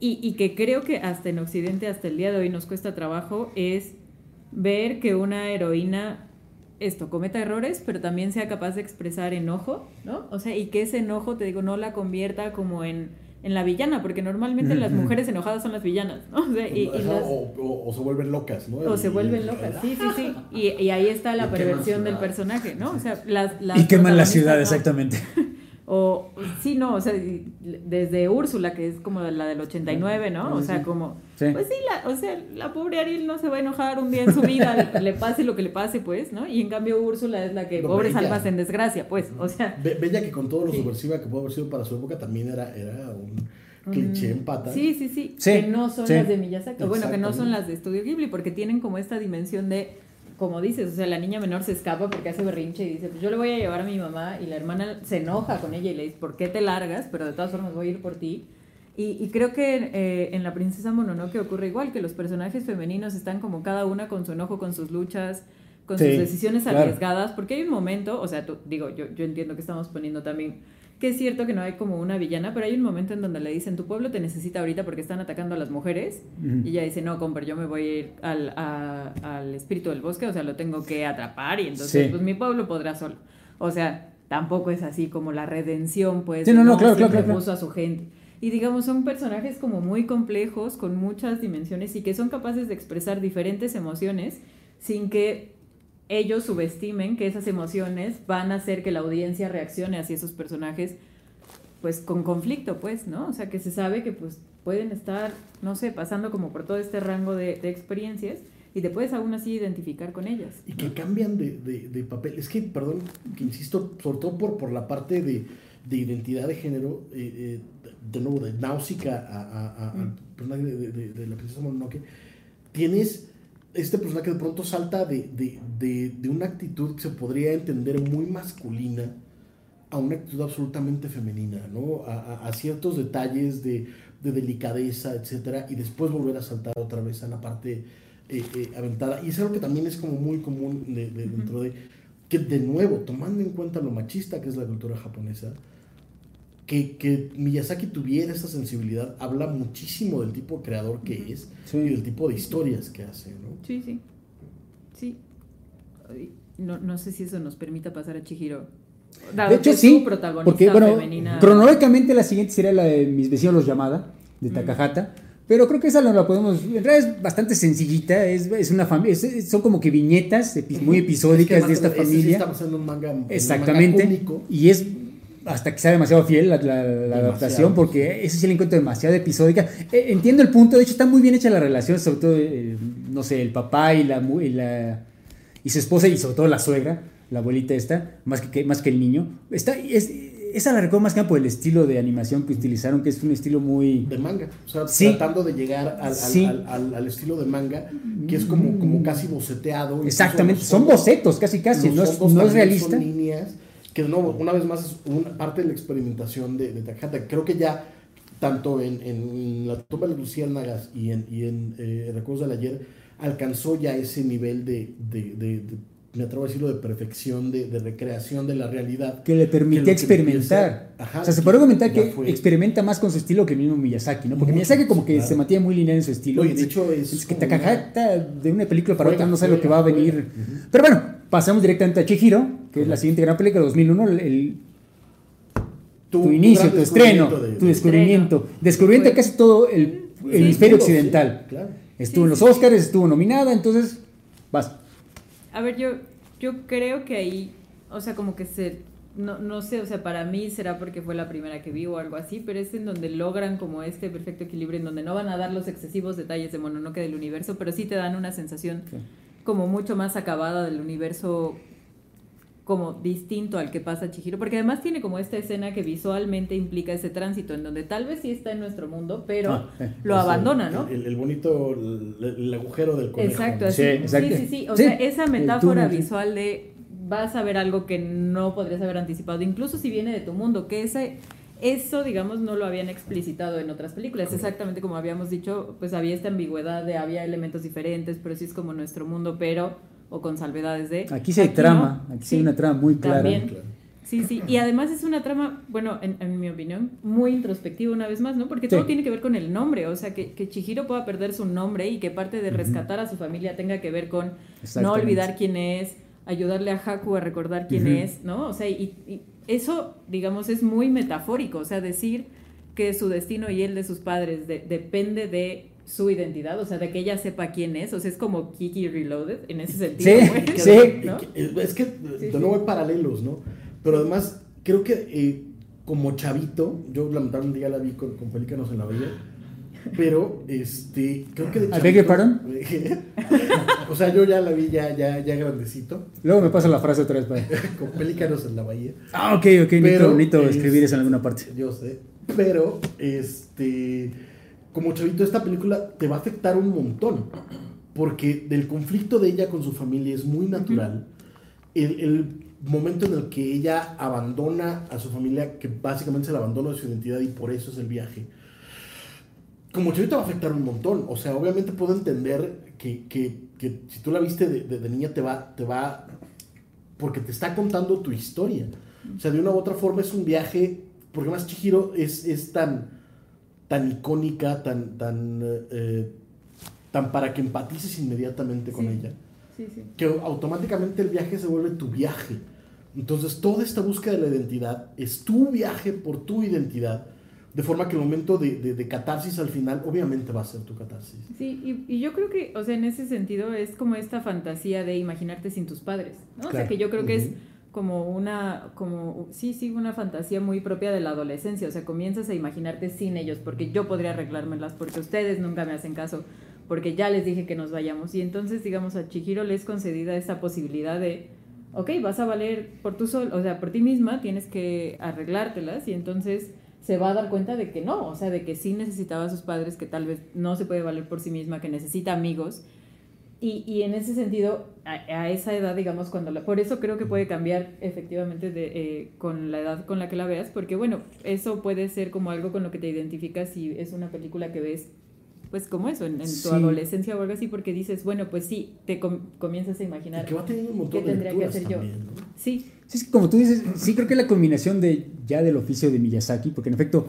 Speaker 3: y, y que creo que hasta en Occidente, hasta el día de hoy nos cuesta trabajo, es ver que una heroína esto cometa errores, pero también sea capaz de expresar enojo, ¿no? O sea, y que ese enojo, te digo, no la convierta como en, en la villana, porque normalmente las mujeres enojadas son las villanas, ¿no? O sea, y, y
Speaker 1: Ajá,
Speaker 3: las-
Speaker 1: o, o- o se vuelven locas, ¿no?
Speaker 3: o se vuelven locas, sí, sí, sí. Y, y ahí está la perversión del personaje, ¿no? O sea, las, las
Speaker 2: Y queman la ciudad, exactamente.
Speaker 3: O, sí, no, o sea, desde Úrsula, que es como la del 89, ¿no? O sea, como,
Speaker 2: Sí.
Speaker 3: pues sí, la, o sea, la pobre Ariel no se va a enojar un día en su vida, le, pase lo que le pase, pues, ¿no? Y en cambio Úrsula es la que,
Speaker 1: No,
Speaker 3: pobres
Speaker 1: bella.
Speaker 3: almas en desgracia, pues, o sea.
Speaker 1: Be- Bella que con todo lo
Speaker 3: Sí.
Speaker 1: subversiva que pudo haber sido para su época también era, era un cliché en patas.
Speaker 3: Sí, sí, sí,
Speaker 2: Sí,
Speaker 3: que no son
Speaker 2: sí.
Speaker 3: las de Miyazaki, o bueno, que no son las de Estudio Ghibli, porque tienen como esta dimensión de, como dices, o sea, la niña menor se escapa porque hace berrinche y dice, pues yo le voy a llevar a mi mamá, y la hermana se enoja con ella y le dice, ¿por qué te largas? Pero de todas formas voy a ir por ti. Y, y creo que eh, en La Princesa Mononoke ocurre igual, que los personajes femeninos están como cada una con su enojo, con sus luchas, con
Speaker 2: Sí,
Speaker 3: sus decisiones
Speaker 2: claro.
Speaker 3: arriesgadas, porque hay un momento, o sea, tú- digo, yo, yo entiendo que estamos poniendo también que es cierto que no hay como una villana, pero hay un momento en donde le dicen, tu pueblo te necesita ahorita porque están atacando a las mujeres. Y ella dice, no, compa, yo me voy a ir al, a- al espíritu del bosque, o sea, lo tengo que atrapar y entonces,
Speaker 2: Sí.
Speaker 3: pues mi pueblo podrá solo. O sea, tampoco es así como la redención, pues,
Speaker 2: Sí,
Speaker 3: de,
Speaker 2: no, no, claro, claro,
Speaker 3: a su gente. Y digamos, son personajes como muy complejos, con muchas dimensiones y que son capaces de expresar diferentes emociones sin que ellos subestimen que esas emociones van a hacer que la audiencia reaccione hacia esos personajes pues con conflicto, pues, ¿no? O sea, que se sabe que pues pueden estar, no sé, pasando como por todo este rango de, de experiencias y te puedes aún así identificar con ellas.
Speaker 1: Y que cambian de, de- de papel. Es que, perdón, que insisto, sobre todo por, por la parte de, de identidad de género, eh, eh, de nuevo, de Náusica a, a- a- al
Speaker 3: Mm.
Speaker 1: de la princesa Mononoke, tienes este personaje de pronto salta de, de- de- de una actitud que se podría entender muy masculina a una actitud absolutamente femenina, ¿no? A, a- a ciertos detalles de, de delicadeza, etcétera, y después volver a saltar otra vez a la parte eh, eh, aventada. Y es algo que también es como muy común de- de- dentro de, que de nuevo, tomando en cuenta lo machista que es la cultura japonesa, que, que Miyazaki tuviera esa sensibilidad habla muchísimo del tipo de creador que es
Speaker 2: Sí.
Speaker 1: y del tipo de historias que hace, ¿no?
Speaker 3: Sí, sí. Sí. No, no sé si eso nos permita pasar a Chihiro. Dado
Speaker 2: De hecho,
Speaker 3: que
Speaker 2: sí,
Speaker 3: su protagonista
Speaker 2: porque bueno,
Speaker 3: femenina.
Speaker 2: cronológicamente la siguiente sería la de Mis vecinos los llamada, de
Speaker 3: Mm.
Speaker 2: Takahata, pero creo que esa no la podemos, en realidad es bastante sencillita, es, es una familia, son como que viñetas epi- muy episódicas
Speaker 1: Es que
Speaker 2: de esta
Speaker 1: ese sí
Speaker 2: familia.
Speaker 1: está basado en un manga, en un manga
Speaker 2: Exactamente. Y es hasta que sea demasiado fiel la, la- la
Speaker 1: Demasiado.
Speaker 2: adaptación, porque eso sí la encuentro demasiado episódica. Eh, entiendo el punto, de hecho está muy bien hecha la relación, sobre todo, eh, no sé, el papá y la, y la y su esposa y sobre todo la suegra, la abuelita esta, más que, que- más que el niño. Está, es, esa la recuerdo más que nada por el estilo de animación que utilizaron, que es un estilo muy...
Speaker 1: de manga, o sea,
Speaker 2: Sí.
Speaker 1: tratando de llegar al, al-
Speaker 2: Sí.
Speaker 1: al- al- al estilo de manga, que es como, como casi boceteado.
Speaker 2: Exactamente, son bocetos casi casi, no es, no es realista.
Speaker 1: Son líneas que de nuevo, una vez más es una parte de la experimentación de, de Takahata. Creo que ya tanto en, en La tumba de luciérnagas y en, y en eh, Recuerdos del ayer alcanzó ya ese nivel de, de- de- me atrevo a decirlo, de perfección, de, de recreación de la realidad.
Speaker 2: que le
Speaker 1: que
Speaker 2: experimentar.
Speaker 1: ajá,
Speaker 2: o sea, se puede comentar que
Speaker 1: fue-
Speaker 2: experimenta más con su estilo que el mismo Miyazaki, ¿no? Porque
Speaker 1: Mucho,
Speaker 2: Miyazaki como que
Speaker 1: claro.
Speaker 2: se mantiene muy lineal en su estilo.
Speaker 1: No, y de hecho es
Speaker 2: Es que Takahata de una película para otra no sabe lo que va a venir. Pero bueno, pasamos directamente a Chihiro, que es la siguiente gran película de 2001, el, el- tu, inicio, tu estreno,
Speaker 1: de-
Speaker 2: tu descubrimiento. Descubrimiento de casi todo el,
Speaker 3: Sí.
Speaker 2: hemisferio
Speaker 1: Sí,
Speaker 2: occidental.
Speaker 1: claro.
Speaker 2: Estuvo en los
Speaker 3: sí.
Speaker 2: Oscars, estuvo nominada, entonces vas.
Speaker 3: A ver, yo, yo creo que ahí, o sea, como que se, no, no sé, o sea, para mí será porque fue la primera que vi o algo así, pero es en donde logran como este perfecto equilibrio, en donde no van a dar los excesivos detalles de Mononoke del universo, pero sí te dan una sensación
Speaker 2: Sí.
Speaker 3: Como mucho más acabada del universo como distinto al que pasa Chihiro, porque además tiene como esta escena que visualmente implica ese tránsito, en donde tal vez sí está en nuestro mundo, pero
Speaker 2: Ah, sí.
Speaker 3: lo abandona,
Speaker 1: el,
Speaker 3: ¿no?
Speaker 1: El, el bonito, el, el agujero del conejo.
Speaker 3: Exacto.
Speaker 2: Sí,
Speaker 3: Sí,
Speaker 2: exacto.
Speaker 3: sí, sí. O
Speaker 2: Sí,
Speaker 3: sea, esa metáfora
Speaker 2: túnel,
Speaker 3: visual de vas a ver algo que no podrías haber anticipado, incluso si viene de tu mundo, que ese, eso, digamos, no lo habían explicitado en otras películas. Exactamente como habíamos dicho, pues había esta ambigüedad de había elementos diferentes, pero sí es como nuestro mundo, pero, o con salvedades de.
Speaker 2: Aquí sí hay trama, aquí sí hay una trama muy clara.
Speaker 3: También.
Speaker 1: Claro.
Speaker 3: Sí, sí, y además es una trama, bueno, en, en mi opinión, muy introspectiva una vez más, ¿no? Porque
Speaker 2: Sí.
Speaker 3: todo tiene que ver con el nombre, o sea, que, que Chihiro pueda perder su nombre y que parte de rescatar a su familia tenga que ver con no olvidar quién es, ayudarle a Haku a recordar quién
Speaker 2: Ujú.
Speaker 3: es, ¿no? O sea, y, y eso, digamos, es muy metafórico, o sea, decir que su destino y el de sus padres de- depende de su identidad, o sea, de que ella sepa quién es, o sea, es como Kiki Reloaded en ese sentido.
Speaker 2: Sí,
Speaker 3: pues,
Speaker 2: sí.
Speaker 3: ¿no?
Speaker 1: Es que de
Speaker 3: Sí,
Speaker 1: nuevo
Speaker 3: sí.
Speaker 1: hay paralelos, ¿no? Pero además, creo que eh, como chavito, yo lamentablemente ya la vi con, con Pelícanos en la Bahía, pero este, creo que de
Speaker 2: ¿I beg your pardon?
Speaker 1: O sea, yo ya la vi ya, ya, ya grandecito,
Speaker 2: Luego me pasa la frase otra vez para.
Speaker 1: con Pelícanos en la Bahía.
Speaker 2: Ah, ok, ok,
Speaker 1: es-
Speaker 2: escribir eso en alguna parte.
Speaker 1: Yo sé. Pero, este. Como chavito, esta película te va a afectar un montón. Porque del conflicto de ella con su familia es muy natural. el, el momento en el que ella abandona a su familia, que básicamente se la abandona de su identidad y por eso es el viaje. Como chavito va a afectar un montón. O sea, obviamente puedo entender que, que, que si tú la viste de, de- de niña te va, te va. Porque te está contando tu historia. O sea, de una u otra forma es un viaje. Porque más Chihiro es, es tan, tan icónica, tan, tan, eh, tan para que empatices inmediatamente con
Speaker 3: Sí.
Speaker 1: ella
Speaker 3: Sí, sí.
Speaker 1: que automáticamente el viaje se vuelve tu viaje. Entonces, toda esta búsqueda de la identidad es tu viaje por tu identidad, de forma que el momento de, de- de catarsis al final, obviamente va a ser tu catarsis.
Speaker 3: Sí, y, y yo creo que, o sea, en ese sentido es como esta fantasía de imaginarte sin tus padres, ¿no? O sea, que yo creo que es como una, como, sí, sí, una fantasía muy propia de la adolescencia, o sea, comienzas a imaginarte sin ellos, porque yo podría arreglármelas, porque ustedes nunca me hacen caso, porque ya les dije que nos vayamos, y entonces, digamos, a Chihiro le es concedida esa posibilidad de, ok, vas a valer por tu sol, o sea, por ti misma, tienes que arreglártelas, y entonces se va a dar cuenta de que no, o sea, de que sí necesitaba a sus padres, que tal vez no se puede valer por sí misma, que necesita amigos. Y, y en ese sentido, a, esa edad, digamos, cuando la... Por eso creo que puede cambiar efectivamente de, eh, con la edad con la que la veas, porque bueno, eso puede ser como algo con lo que te identificas si es una película que ves pues como eso, en, en tu
Speaker 2: Sí.
Speaker 3: adolescencia o algo así, porque dices, bueno, pues sí, te com- comienzas a imaginar.
Speaker 1: que va teniendo un montón
Speaker 3: ¿Qué
Speaker 1: de
Speaker 3: tendría que hacer yo?
Speaker 1: también, ¿no?
Speaker 3: Sí,
Speaker 2: Sí, es que como tú dices, sí creo que la combinación de ya del oficio de Miyazaki, porque en efecto,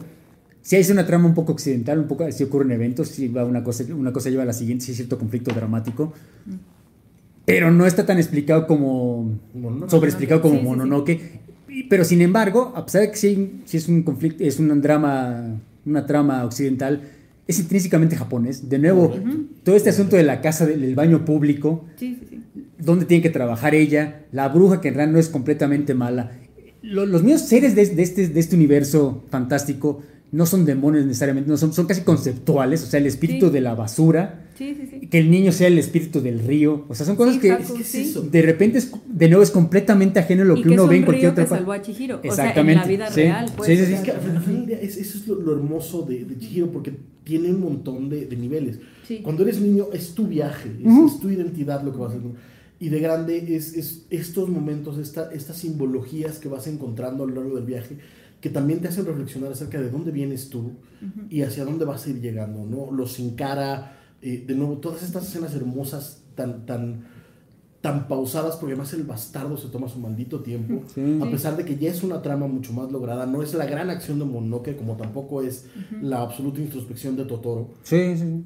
Speaker 2: si hay una trama un poco occidental, un poco si ocurren eventos, si va una cosa, una cosa lleva a la siguiente, si hay cierto conflicto dramático, pero no está tan explicado como
Speaker 1: Mononoke.
Speaker 2: sobreexplicado como
Speaker 3: Sí, sí, sí.
Speaker 2: Mononoke. Pero sin embargo, a pesar de que sí, sí es un conflicto, es un drama, una trama occidental, es intrínsecamente japonés. De nuevo, todo este asunto de la casa, del, baño público,
Speaker 3: sí, sí, sí.
Speaker 2: dónde tiene que trabajar ella, la bruja que en realidad no es completamente mala. Lo- los mismos seres de, de este, de este universo fantástico no son demonios necesariamente, no son, son casi conceptuales, o sea, el espíritu
Speaker 3: Sí.
Speaker 2: de la basura,
Speaker 3: Sí, sí, sí.
Speaker 2: que el niño sea el espíritu del río, o sea, son cosas
Speaker 3: Sí,
Speaker 2: que
Speaker 3: Haku,
Speaker 1: Es que es
Speaker 3: sí.
Speaker 1: eso.
Speaker 2: de repente, es, de nuevo, es completamente ajeno a lo
Speaker 3: y
Speaker 2: que
Speaker 3: que
Speaker 2: uno ve en cualquier otra
Speaker 3: que
Speaker 2: parte.
Speaker 3: Chihiro. O sea, en
Speaker 2: Exactamente,
Speaker 3: la vida
Speaker 2: sí.
Speaker 3: real, pues.
Speaker 2: Sí, sí, sí.
Speaker 1: Es que al final del día es- eso es lo, lo hermoso de, de Chihiro porque tiene un montón de, de niveles.
Speaker 3: Sí.
Speaker 1: Cuando eres niño es tu viaje, es, tu identidad lo que vas a hacer. Y de grande es, es estos momentos, esta, estas simbologías que vas encontrando a lo largo del viaje que también te hacen reflexionar acerca de dónde vienes tú y hacia dónde vas a ir llegando, ¿no? Los encara, eh, de nuevo, todas estas escenas hermosas tan, tan, tan pausadas, porque además el bastardo se toma su maldito tiempo,
Speaker 2: Sí.
Speaker 1: a pesar de que ya es una trama mucho más lograda, no es la gran acción de Mononoke, como tampoco es la absoluta introspección de Totoro,
Speaker 2: Sí, sí,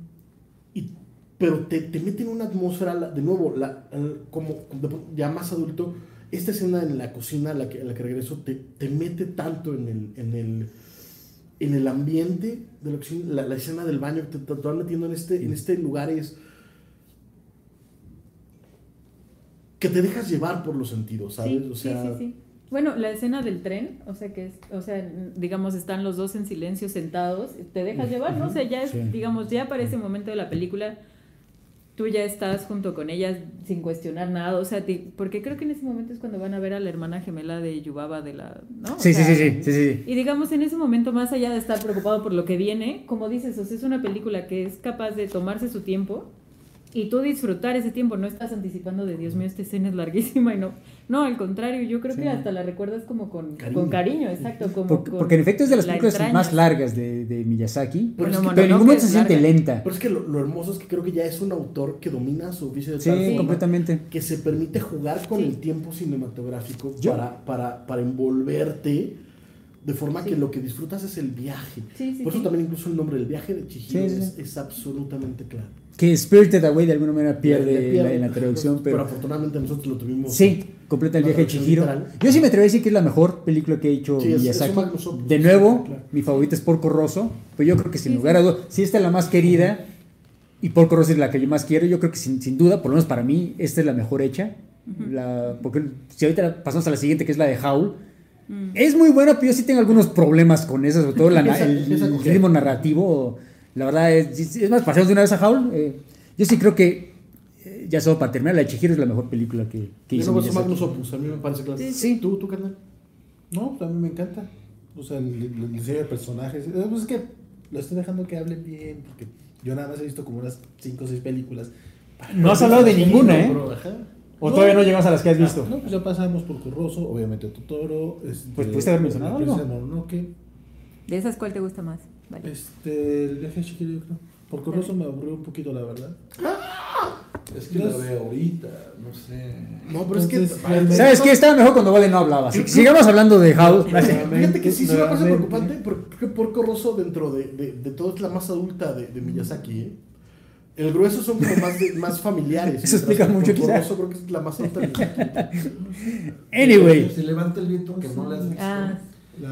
Speaker 1: y- pero te, te mete en una atmósfera, de nuevo, la, el- como de- ya más adulto, esta escena en la cocina a la que, a la que regreso te, te mete tanto en el, en el, en el ambiente de la cocina, la, la escena del baño, te, te, te van metiendo en este, en este lugares que te dejas llevar por los sentidos, ¿sabes?
Speaker 3: Sí,
Speaker 1: o
Speaker 3: sí,
Speaker 1: sea,
Speaker 3: sí, sí. Bueno, la escena del tren, o sea que es, o sea, digamos, están los dos en silencio sentados, te dejas llevar, ¿no? O sea, ya es,
Speaker 2: Sí.
Speaker 3: digamos, ya para ese momento de la película, tú ya estás junto con ellas sin cuestionar nada, o sea, ti- porque creo que en ese momento es cuando van a ver a la hermana gemela de Yubaba de la, ¿no? O
Speaker 2: Sí, sí,
Speaker 3: sea,
Speaker 2: sí, sí, sí, sí.
Speaker 3: Y digamos, en ese momento, más allá de estar preocupado por lo que viene, como dices, o sea, es una película que es capaz de tomarse su tiempo y tú disfrutar ese tiempo. No estás anticipando de, Dios mío, esta escena es larguísima y no. No, al contrario, yo creo
Speaker 2: Sí.
Speaker 3: que hasta la recuerdas como con
Speaker 1: Cariño.
Speaker 3: con cariño, exacto. Como
Speaker 2: Porque,
Speaker 3: con-
Speaker 2: porque en efecto es de las
Speaker 3: la
Speaker 2: películas más largas de, de Miyazaki,
Speaker 1: Pero es que-
Speaker 2: pero en ningún
Speaker 3: Mononoke
Speaker 2: momento se siente
Speaker 3: larga.
Speaker 2: lenta.
Speaker 1: pero es que lo, lo hermoso es que creo que ya es un autor que domina su oficio de
Speaker 2: Sí,
Speaker 1: forma
Speaker 2: completamente.
Speaker 1: que se permite jugar con
Speaker 3: Sí.
Speaker 1: el tiempo cinematográfico
Speaker 2: Yo-
Speaker 1: para, para, para envolverte de forma
Speaker 3: Sí.
Speaker 1: que lo que disfrutas es el viaje.
Speaker 3: Sí, sí,
Speaker 1: Por eso
Speaker 3: sí.
Speaker 1: también incluso el nombre del viaje de Chihiro
Speaker 2: Sí, sí,
Speaker 1: es,
Speaker 2: sí.
Speaker 1: es absolutamente claro.
Speaker 2: Que Spirited Away de alguna manera pierde,
Speaker 1: le pierde,
Speaker 2: la- en la traducción, pero...
Speaker 1: afortunadamente nosotros lo tuvimos.
Speaker 2: Sí, completa el viaje de Chihiro.
Speaker 1: literal.
Speaker 2: Yo sí me atrevo a decir que es la mejor película que ha hecho
Speaker 1: Sí,
Speaker 2: Miyazaki. de
Speaker 1: sí,
Speaker 2: nuevo,
Speaker 1: claro.
Speaker 2: mi favorita es Porco Rosso, pero yo creo que sin
Speaker 3: Sí,
Speaker 2: lugar
Speaker 3: sí.
Speaker 2: a dudas, si esta es la más querida y Porco Rosso es la que yo más quiero, yo creo que sin, sin duda, por lo menos para mí, esta es la mejor hecha. la, porque si ahorita pasamos a la siguiente, que es la de Howl,
Speaker 3: Mm.
Speaker 2: es muy buena, pero yo sí tengo algunos problemas con esa, sobre todo la el, ritmo narrativo. La verdad es, es más, pasemos de una vez a Howl. eh, yo sí creo que, eh, ya solo para terminar, la de Chihiro es la mejor película que, que hizo Miyazaki.
Speaker 1: magnus opus, a mí me parece claro.
Speaker 3: Sí,
Speaker 2: sí.
Speaker 1: ¿Tú, tú, carnal?
Speaker 4: No, pues a mí me encanta. O sea, el, diseño de personajes. Eh, Pues es que lo estoy dejando que hablen bien, porque yo nada más he visto como unas 5 o 6 películas.
Speaker 2: No has hablado de ninguna, ¿eh?
Speaker 1: Bro, ajá.
Speaker 2: ¿O todavía no llegamos a las que has visto?
Speaker 4: No, pues ya pasamos por Curroso, obviamente Totoro. Este,
Speaker 2: Pues pudiste haber mencionado algo.
Speaker 4: Mononoke,
Speaker 3: ¿De esas cuál te gusta más? Vale.
Speaker 4: este, el viaje de Chihiro, yo creo. Por Curroso me aburrió un poquito, la verdad.
Speaker 5: Es que la veo ahorita, no sé.
Speaker 1: No, pero es que.
Speaker 4: Realmente-
Speaker 2: ¿Sabes qué? Estaba mejor cuando Vale no hablaba. Sigamos hablando de Howl.
Speaker 1: Fíjate que sí, sí me parece
Speaker 4: Nuevamente.
Speaker 1: preocupante porque Porco Rosso dentro de, de, de todo es la más adulta de, de Miyazaki. ¿eh? El grueso son como más, de- más familiares.
Speaker 2: Eso explica mucho,
Speaker 1: Porco
Speaker 2: quizá.
Speaker 1: Rosso creo que es la más Miyazaki.
Speaker 2: Anyway,
Speaker 5: Si levanta el viento que no has visto.
Speaker 3: Ah,
Speaker 4: La,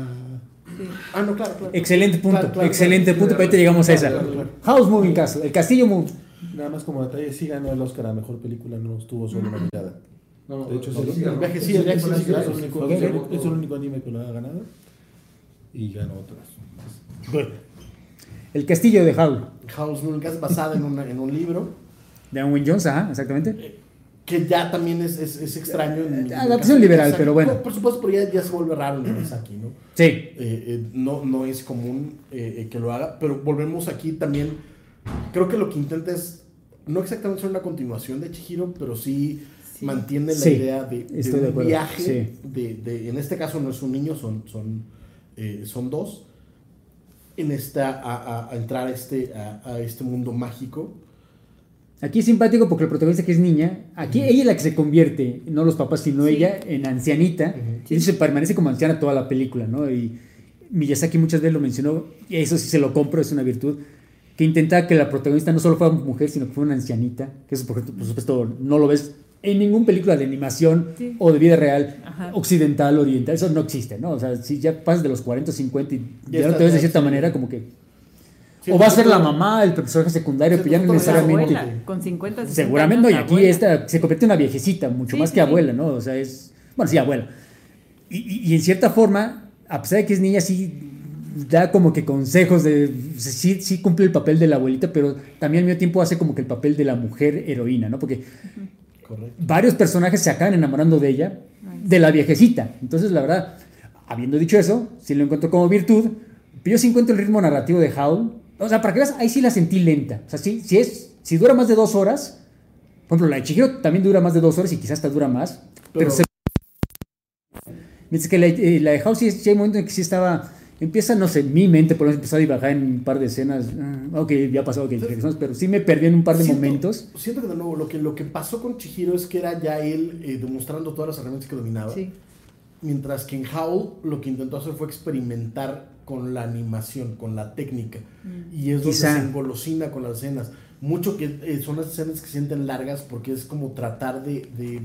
Speaker 3: sí.
Speaker 1: Ah, no, claro, claro.
Speaker 2: excelente punto.
Speaker 1: Claro, claro,
Speaker 2: excelente
Speaker 1: claro.
Speaker 2: punto. Pero ahorita llegamos a esa.
Speaker 1: Claro, claro,
Speaker 2: House Moving Castle. El Castillo Moon.
Speaker 4: nada más como detalle, sí ganó el Oscar a mejor película, no estuvo solo nominada.
Speaker 5: No,
Speaker 4: De hecho,
Speaker 5: no,
Speaker 4: sí,
Speaker 5: sí,
Speaker 1: el viaje sí, el viaje sí,
Speaker 4: Es
Speaker 1: claro.
Speaker 4: el único- es el- es anime que lo ha ganado. Y ganó otras.
Speaker 2: El Castillo de Howl.
Speaker 1: Moving Castle basada en, una- en un libro
Speaker 2: De Owen Jones, ajá, exactamente.
Speaker 1: que ya también es, es, es extraño. En,
Speaker 2: Adaptación liberal, pero bueno.
Speaker 1: Por, por supuesto, pero ya, ya se vuelve raro en Miyazaki, ¿no?
Speaker 2: Sí.
Speaker 1: Eh, eh, no, no es común eh, eh, que lo haga, pero volvemos aquí también. Creo que lo que intenta es no exactamente ser una continuación de Chihiro, pero sí,
Speaker 3: Sí.
Speaker 1: mantiene la
Speaker 2: Sí,
Speaker 1: idea de, de
Speaker 2: de
Speaker 1: un
Speaker 2: acuerdo,
Speaker 1: viaje.
Speaker 2: sí.
Speaker 1: De, de- en este caso no es un niño, son, son, eh, son dos. En esta, a, a- a entrar a este, a, a este mundo mágico.
Speaker 2: Aquí es simpático porque el protagonista que es niña, aquí ella es la que se convierte, no los papás, sino
Speaker 3: Sí.
Speaker 2: ella en ancianita.
Speaker 1: Ujú.
Speaker 2: Y se permanece como anciana toda la película, ¿no? Y Miyazaki muchas veces lo mencionó, y eso sí se lo compro, es una virtud, que intentaba que la protagonista no solo fuera mujer, sino que fuera una ancianita, que eso por, por supuesto no lo ves en ninguna película de animación
Speaker 3: Sí.
Speaker 2: o de vida real,
Speaker 3: Ajá.
Speaker 2: occidental, oriental, eso no existe, ¿no? O sea, si ya pasas de los 40 o 50 y
Speaker 1: Ya
Speaker 2: ya, no te ves de cierta manera, como que...
Speaker 1: Sí,
Speaker 2: o va a ser la mamá, el personaje secundario, pero ya no necesariamente...
Speaker 1: la
Speaker 3: abuela, con 50, 60
Speaker 2: Seguramente no, y
Speaker 3: años,
Speaker 2: aquí
Speaker 3: abuela.
Speaker 2: esta se convierte en una viejecita, mucho
Speaker 3: Sí,
Speaker 2: más que
Speaker 3: sí.
Speaker 2: abuela, ¿no? O sea, es. Bueno, sí, abuela. Y, y- y en cierta forma, a pesar de que es niña, sí da como que consejos de. Sí, sí cumple el papel de la abuelita, pero también al mismo tiempo hace como que el papel de la mujer heroína, ¿no? Porque
Speaker 1: Correcto.
Speaker 2: varios personajes se acaban enamorando de ella, de la viejecita. Entonces, la verdad, habiendo dicho eso, sí lo encuentro como virtud, pero yo sí encuentro el ritmo narrativo de Howl. O sea, para que veas, ahí sí la sentí lenta. O sea, sí, si, es, si dura más de dos horas, por ejemplo, la de Chihiro también dura más de dos horas y quizás hasta dura más, pero,
Speaker 1: Pero-
Speaker 2: se... Mientras que la, eh, la de Howl sí, sí hay momentos en que sí estaba... Empieza, no sé, mi mente por lo menos empezó a divagar en un par de escenas. Ah, ok, ya pasó, ok, regresamos, pero sí me perdí en un par de
Speaker 1: Siento-
Speaker 2: momentos.
Speaker 1: Siento que de nuevo lo que, lo que pasó con Chihiro es que era ya él eh, demostrando todas las herramientas que dominaba.
Speaker 3: Sí.
Speaker 1: Mientras que en Howl lo que intentó hacer fue experimentar con la animación, con la técnica. Y es donde
Speaker 2: Quizá.
Speaker 1: se engolosina con las escenas. Mucho que eh, son las escenas que se sienten largas porque es como tratar de, de,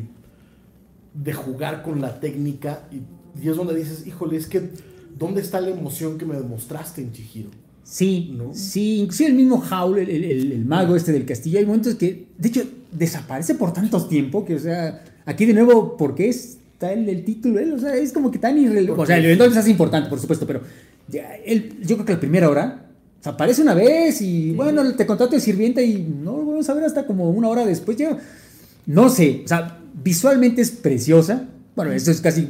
Speaker 1: de jugar con la técnica. Y, y es donde dices, híjole, es que ¿dónde está la emoción que me demostraste en Chihiro?
Speaker 2: Sí,
Speaker 1: ¿No?
Speaker 2: sí, inclusive el mismo Howl, el, el- mago este del castillo, hay momentos que, de hecho, desaparece por tanto tiempo que, o sea, aquí de nuevo, ¿por qué está el, el título? él? O sea, es como que tan irrelevante. O sea, el evento es importante, por supuesto, pero ya, él, yo creo que la primera hora, o sea, aparece una vez y, bueno, te contrato de sirvienta y no lo vamos a ver hasta como una hora después. Ya, no sé, o sea, visualmente es preciosa. Bueno, eso es casi,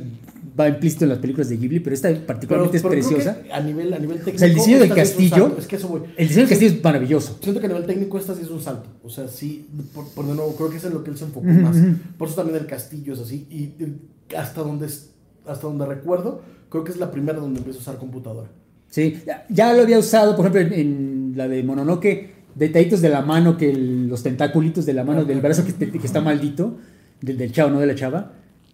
Speaker 2: va implícito en las películas de Ghibli, pero esta particularmente
Speaker 1: Pero- pero
Speaker 2: es preciosa.
Speaker 1: A nivel, a nivel técnico.
Speaker 2: sea, el diseño del
Speaker 1: es
Speaker 2: castillo-
Speaker 1: Es que eso voy.
Speaker 2: El diseño del castillo es maravilloso.
Speaker 1: Siento que a nivel técnico esta sí es un salto. O sea, sí, por, por de nuevo, creo que es en lo que él se enfocó más. Por eso también el castillo es así. Y hasta donde, hasta donde recuerdo, creo que es la primera donde empiezo a usar computadora.
Speaker 2: Sí, ya, ya lo había usado, por ejemplo, en, en la de Mononoke, detallitos de la mano, que el- los tentáculos de la mano, del brazo que, que está maldito, del, del chavo, no de la chava.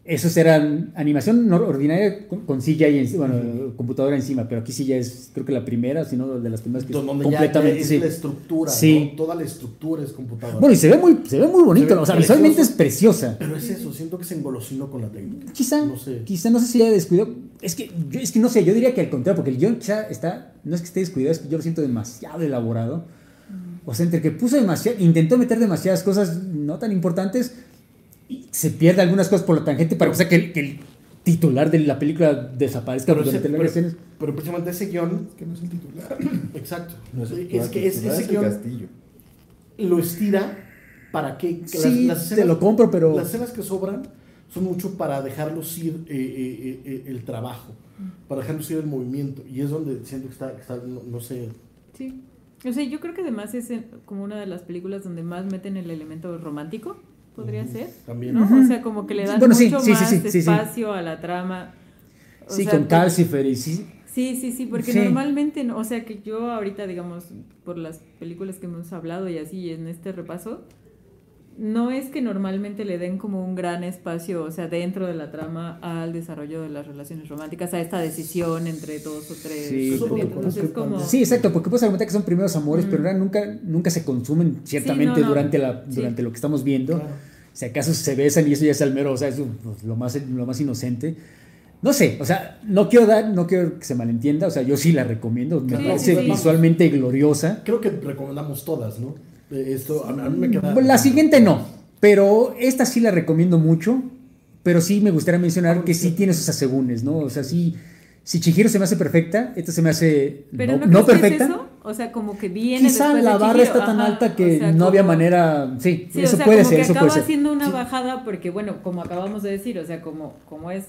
Speaker 2: Esos eran animación ordinaria con, CGI, en- bueno, computadora encima, pero aquí sí ya es, creo que la primera, si no de las primeras que es
Speaker 1: donde ya- ya
Speaker 2: completamente.
Speaker 1: es
Speaker 2: sí.
Speaker 1: la estructura.
Speaker 2: Sí.
Speaker 1: ¿no? Toda la estructura es computadora.
Speaker 2: Bueno, y se ve muy, se ve muy bonito,
Speaker 1: ve
Speaker 2: o sea,
Speaker 1: precioso.
Speaker 2: visualmente es preciosa.
Speaker 1: Pero es eso, siento que se engolosinó con la técnica.
Speaker 2: Quizá,
Speaker 1: No sé.
Speaker 2: quizá no sé si haya descuidado. Es que, yo, es que no sé, yo diría que al contrario, porque el guion quizá está, no es que esté descuidado, es que yo lo siento demasiado elaborado. O sea, entre que puso demasiado, intentó meter demasiadas cosas no tan importantes se pierde algunas cosas por la tangente para que, o sea, que, el, que el titular de la película desaparezca
Speaker 1: Pero, ese-
Speaker 2: durante las
Speaker 1: pero-
Speaker 2: escenas.
Speaker 1: pero precisamente ese guion.
Speaker 4: que no es el titular.
Speaker 1: Exacto.
Speaker 4: No es, el
Speaker 1: es que es- ese
Speaker 4: es el
Speaker 1: guion
Speaker 4: castillo.
Speaker 1: lo estira para que. que
Speaker 2: Sí, te lo compro, pero-
Speaker 1: Las escenas que sobran son mucho para dejar lucir eh, eh, eh, el trabajo, para dejar lucir el movimiento. Y es donde siento que está, que está, no, no sé.
Speaker 3: Sí. O sea, yo creo que además es como una de las películas donde más meten el elemento romántico, podría ser.
Speaker 1: También.
Speaker 3: ¿no? O sea, como que le dan
Speaker 2: Bueno, sí,
Speaker 3: mucho
Speaker 2: sí,
Speaker 3: más
Speaker 2: sí, sí, sí.
Speaker 3: espacio a la trama. O
Speaker 2: Sí,
Speaker 3: sea,
Speaker 2: con Calcifer y sí.
Speaker 3: Sí, sí, sí, porque
Speaker 2: Sí.
Speaker 3: normalmente, no- o sea, que yo ahorita, digamos, por las películas que hemos hablado y así en este repaso, no es que normalmente le den como un gran espacio, o sea, dentro de la trama al desarrollo de las relaciones románticas, a esta decisión entre dos o tres.
Speaker 2: Sí.
Speaker 3: Entonces, como...
Speaker 2: Sí, exacto, porque puedes argumentar que son primeros amores,
Speaker 3: Mm.
Speaker 2: pero nunca, nunca se consumen ciertamente
Speaker 3: Sí, no, no.
Speaker 2: durante, la,
Speaker 3: Sí.
Speaker 2: durante lo que estamos viendo.
Speaker 1: Claro.
Speaker 2: Si acaso se besan y eso ya es al mero, o sea, es pues, lo, más, lo más inocente. No sé, o sea, no quiero dar, no quiero que se malentienda, o sea, yo sí la recomiendo, me
Speaker 3: Sí,
Speaker 2: parece
Speaker 3: sí, sí.
Speaker 2: visualmente gloriosa.
Speaker 1: Creo que recomendamos todas, ¿no? Eh, Esto a, mí me queda.
Speaker 2: La siguiente no, pero esta sí la recomiendo mucho, pero sí me gustaría mencionar que sí tiene sus asegúnes, ¿no? O sea, sí, si Chihiro se me hace perfecta, esta se me hace
Speaker 3: Pero
Speaker 2: no,
Speaker 3: no,
Speaker 2: no
Speaker 3: que es
Speaker 2: perfecta.
Speaker 3: eso? O sea, como que viene
Speaker 2: Quizá
Speaker 3: después
Speaker 2: la
Speaker 3: de
Speaker 2: barra está tan
Speaker 3: ajá,
Speaker 2: alta que
Speaker 3: o sea,
Speaker 2: no había manera. Sí,
Speaker 3: Sí,
Speaker 2: eso
Speaker 3: o sea,
Speaker 2: puede
Speaker 3: como
Speaker 2: ser,
Speaker 3: que
Speaker 2: eso
Speaker 3: acaba
Speaker 2: puede ser.
Speaker 3: haciendo una
Speaker 1: Sí.
Speaker 3: bajada porque, bueno, como acabamos de decir, o sea, como, como es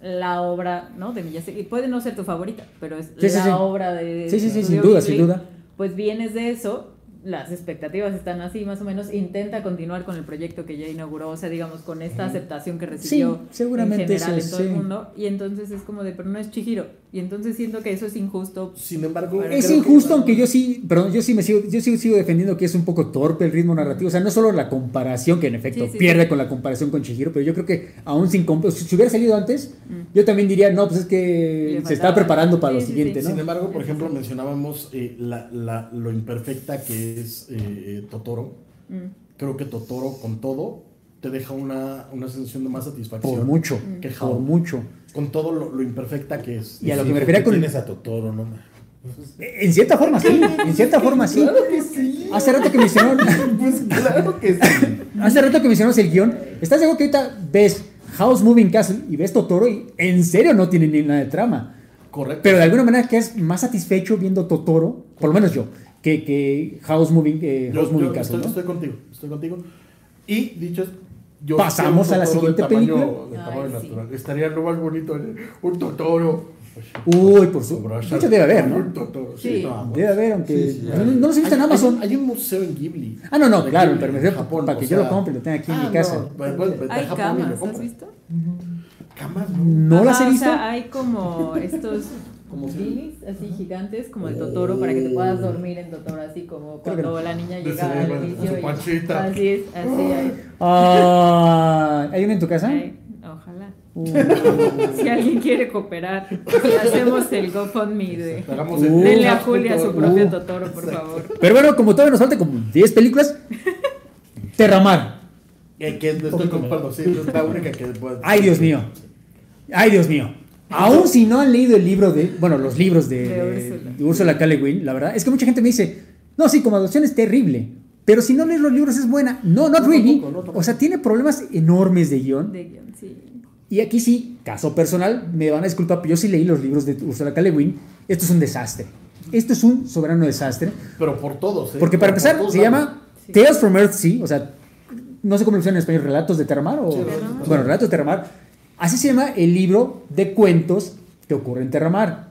Speaker 3: la obra, ¿no? De Miyazaki, y puede no ser tu favorita, pero es
Speaker 2: Sí, sí,
Speaker 3: la
Speaker 2: sí.
Speaker 3: obra de
Speaker 2: Sí, sí, sí, sin duda,
Speaker 3: Ghibli,
Speaker 2: sin duda.
Speaker 3: Pues vienes de eso, las expectativas están así más o menos, intenta continuar con el proyecto que ya inauguró, o sea, digamos, con esta aceptación que recibió
Speaker 2: seguramente
Speaker 3: en general
Speaker 2: eso,
Speaker 3: en todo el
Speaker 2: sí.
Speaker 3: mundo, y entonces es como de, pero no es Chihiro, Y entonces siento que eso es injusto.
Speaker 1: Sin embargo,
Speaker 2: Es injusto,
Speaker 1: que-
Speaker 2: aunque yo sí, perdón, yo sí me sigo, yo sí sigo defendiendo que es un poco torpe el ritmo narrativo. O sea, no solo la comparación, que en efecto
Speaker 3: Sí, sí,
Speaker 2: pierde
Speaker 3: sí.
Speaker 2: con la comparación con Chihiro, pero yo creo que aún sin si si hubiera salido antes,
Speaker 3: Mm.
Speaker 2: yo también diría, no, pues es que se está preparando para
Speaker 3: Sí,
Speaker 2: lo
Speaker 3: sí,
Speaker 2: siguiente,
Speaker 3: sí.
Speaker 2: ¿no?
Speaker 1: Sin embargo, por ejemplo, mencionábamos eh, la- la- lo imperfecta que es eh, eh, Totoro.
Speaker 3: Mm.
Speaker 1: Creo que Totoro, con todo, te deja una, una sensación de más satisfacción.
Speaker 2: Por mucho,
Speaker 1: Que
Speaker 2: por mucho.
Speaker 1: Con todo lo, lo imperfecta que es.
Speaker 2: Y a lo
Speaker 4: Sí,
Speaker 2: que me refería con-
Speaker 4: Tienes a Totoro, no.
Speaker 2: En cierta forma sí, en cierta forma sí.
Speaker 4: Claro que sí.
Speaker 2: Hace rato que mencionó,
Speaker 4: Pues claro que sí.
Speaker 2: hace rato que mencionamos el guion. ¿Estás seguro que ahorita ves House Moving Castle y ves Totoro y en serio no tiene ni nada de trama?
Speaker 1: Correcto.
Speaker 2: Pero de alguna manera que es más satisfecho viendo Totoro, por lo menos yo, que, que House Moving, eh,
Speaker 1: Yo-
Speaker 2: House Moving
Speaker 1: yo
Speaker 2: Castle.
Speaker 1: estoy,
Speaker 2: ¿no?
Speaker 1: estoy contigo, estoy contigo. Y dicho yo
Speaker 2: Pasamos a la
Speaker 1: de
Speaker 2: siguiente
Speaker 1: tamaño-
Speaker 2: película.
Speaker 1: de
Speaker 3: Ay,
Speaker 1: tamaño
Speaker 3: sí.
Speaker 1: natural. Estaría lo más bonito, ¿eh? un Totoro.
Speaker 2: Uy, por su.
Speaker 1: Sobre
Speaker 2: De hecho, debe haber, ¿no?
Speaker 1: Un Totoro, sí.
Speaker 3: Sí.
Speaker 1: no,
Speaker 2: Debe haber, aunque.
Speaker 4: Sí, sí,
Speaker 2: no, no he visto en Amazon.
Speaker 1: Hay, hay un museo en Ghibli.
Speaker 2: Ah, no, no, claro, pero me refiero
Speaker 1: Japón,
Speaker 2: para que
Speaker 1: o
Speaker 2: yo lo compre, lo tenga aquí en mi
Speaker 1: ah,
Speaker 2: casa.
Speaker 1: no, pues, pues,
Speaker 3: Hay
Speaker 1: Japón y
Speaker 3: camas, ¿has visto?
Speaker 1: Camas, no.
Speaker 2: No las he visto.
Speaker 3: O sea, hay como estos
Speaker 5: Como si-
Speaker 3: lilies así gigantes, como el Totoro, para que te puedas dormir en Totoro, así como cuando la niña llega al inicio. y-. Así es, así hay.
Speaker 2: Ah, ¿Hay una en tu casa?
Speaker 3: Ay, ojalá.
Speaker 2: Uh.
Speaker 3: Si alguien quiere cooperar, si hacemos el GoFundMe de.
Speaker 2: Uh.
Speaker 3: Denle a Julia su
Speaker 1: Uh.
Speaker 3: propio Totoro, por favor.
Speaker 2: Pero bueno, como todavía nos faltan como 10 películas, Terramar.
Speaker 1: Que, que estoy comprando, sí, es la única que puede.
Speaker 2: Ay, Dios mío. Ay, Dios mío. Aún si no han leído el libro de, bueno, los libros de,
Speaker 3: De Úrsula.
Speaker 2: K. Le Guin, la verdad, es que mucha gente me dice, no, sí, como adopción es terrible, pero si no lees los libros es buena. No, not
Speaker 1: No,
Speaker 2: really.
Speaker 1: tampoco, no, tampoco.
Speaker 2: O sea, tiene problemas enormes de guion.
Speaker 3: De guion, sí.
Speaker 2: Y aquí sí, caso personal, me van a disculpar, pero yo sí leí los libros de Ursula K. Le Guin. Esto es un desastre. Esto es un soberano desastre.
Speaker 1: Pero por todos, ¿eh?
Speaker 2: Porque para
Speaker 1: Por
Speaker 2: empezar, se
Speaker 1: lados.
Speaker 2: llama
Speaker 3: Sí.
Speaker 2: Tales from Earth Sea, o sea, no sé cómo lo usan en español, Relatos de Terramar o...
Speaker 1: Sí,
Speaker 2: bueno, Relatos de Terramar. Así se llama el libro de cuentos que ocurre en Terramar.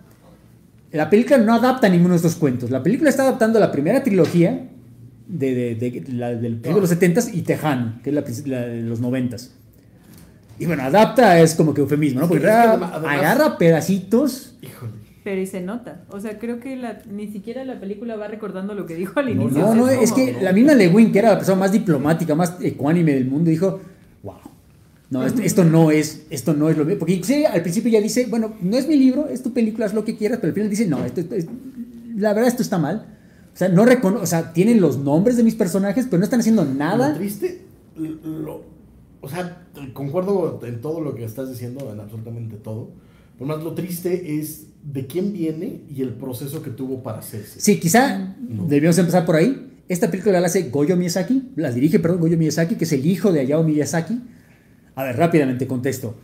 Speaker 2: La película no adapta ninguno de estos cuentos. La película está adaptando la primera trilogía de, de- de- la- del principio de los 70s y Tejano, que es la, de los 90s. Y bueno, adapta es como que eufemismo, ¿no? Porque agarra,
Speaker 1: además- además-
Speaker 2: agarra pedacitos.
Speaker 1: Híjole.
Speaker 3: Pero y se nota. O sea, creo que la, ni siquiera la película va recordando lo que dijo al
Speaker 1: No,
Speaker 3: inicio.
Speaker 2: No, no, es que la misma Lewin, que era la persona más diplomática, más ecuánime del mundo, dijo, wow, no, esto, esto no es, esto no es lo mío. Porque inclusive al principio ya dice, bueno, no es mi libro, es tu película, haz lo que quieras, pero al final dice, no, esto, esto es- la verdad esto está mal. O sea, no recono o sea, tienen los nombres de mis personajes, pero no están haciendo
Speaker 1: Lo
Speaker 2: nada.
Speaker 1: triste, lo, o sea, concuerdo en todo lo que estás diciendo, en absolutamente todo. Por más, lo triste es de quién viene y el proceso que tuvo para hacerse.
Speaker 2: Sí, quizá
Speaker 1: No.
Speaker 2: debíamos empezar por ahí. Esta película la hace Goyo Miyazaki, la dirige, perdón, Goyo Miyazaki, que es el hijo de Hayao Miyazaki. A ver, rápidamente contesto.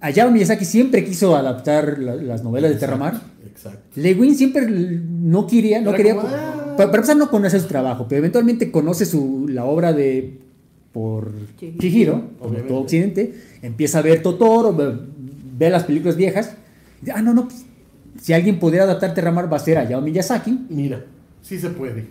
Speaker 2: Hayao Miyazaki siempre quiso adaptar la- las novelas de Terramar.
Speaker 1: Exacto.
Speaker 2: Lewin siempre no quería, no
Speaker 1: Era
Speaker 2: quería.
Speaker 1: como, ah.
Speaker 2: Para, para empezar, no conoce su trabajo, pero eventualmente conoce su, la obra de por
Speaker 3: Chihiro.
Speaker 2: Como todo Occidente. Empieza a ver Totoro, ve, ve las películas viejas. y dice, ah, no, no, pues, si alguien pudiera adaptar Terramar va a ser Hayao Miyazaki.
Speaker 1: Mira, sí se puede.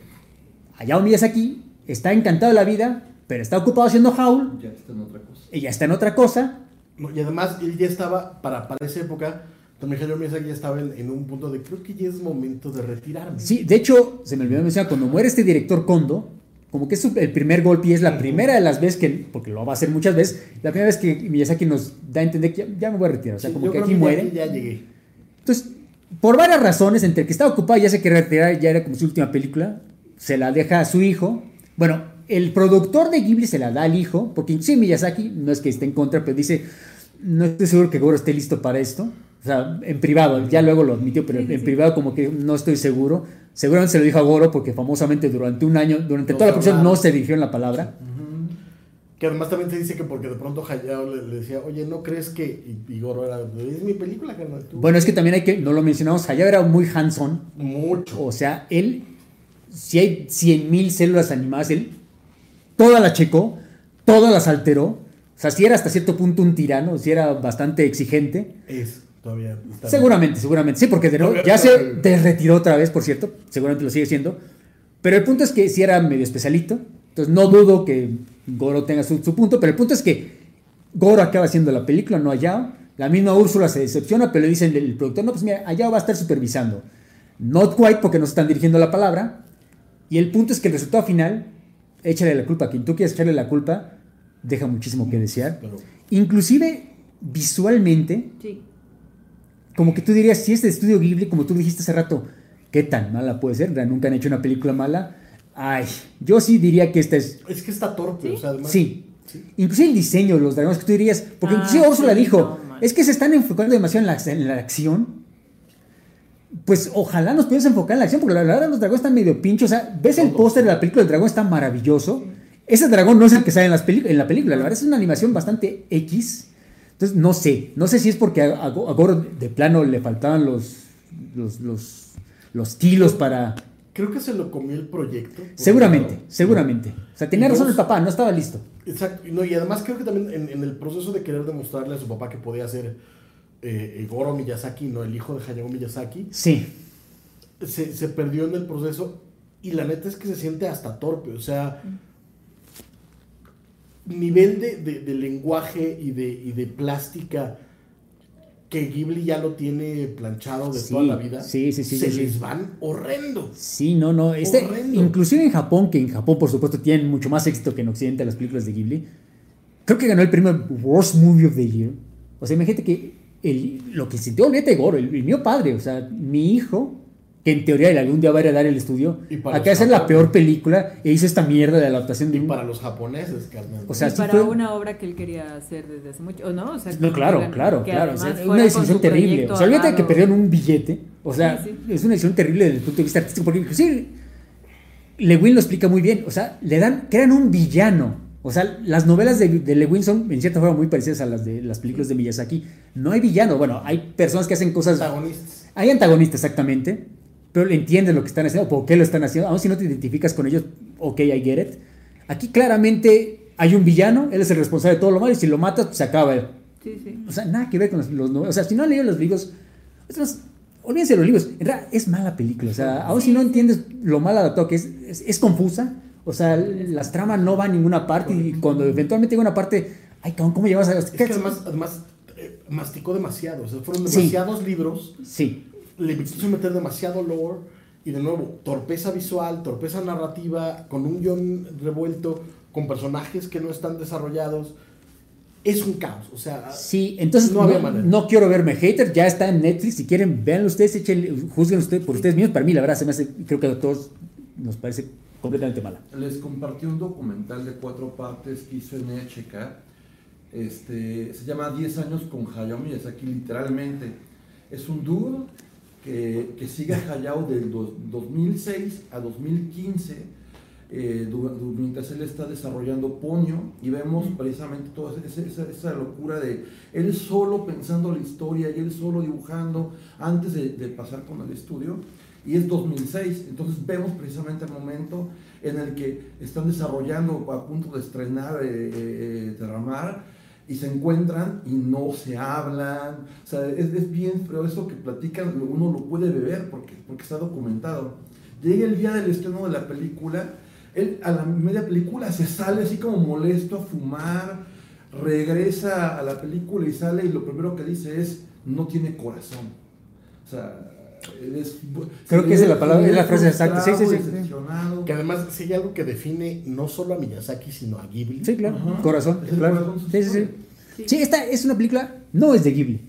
Speaker 2: Hayao Miyazaki está encantado de la vida, pero está ocupado haciendo Howl
Speaker 5: Ya está en otra cosa.
Speaker 2: Y ya está en otra cosa.
Speaker 1: No, y además, él ya estaba, para, para esa época, también Hayao Miyazaki ya estaba en, en un punto de, creo que ya es momento de retirarme.
Speaker 2: Sí, de hecho, se me olvidó mencionar, cuando muere este director Kondo, como que es el primer golpe y es la primera de las veces que, porque lo va a hacer muchas veces, la primera vez que Miyazaki nos da a entender que ya, ya me voy a retirar, o sea,
Speaker 1: Sí,
Speaker 2: como que aquí muere.
Speaker 1: Ya, llegué.
Speaker 2: Entonces, por varias razones, entre que estaba ocupado y ya se quería retirar, ya era como su última película, se la deja a su hijo. Bueno, el productor de Ghibli se la da al hijo, porque inclusive Miyazaki no es que esté en contra, pero dice, no estoy seguro que Goro esté listo para esto. O sea, en privado, ya luego lo admitió, pero
Speaker 3: Sí, sí,
Speaker 2: en
Speaker 3: sí.
Speaker 2: privado como que no estoy seguro. Seguramente se lo dijo a Goro porque famosamente durante un año, durante
Speaker 1: No
Speaker 2: toda la producción no se dirigió en la palabra.
Speaker 1: Que además también se dice que porque de pronto Hayao le, le decía, oye, ¿no crees que...? Y, y Goro era, es mi película, carnal. tú".
Speaker 2: Bueno, es que también hay que, no lo mencionamos, Hayao era muy hands-on,
Speaker 1: Mucho.
Speaker 2: O sea, él, si hay 100.000 células animadas, él todas las checó, todas las alteró. O sea, si era hasta cierto punto un tirano, si era bastante exigente.
Speaker 1: Es, todavía.
Speaker 2: Seguramente, seguramente. Sí, porque de nuevo, ya se desretiró otra vez, por cierto. Seguramente lo sigue siendo. Pero el punto es que si era medio especialito. Entonces no dudo que Goro tenga su, su punto. Pero el punto es que Goro acaba haciendo la película, no Hayao. La misma Úrsula se decepciona, pero le dicen el productor, no, pues mira, allá va a estar supervisando. Not quite porque no se están dirigiendo la palabra. Y el punto es que el resultado final, échale la culpa a quien tú quieras echarle la culpa, deja muchísimo que desear.
Speaker 1: Pero
Speaker 2: Inclusive visualmente,
Speaker 3: Sí.
Speaker 2: como que tú dirías, si es de estudio Ghibli, como tú dijiste hace rato, ¿qué tan mala puede ser? Nunca han hecho una película mala. Ay, yo sí diría que esta es...
Speaker 1: es que está torpe,
Speaker 3: ¿Sí?
Speaker 1: o sea, además.
Speaker 2: Sí.
Speaker 1: Sí.
Speaker 2: Inclusive el diseño de los dragones que tú dirías, porque
Speaker 3: Ah,
Speaker 2: inclusive Úrsula
Speaker 3: sí,
Speaker 2: dijo,
Speaker 3: no,
Speaker 2: es que se están enfocando demasiado en la, en la acción. Pues ojalá nos pudiéramos enfocar en la acción, porque la verdad los dragones están medio pinchos. O sea, ves el póster de la película, el dragón está maravilloso. Ese dragón no es el que sale en, las en la película, la verdad es una animación bastante X. Entonces no sé, no sé si es porque a, a Go- a Goro de plano le faltaban los, los, los, los kilos para...
Speaker 1: Creo que se lo comió el proyecto.
Speaker 2: Seguramente, seguramente. O sea, tenía razón el papá, no estaba listo.
Speaker 1: Exacto. y No, y además creo que también en, en el proceso de querer demostrarle a su papá que podía ser eh, Goro Miyazaki, no el hijo de Hayao Miyazaki,
Speaker 2: Sí,
Speaker 1: se, se perdió en el proceso y la neta es que se siente hasta torpe. O sea, nivel de, de- de lenguaje y de, y de plástica que Ghibli ya lo tiene planchado de
Speaker 2: Sí,
Speaker 1: toda la vida,
Speaker 2: sí, sí, sí,
Speaker 1: se les van horrendo.
Speaker 2: Sí, no, no. Este,
Speaker 1: Horrendo.
Speaker 2: inclusive en Japón, que en Japón por supuesto tienen mucho más éxito que en Occidente las películas de Ghibli, creo que ganó el premio Worst Movie of the Year. O sea, imagínate que el- lo que sintió olvídate de Goro, el, el mío padre, o sea, mi hijo, que en teoría él algún día va a heredar el estudio, acá hacer la peor película e hizo esta mierda de adaptación de
Speaker 1: Y
Speaker 2: un-
Speaker 1: para los japoneses, carnal.
Speaker 2: O sea,
Speaker 3: y
Speaker 2: sí
Speaker 3: para
Speaker 2: fue-
Speaker 3: una obra que él quería hacer desde hace mucho, ¿o no? O sea,
Speaker 2: No, claro,
Speaker 3: que-
Speaker 2: claro,
Speaker 3: que
Speaker 2: claro. o sea, una decisión terrible. O sea, olvídate de que perdieron un billete. O sea,
Speaker 3: Sí,
Speaker 2: es una decisión terrible desde el punto de vista artístico. Porque inclusive Lewin lo explica muy bien. O sea, le dan, crean un villano. O sea, las novelas de, de Lewin son en cierta forma muy parecidas a las de las películas de Miyazaki. No hay villano. Bueno, hay personas que hacen cosas.
Speaker 1: protagonistas.
Speaker 2: Hay antagonistas, exactamente. Pero entiendes lo que están haciendo, por qué lo están haciendo. Aun si no te identificas con ellos, ok, I get it. Aquí claramente hay un villano, él es el responsable de todo lo malo y si lo matas, pues se acaba.
Speaker 3: Sí, sí.
Speaker 2: O sea, nada que ver con los, los novelas. O sea, si no han leído los libros, es más, olvídense de los libros. En realidad, es mala película. O sea, aún si no entiendes lo mal adaptado que es, es, es confusa. O sea, las tramas no van a ninguna parte y cuando eventualmente llega una parte, ay, cabrón, ¿cómo llevas a
Speaker 1: Es que además, además eh, masticó demasiado. O sea, fueron
Speaker 2: Sí.
Speaker 1: demasiados libros.
Speaker 2: Sí,
Speaker 1: Le quiso meter demasiado lore. Y de nuevo, torpeza visual, torpeza narrativa, con un guion revuelto, con personajes que no están desarrollados. Es un caos. O sea,
Speaker 2: sí. Entonces,
Speaker 1: No
Speaker 2: quiero verme hater, ya está en Netflix. Si quieren, véanlo ustedes, échenle, juzguen ustedes por ustedes mismos. Para mí, la verdad, se me hace, creo que a todos nos parece completamente mala.
Speaker 5: Les compartí un documental de cuatro partes que hizo en NHK. Este, se llama 10 años con Hayao Miyazaki, literalmente. Es un dude que, que sigue a Hayao del dos- 2006 a 2015, eh, mientras él está desarrollando Ponyo, y vemos precisamente toda esa, esa- esa locura de él solo pensando la historia y él solo dibujando antes de, de pasar con el estudio y es 2006. Entonces vemos precisamente el momento en el que están desarrollando a punto de estrenar eh, eh, Terramar y se encuentran y no se hablan. O sea, es, es bien, pero eso que platican uno lo puede beber porque, porque está documentado. Llega el día del estreno de la película, él a la media película se sale así como molesto a fumar, regresa a la película y sale y lo primero que dice es, no tiene corazón. O sea, es,
Speaker 2: Creo que esa es la palabra, es la frase exacta. Sí, sí, sí.
Speaker 1: que además, si hay algo que define no solo a Miyazaki, sino a Ghibli.
Speaker 2: Sí, claro.
Speaker 5: Ajá.
Speaker 2: Corazón,
Speaker 5: Es
Speaker 2: claro.
Speaker 5: corazón
Speaker 2: Sí, sí, sí.
Speaker 3: Sí.
Speaker 2: Sí, esta es una película, no es de Ghibli.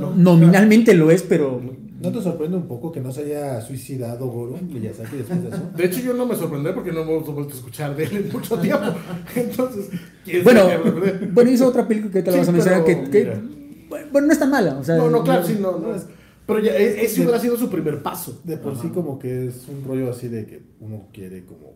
Speaker 5: No.
Speaker 2: Nominalmente lo es, pero
Speaker 4: ¿No te sorprende un poco que no se haya suicidado Goro Miyazaki después de eso?
Speaker 1: De hecho, yo no me sorprendí porque no hemos vuelto a escuchar de él en mucho tiempo. Entonces, ¿quién
Speaker 2: bueno, bueno, hizo otra película que te la
Speaker 1: Sí,
Speaker 2: vas a mencionar
Speaker 1: pero,
Speaker 2: que, que- bueno, no es tan mala, o sea,
Speaker 1: No, no, claro, sí, no, no. Pero ya, e- ese hubiera sido su primer paso.
Speaker 4: De por sí como que es un rollo así de que uno quiere como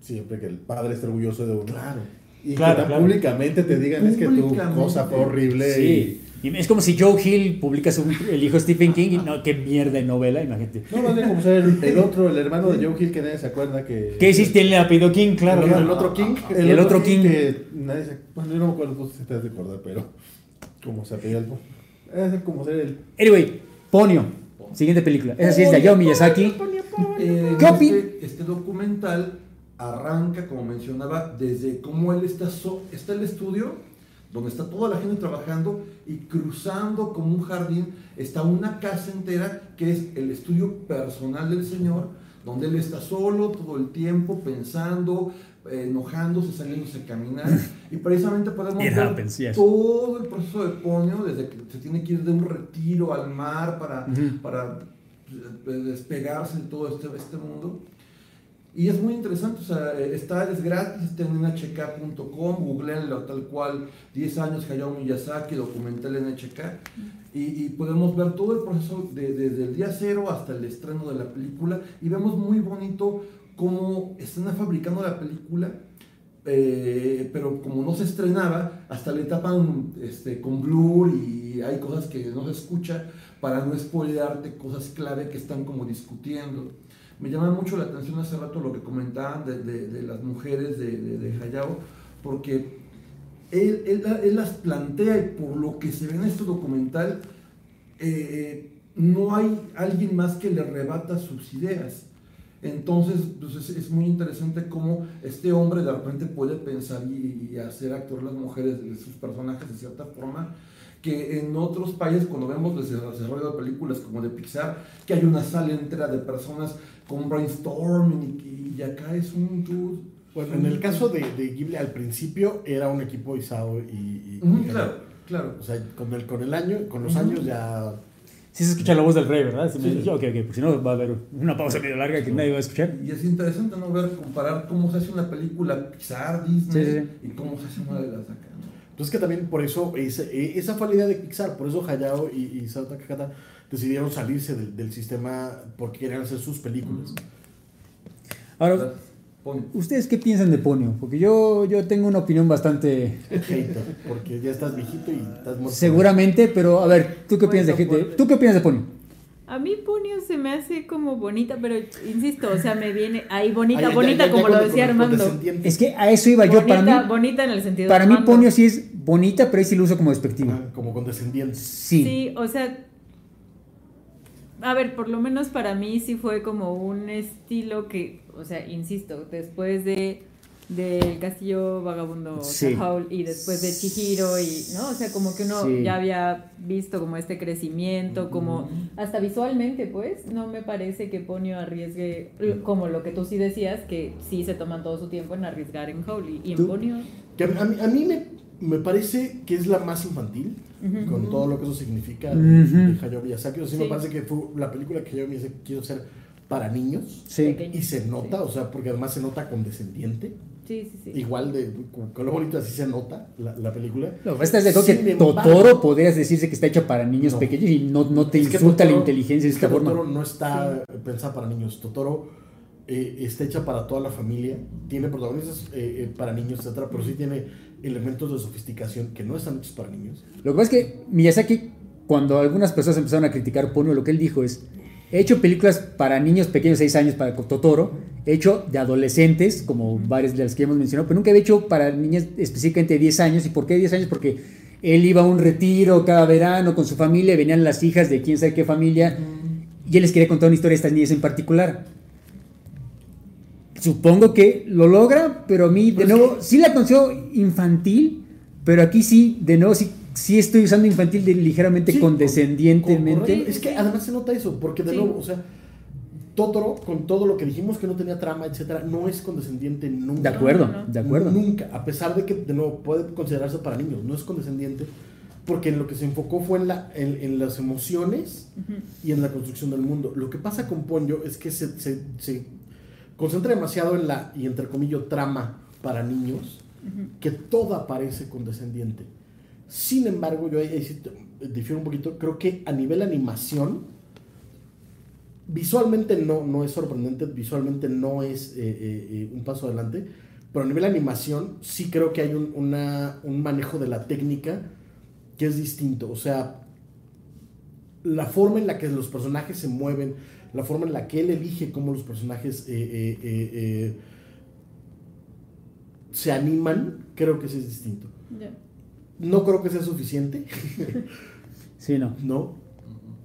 Speaker 4: siempre que el padre esté orgulloso de uno.
Speaker 1: Claro.
Speaker 4: Y
Speaker 2: Claro,
Speaker 4: que
Speaker 2: claro.
Speaker 4: públicamente te digan es que tu cosa fue horrible.
Speaker 2: Sí. Y es como si Joe Hill publica su, el hijo de Stephen King y no, qué mierda de novela, imagínate.
Speaker 4: Y, no, más bien como ser el, el otro, el hermano de Joe Hill que nadie se acuerda que...
Speaker 2: ¿Qué hiciste el apellido King? Claro,
Speaker 1: El, el otro King.
Speaker 4: El,
Speaker 2: El
Speaker 4: otro,
Speaker 2: otro
Speaker 4: King,
Speaker 2: King.
Speaker 4: que nadie se... Bueno, yo no me acuerdo, tú sí te has de acordar, pero... Como se apellida el... Es ser como ser el...
Speaker 2: Anyway, Ponyo, siguiente película. Esa sí es de Hayao Miyazaki.
Speaker 5: Eh,
Speaker 2: ¿Qué
Speaker 5: este, este documental arranca, como mencionaba, desde cómo él está, so- está el estudio, donde está toda la gente trabajando y cruzando como un jardín está una casa entera que es el estudio personal del señor, donde él está solo todo el tiempo pensando, enojándose, saliéndose a caminar y precisamente podemos
Speaker 2: It
Speaker 5: ver
Speaker 2: happens, yes.
Speaker 5: todo el proceso de Ponio, desde que se tiene que ir de un retiro al mar para,
Speaker 2: Ujú.
Speaker 5: para eh, despegarse de todo este, este mundo. Y es muy interesante, o sea, eh, está, es gratis, está en nhk.com, googleenlo tal cual, 10 años Hayao Miyazaki, documental NHK, y, y podemos ver todo el proceso de- desde el día cero hasta el estreno de la película, y vemos muy bonito cómo están fabricando la película, eh, pero como no se estrenaba, hasta le tapan este, con blur y hay cosas que no se escucha para no spoilearte cosas clave que están como discutiendo. Me llama mucho la atención hace rato lo que comentaban de, las mujeres de, Hayao, porque él las plantea y por lo que se ve en este documental, eh, no hay alguien más que le rebata sus ideas. Entonces, pues es, es muy interesante cómo este hombre de repente puede pensar y, y hacer actuar las mujeres de sus personajes de cierta forma, que en otros países, cuando vemos el desarrollo de películas como de Pixar, que hay una sala entera de personas con brainstorming y, y acá es un dude.
Speaker 1: Bueno, en el caso de, de Ghibli, al principio era un equipo Isao y. y-
Speaker 5: claro, claro.
Speaker 1: O sea, con el, con el año, con los años ya.
Speaker 2: Sí se escucha la voz del rey, ¿verdad? Sí, me
Speaker 5: Sí.
Speaker 2: dije, ok, ok, pues si no va a haber una pausa medio larga que nadie va a escuchar.
Speaker 5: Y es interesante no ver, comparar cómo se hace una película Pixar, Disney,
Speaker 2: Sí, sí,
Speaker 5: y cómo se hace una de las acá.
Speaker 1: Entonces que también por eso, ese- eh, esa fue la idea de Pixar, por eso Hayao y, y Isao Takahata decidieron salirse del, del sistema porque querían hacer sus películas.
Speaker 2: Ahora, ¿ustedes qué piensan de Ponio? Porque yo, yo tengo una opinión bastante...
Speaker 1: Hater, porque ya estás viejito y estás muerto.
Speaker 2: Seguramente, pero a ver, ¿tú qué opinas de,
Speaker 3: por-
Speaker 2: ¿tú qué opinas de Ponio?
Speaker 3: A mí Ponio se me hace como bonita, pero insisto, o sea, me viene ahí bonita, bonita, como lo decía Armando.
Speaker 2: Es que a eso iba yo. Para mí,
Speaker 3: bonita en el sentido
Speaker 2: para
Speaker 3: de
Speaker 2: mí. Ponio sí es bonita, pero ahí sí lo uso como despectivo.
Speaker 1: Ah, como condescendiente.
Speaker 2: Sí.
Speaker 3: Sí, o sea, a ver, por lo menos para mí sí fue como un estilo que, o sea, insisto, después de del Castillo Vagabundo
Speaker 2: Sí.
Speaker 3: Howl, y después de Chihiro y, ¿no? O sea, como que uno
Speaker 2: Sí.
Speaker 3: ya había visto como este crecimiento, como hasta visualmente, pues, no me parece que Ponio arriesgue, como lo que tú sí decías, que sí se toman todo su tiempo en arriesgar en Howl y, y en
Speaker 2: ¿Tú?
Speaker 3: Ponio.
Speaker 1: A mí, a mí me, me parece que es la más infantil, con todo lo que eso significa de,
Speaker 2: Ujú.
Speaker 1: de Hayao Miyazaki. O sea, sí me parece que fue la película que Hayao Miyazaki quiso hacer para niños.
Speaker 2: Sí.
Speaker 1: Y se nota, o sea, porque además se nota condescendiente.
Speaker 3: Sí, sí, sí.
Speaker 1: Igual de, con, lo bonito así se nota la, la película.
Speaker 2: Lo que estás de que
Speaker 1: embargo-
Speaker 2: Totoro podrías decirse que está hecha para niños
Speaker 1: No.
Speaker 2: pequeños y no, no te
Speaker 1: Es
Speaker 2: insulta la inteligencia de
Speaker 1: es
Speaker 2: esta
Speaker 1: que
Speaker 2: forma.
Speaker 1: Totoro no está pensada para niños. Totoro eh, está hecha para toda la familia. Tiene protagonistas eh, eh, para niños, etcétera, pero sí tiene elementos de sofisticación que no están hechos para niños.
Speaker 2: Lo que pasa es que Miyazaki, cuando algunas personas empezaron a criticar Ponyo, lo que él dijo es, he hecho películas para niños pequeños, 6 años, para Totoro, he hecho de adolescentes, como varias de las que hemos mencionado, pero nunca había hecho para niñas específicamente de 10 años. ¿Y por qué 10 años? Porque él iba a un retiro cada verano con su familia, venían las hijas de quién sabe qué familia, y él les quería contar una historia a estas niñas en particular. Supongo que lo logra, pero a mí, de nuevo, sí la considero infantil, pero aquí sí, de nuevo, sí, sí estoy usando infantil de- ligeramente
Speaker 1: Sí,
Speaker 2: condescendientemente.
Speaker 1: Es que además se nota eso, porque de
Speaker 3: Sí.
Speaker 1: nuevo, o sea, Totoro, con todo lo que dijimos que no tenía trama, etcétera, no es condescendiente nunca.
Speaker 2: De acuerdo,
Speaker 3: No, no, no.
Speaker 2: de acuerdo.
Speaker 1: Nunca, a pesar de que, de nuevo, puede considerarse para niños, no es condescendiente, porque en lo que se enfocó fue en, la, en, en las emociones y en la construcción del mundo. Lo que pasa con Ponyo es que se, se- se concentra demasiado en la, y entre comillas, trama para niños, que toda parece condescendiente. Sin embargo, yo te- difiero un poquito, creo que a nivel animación, visualmente no, no es sorprendente, visualmente no es eh, eh, eh, un paso adelante, pero a nivel animación sí creo que hay un, una- un manejo de la técnica que es distinto. O sea, la forma en la que los personajes se mueven, la forma en la que él elige cómo los personajes eh, eh, eh, eh, se animan, creo que sí es distinto. No creo que sea suficiente,
Speaker 2: Sí, no.
Speaker 1: ¿no?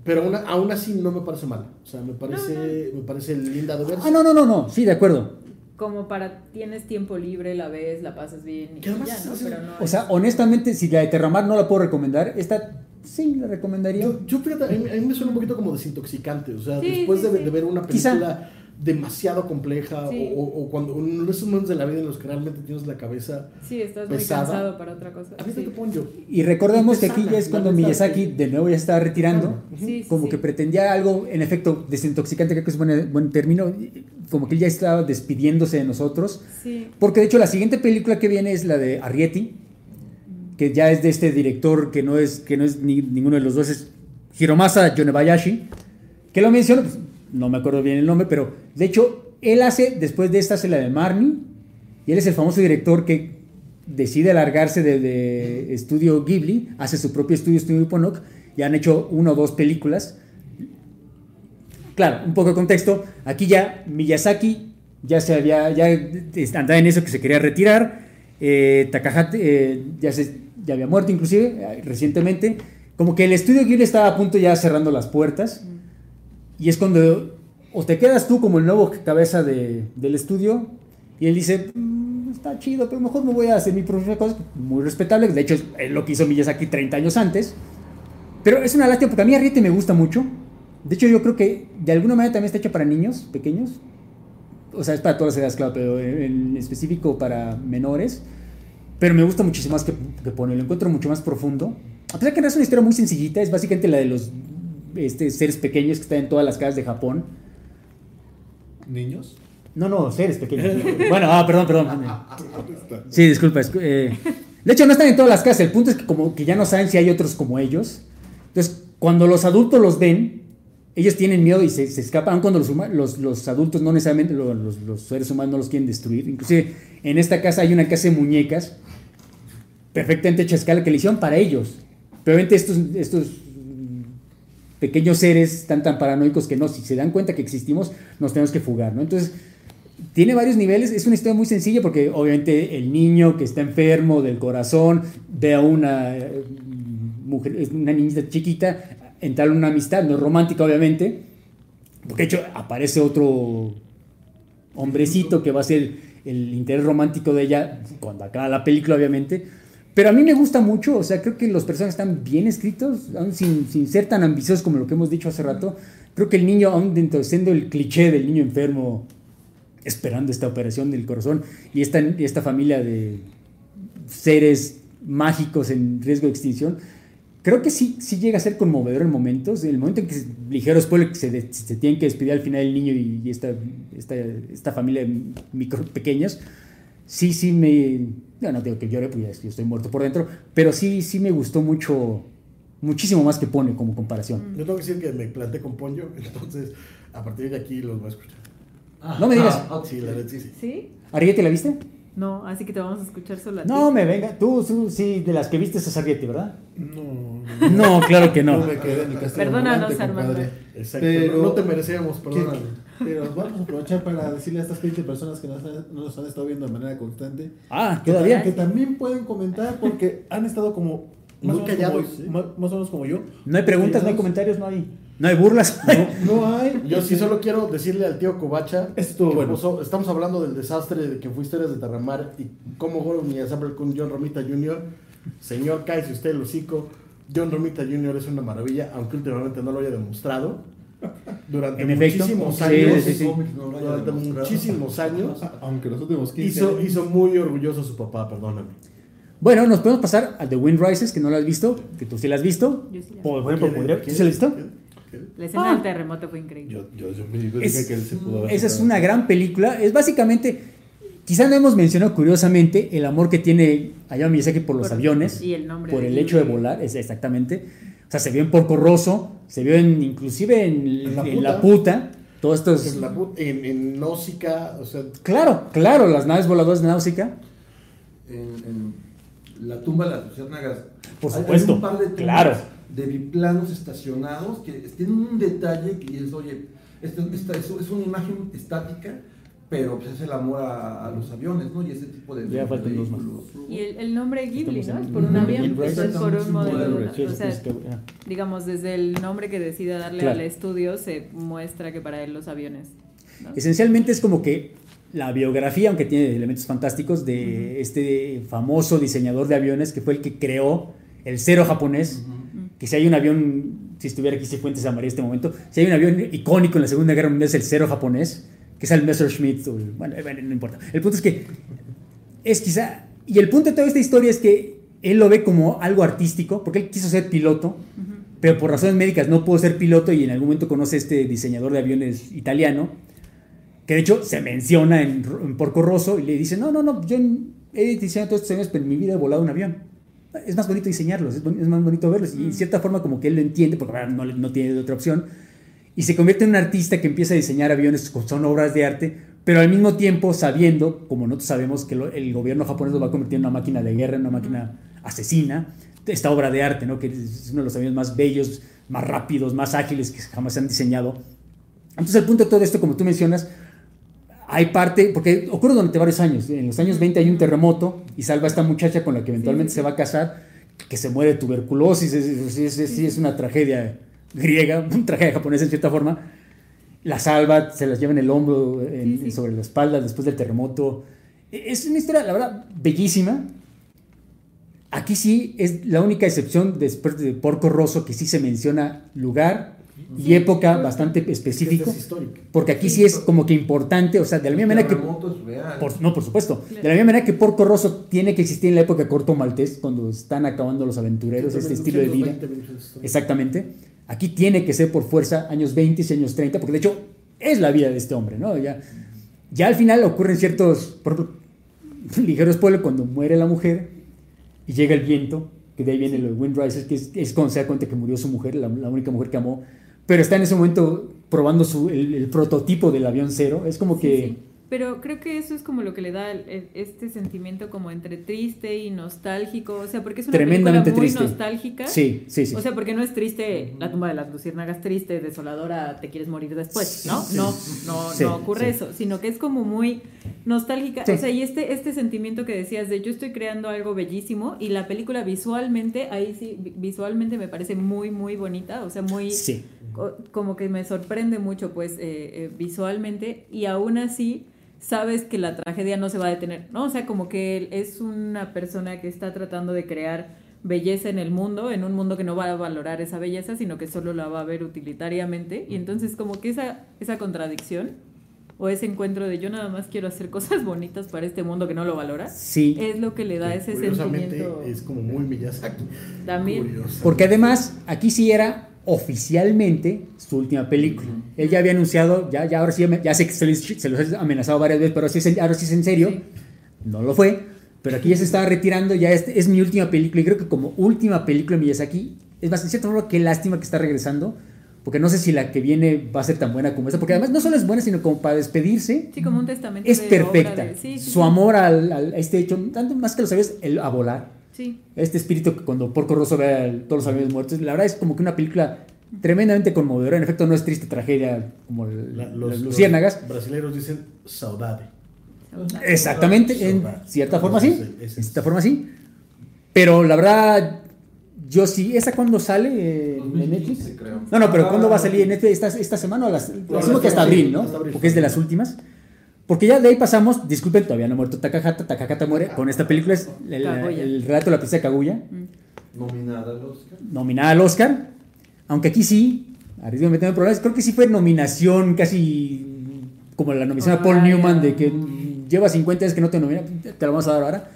Speaker 1: Pero aún, aún así no me parece mal. O sea, me parece, me parece linda de verse.
Speaker 2: Ah, no, no, no, no, sí, de acuerdo.
Speaker 3: como para tienes tiempo libre, la ves, la pasas bien y ya, ¿no?
Speaker 1: hace-
Speaker 3: Pero no
Speaker 2: O sea,
Speaker 3: es-
Speaker 2: honestamente, si la de Terramar no la puedo recomendar, esta sí la recomendaría.
Speaker 1: Yo, yo fíjate, a mí, a mí me suena un poquito como desintoxicante. O sea,
Speaker 3: Sí,
Speaker 1: después
Speaker 3: sí,
Speaker 1: de,
Speaker 3: sí.
Speaker 1: de ver una
Speaker 2: Quizá.
Speaker 1: película demasiado compleja
Speaker 3: Sí.
Speaker 1: o, o- cuando en esos momentos de la vida en los que realmente tienes la cabeza.
Speaker 3: sí, estás muy
Speaker 1: pesada.
Speaker 3: cansado para otra cosa.
Speaker 1: A mí
Speaker 3: sí.
Speaker 1: te pongo yo.
Speaker 2: Y recordemos que aquí ya es cuando Miyazaki de nuevo ya está retirando.
Speaker 1: Claro.
Speaker 2: Como
Speaker 3: sí.
Speaker 2: que pretendía algo, en efecto, desintoxicante, creo que es buen, buen término. Como que él ya estaba despidiéndose de nosotros.
Speaker 3: Sí.
Speaker 2: Porque de hecho la siguiente película que viene es la de Arrietty, que ya es de este director que no es, que no es ni- ninguno de los dos, es Hiromasa Yonebayashi, que lo menciono, pues, no me acuerdo bien el nombre, pero de hecho él hace, después de esta, hace la de Marnie, y él es el famoso director que decide alargarse de, de estudio Ghibli, hace su propio estudio, Estudio Ponok, y han hecho una o dos películas. Claro, un poco de contexto. Aquí ya Miyazaki ya se había, ya andaba en eso que se quería retirar. Eh, Takahata eh, ya, se, ya había muerto inclusive eh, recientemente. Como que el estudio Ghibli estaba a punto ya cerrando las puertas. Y es cuando o te quedas tú como el nuevo cabeza de- del estudio y él dice, "Mm, está chido, pero mejor me voy a hacer mi propia cosa. Muy respetable. De hecho, es lo que hizo Miyazaki 30 años antes. Pero es una lástima porque a mí Arriete me gusta mucho. De hecho, yo creo que de alguna manera también está hecha para niños pequeños. O sea, es para todas las edades, claro, pero en específico para menores. Pero me gusta muchísimo más que, que pone, lo encuentro mucho más profundo. A pesar que no es una historia muy sencillita, es básicamente la de los este, seres pequeños que están en todas las casas de Japón.
Speaker 4: ¿Niños?
Speaker 2: No, no, seres pequeños. bueno, ah, perdón, perdón. Sí, disculpa. eh, de hecho, no están en todas las casas. El punto es que como que ya no saben si hay otros como ellos. Entonces, cuando los adultos los ven, ellos tienen miedo y se, se escapan, aun cuando los, los, los adultos no necesariamente, lo- los, los seres humanos no los quieren destruir. Inclusive, en esta casa hay una casa de muñecas perfectamente hecha a escala que le hicieron para ellos. Pero obviamente estos, estos pequeños seres están tan paranoicos que no, si se dan cuenta que existimos, nos tenemos que fugar, ¿no? Entonces, tiene varios niveles, es una historia muy sencilla porque obviamente el niño que está enfermo del corazón ve a una eh, mujer, una niñita chiquita, entabla una amistad, no es romántica obviamente, porque de hecho aparece otro hombrecito que va a ser el interés romántico de ella cuando acaba la película obviamente, pero a mí me gusta mucho, o sea, creo que los personajes están bien escritos, aún sin, sin ser tan ambiciosos como lo que hemos dicho hace rato, creo que el niño, aún dentro de siendo el cliché del niño enfermo, esperando esta operación del corazón y esta, esta familia de seres mágicos en riesgo de extinción, creo que sí, sí llega a ser conmovedor en momentos. En el momento en que, ligero spoiler, que se, de- se tienen que despedir al final el niño y, y esta, esta, esta familia de micro pequeños, sí, sí me. Ya no digo que llore, porque ya estoy muerto por dentro, pero sí, sí me gustó mucho, muchísimo más que pone como comparación.
Speaker 1: Yo tengo que decir que me planté con Ponyo, entonces a partir de aquí los voy a escuchar.
Speaker 2: No me digas.
Speaker 5: Ah,
Speaker 1: Sí, la verdad, sí, sí.
Speaker 3: ¿Sí?
Speaker 2: ¿Arriete la viste?
Speaker 3: No, así que te vamos a escuchar solo a ti.
Speaker 2: No me venga. Tú, tú sí, de las que viste es Arriete, ¿verdad?
Speaker 4: No,
Speaker 2: No, claro que no.
Speaker 4: no me quedé en el castillo.
Speaker 3: Perdónanos, Armando.
Speaker 4: compadre.
Speaker 1: Exacto.
Speaker 4: Pero-
Speaker 1: no, te merecemos, perdóname.
Speaker 4: Pero vamos a aprovechar para decirle a estas 20 personas que nos, han- nos han estado viendo de manera constante
Speaker 2: Ah,
Speaker 4: que,
Speaker 2: todavía.
Speaker 4: que también pueden comentar porque han estado como más, o menos
Speaker 1: callados,
Speaker 4: como,
Speaker 1: sí.
Speaker 4: más, más o menos como yo.
Speaker 2: No hay preguntas, no hay comentarios, no hay, no hay burlas.
Speaker 4: No, no hay.
Speaker 1: Yo sí solo quiero decirle al tío Kobacha
Speaker 4: Estuvo
Speaker 1: que
Speaker 4: bueno.
Speaker 1: puso- estamos hablando del desastre de que fue Historias de Terramar y cómo Goro Miyazaki con John Romita Jr. Señor, cállese usted el hocico. John Romita Jr. es una maravilla, aunque últimamente no lo haya demostrado. Durante
Speaker 2: En efecto.
Speaker 1: muchísimos
Speaker 2: Sí,
Speaker 1: años,
Speaker 2: sí, sí.
Speaker 5: No lo haya
Speaker 1: durante muchísimos años,
Speaker 4: Aunque los últimos 15
Speaker 1: hizo,
Speaker 4: años-
Speaker 1: hizo muy orgulloso a su papá, perdóname.
Speaker 2: Bueno, nos podemos pasar a The Wind Rises, que no lo has visto, que tú sí la has visto.
Speaker 3: Yo sí la-
Speaker 2: Por ejemplo,
Speaker 1: ¿Quiere-
Speaker 2: podría- ¿Tú
Speaker 1: quiere-
Speaker 2: sí la has visto?
Speaker 3: La escena
Speaker 2: Ah.
Speaker 3: del terremoto fue increíble.
Speaker 4: Yo, yo, yo me digo
Speaker 2: Es-
Speaker 4: que él se pudo haber
Speaker 2: Esa es una gran película. Es básicamente, quizá no hemos mencionado curiosamente el amor que tiene Hayao Miyazaki por los
Speaker 3: Por-
Speaker 2: aviones,
Speaker 3: y el nombre
Speaker 2: por el hecho de volar, es exactamente. O sea, se vio en Porco Rosso, se vio en, inclusive en,
Speaker 1: En La
Speaker 2: en La
Speaker 1: Puta.
Speaker 2: Puta. Todos estos...
Speaker 1: En, la en, en o sea,
Speaker 2: Claro, claro, las naves voladoras de Náusica.
Speaker 5: En, en la tumba de las luciérnagas.
Speaker 2: Por supuesto,
Speaker 5: un par de tumbas
Speaker 2: claro.
Speaker 5: De biplanos estacionados que tienen un detalle que es, oye, esto, esta- es, es una imagen estática, pero pues es el amor a, a los aviones, ¿no? Y ese tipo de,
Speaker 2: Ya faltan dos más.
Speaker 3: Y el, el nombre Ghibli,
Speaker 2: Estamos
Speaker 3: ¿no? Es
Speaker 2: en-
Speaker 3: por un avión, es por un modelo. O sea,
Speaker 2: es que- ah.
Speaker 3: digamos, desde el nombre que decida darle
Speaker 2: Claro.
Speaker 3: al estudio, se muestra que para él los aviones. ¿no?
Speaker 2: Esencialmente es como que la biografía, aunque tiene elementos fantásticos, de este famoso diseñador de aviones que fue el que creó el cero japonés. Que si hay un avión, si estuviera aquí Fuentes llamaría este momento, si hay un avión icónico en la Segunda Guerra Mundial es el cero japonés, que es el Messerschmitt, o el- bueno, no importa. El punto es que es quizá, y el punto de toda esta historia es que él lo ve como algo artístico, porque él quiso ser piloto, pero por razones médicas no pudo ser piloto y en algún momento conoce a este diseñador de aviones italiano, que de hecho se menciona en, en Porco Rosso y le dice, no, no, no, yo he diseñado todos estos aviones, pero en mi vida he volado un avión. Es más bonito diseñarlos, es, más bonito verlos. Y en cierta forma como que él lo entiende, porque bueno, no, no tiene otra opción. Y se convierte en un artista que empieza a diseñar aviones, son obras de arte, pero al mismo tiempo sabiendo, como nosotros sabemos, que lo- el gobierno japonés lo va a convertir en una máquina de guerra, en una máquina asesina. Esta obra de arte, ¿no? que es uno de los aviones más bellos, más rápidos, más ágiles que jamás se han diseñado. Entonces el punto de todo esto, como tú mencionas, hay parte, porque ocurre durante varios años. En los años 20 hay un terremoto y salva a esta muchacha con la que eventualmente
Speaker 3: Sí,
Speaker 2: se va a casar, que se muere de tuberculosis. Es, es- es- es una tragedia griega, una tragedia japonesa en cierta forma. La salva, se las lleva en el hombro, en-
Speaker 3: Sí, sí.
Speaker 2: sobre la espalda después del terremoto. E- Es una historia, la verdad, bellísima. Aquí sí es la única excepción después de Porco Rosso que sí se menciona lugar y
Speaker 3: Sí,
Speaker 2: época bastante específico.
Speaker 1: Es.
Speaker 2: Porque aquí sí es como que importante, o sea, de la misma manera que...
Speaker 5: terremoto es real.
Speaker 2: por- no, por supuesto. De la misma manera que Porco Rosso tiene que existir en la época de Corto Maltés, cuando están acabando los aventureros, este estilo de vida.
Speaker 1: 220 minutos de historia.
Speaker 2: Exactamente. Aquí tiene que ser por fuerza años 20 y años 30, porque de hecho es la vida de este hombre, ¿no? Ya, ya al final ocurren ciertos, por ejemplo, ligero spoiler, cuando muere la mujer y llega el viento, que de ahí viene el Wind Rises, que es, es cuando se da cuenta que murió su mujer, la, la única mujer que amó, pero está en ese momento probando su, el, el prototipo del avión cero. Es como que...
Speaker 3: Pero creo que eso es como lo que le da este sentimiento como entre triste y nostálgico, o sea, porque es una
Speaker 2: Tremendamente
Speaker 3: película muy
Speaker 2: triste.
Speaker 3: nostálgica.
Speaker 2: Sí, sí, sí.
Speaker 3: O sea, porque no es triste la tumba de las luciérnagas triste, desoladora, te quieres morir después, ¿no? No, no,
Speaker 2: Sí,
Speaker 3: no ocurre
Speaker 2: sí.
Speaker 3: eso, sino que es como muy nostálgica.
Speaker 2: Sí.
Speaker 3: O sea, y este, este sentimiento que decías de yo estoy creando algo bellísimo y la película visualmente, ahí sí, vi- visualmente me parece muy, muy bonita, o sea, muy como que me sorprende mucho pues eh, eh, visualmente y aún así sabes que la tragedia no se va a detener, ¿no? O sea, como que él es una persona que está tratando de crear belleza en el mundo, en un mundo que no va a valorar esa belleza, sino que solo la va a ver utilitariamente y entonces como que esa, esa contradicción o ese encuentro de yo nada más quiero hacer cosas bonitas para este mundo que no lo valora,
Speaker 2: Sí.
Speaker 3: es lo que le da
Speaker 1: Que
Speaker 3: ese
Speaker 1: curiosamente
Speaker 3: sentimiento
Speaker 1: es como muy Miyazaki.
Speaker 3: también.
Speaker 2: Porque además, aquí sí era oficialmente su última película. Él ya había anunciado, ya, ya ahora sí, ya sé que se, les- se los he amenazado varias veces, pero sí ahora sí es en serio.
Speaker 3: Sí.
Speaker 2: No lo fue, pero aquí ya se estaba retirando, ya es, es mi última película y creo que como última película de Miyazaki, es más, en cierto modo, qué lástima que está regresando, porque no sé si la que viene va a ser tan buena como esta, porque además no solo es buena, sino como para despedirse,
Speaker 3: Sí, como un testamento
Speaker 2: es
Speaker 3: de
Speaker 2: perfecta.
Speaker 3: de- sí, sí,
Speaker 2: Su amor al, al- a este hecho, tanto más que lo sabes, el, a volar.
Speaker 3: Sí.
Speaker 2: Este espíritu que cuando Porco Rosso ve a todos los aviones muertos, la verdad es como que una película tremendamente conmovedora. En efecto, no es triste tragedia como
Speaker 1: La-
Speaker 2: las
Speaker 1: los,
Speaker 2: luciérnagas.
Speaker 1: los brasileños dicen saudade.
Speaker 2: Exactamente, en
Speaker 1: Saudade.
Speaker 2: cierta forma sí. En cierta forma sí. Pero la verdad, yo sí. ¿Esa cuándo sale en
Speaker 5: 2015,
Speaker 2: Netflix?
Speaker 5: creo.
Speaker 2: No, no, pero ¿cuándo va a
Speaker 5: Ah,
Speaker 2: salir en Netflix esta, esta semana? O las, asumo que hasta
Speaker 1: abril,
Speaker 2: abril, ¿no?
Speaker 1: hasta abril.
Speaker 2: Porque es de las últimas. Porque ya de ahí pasamos, disculpen, todavía no ha muerto Takahata. Takahata muere con esta película, es el, el relato de la princesa Kaguya.
Speaker 3: Mm.
Speaker 5: Nominada al Oscar.
Speaker 2: nominada al Oscar. Aunque aquí sí, arriba me tengo problemas, creo que sí fue nominación casi como la nominación a Paul. Newman de que lleva 50 años que no te nomina, te lo vamos a dar ahora.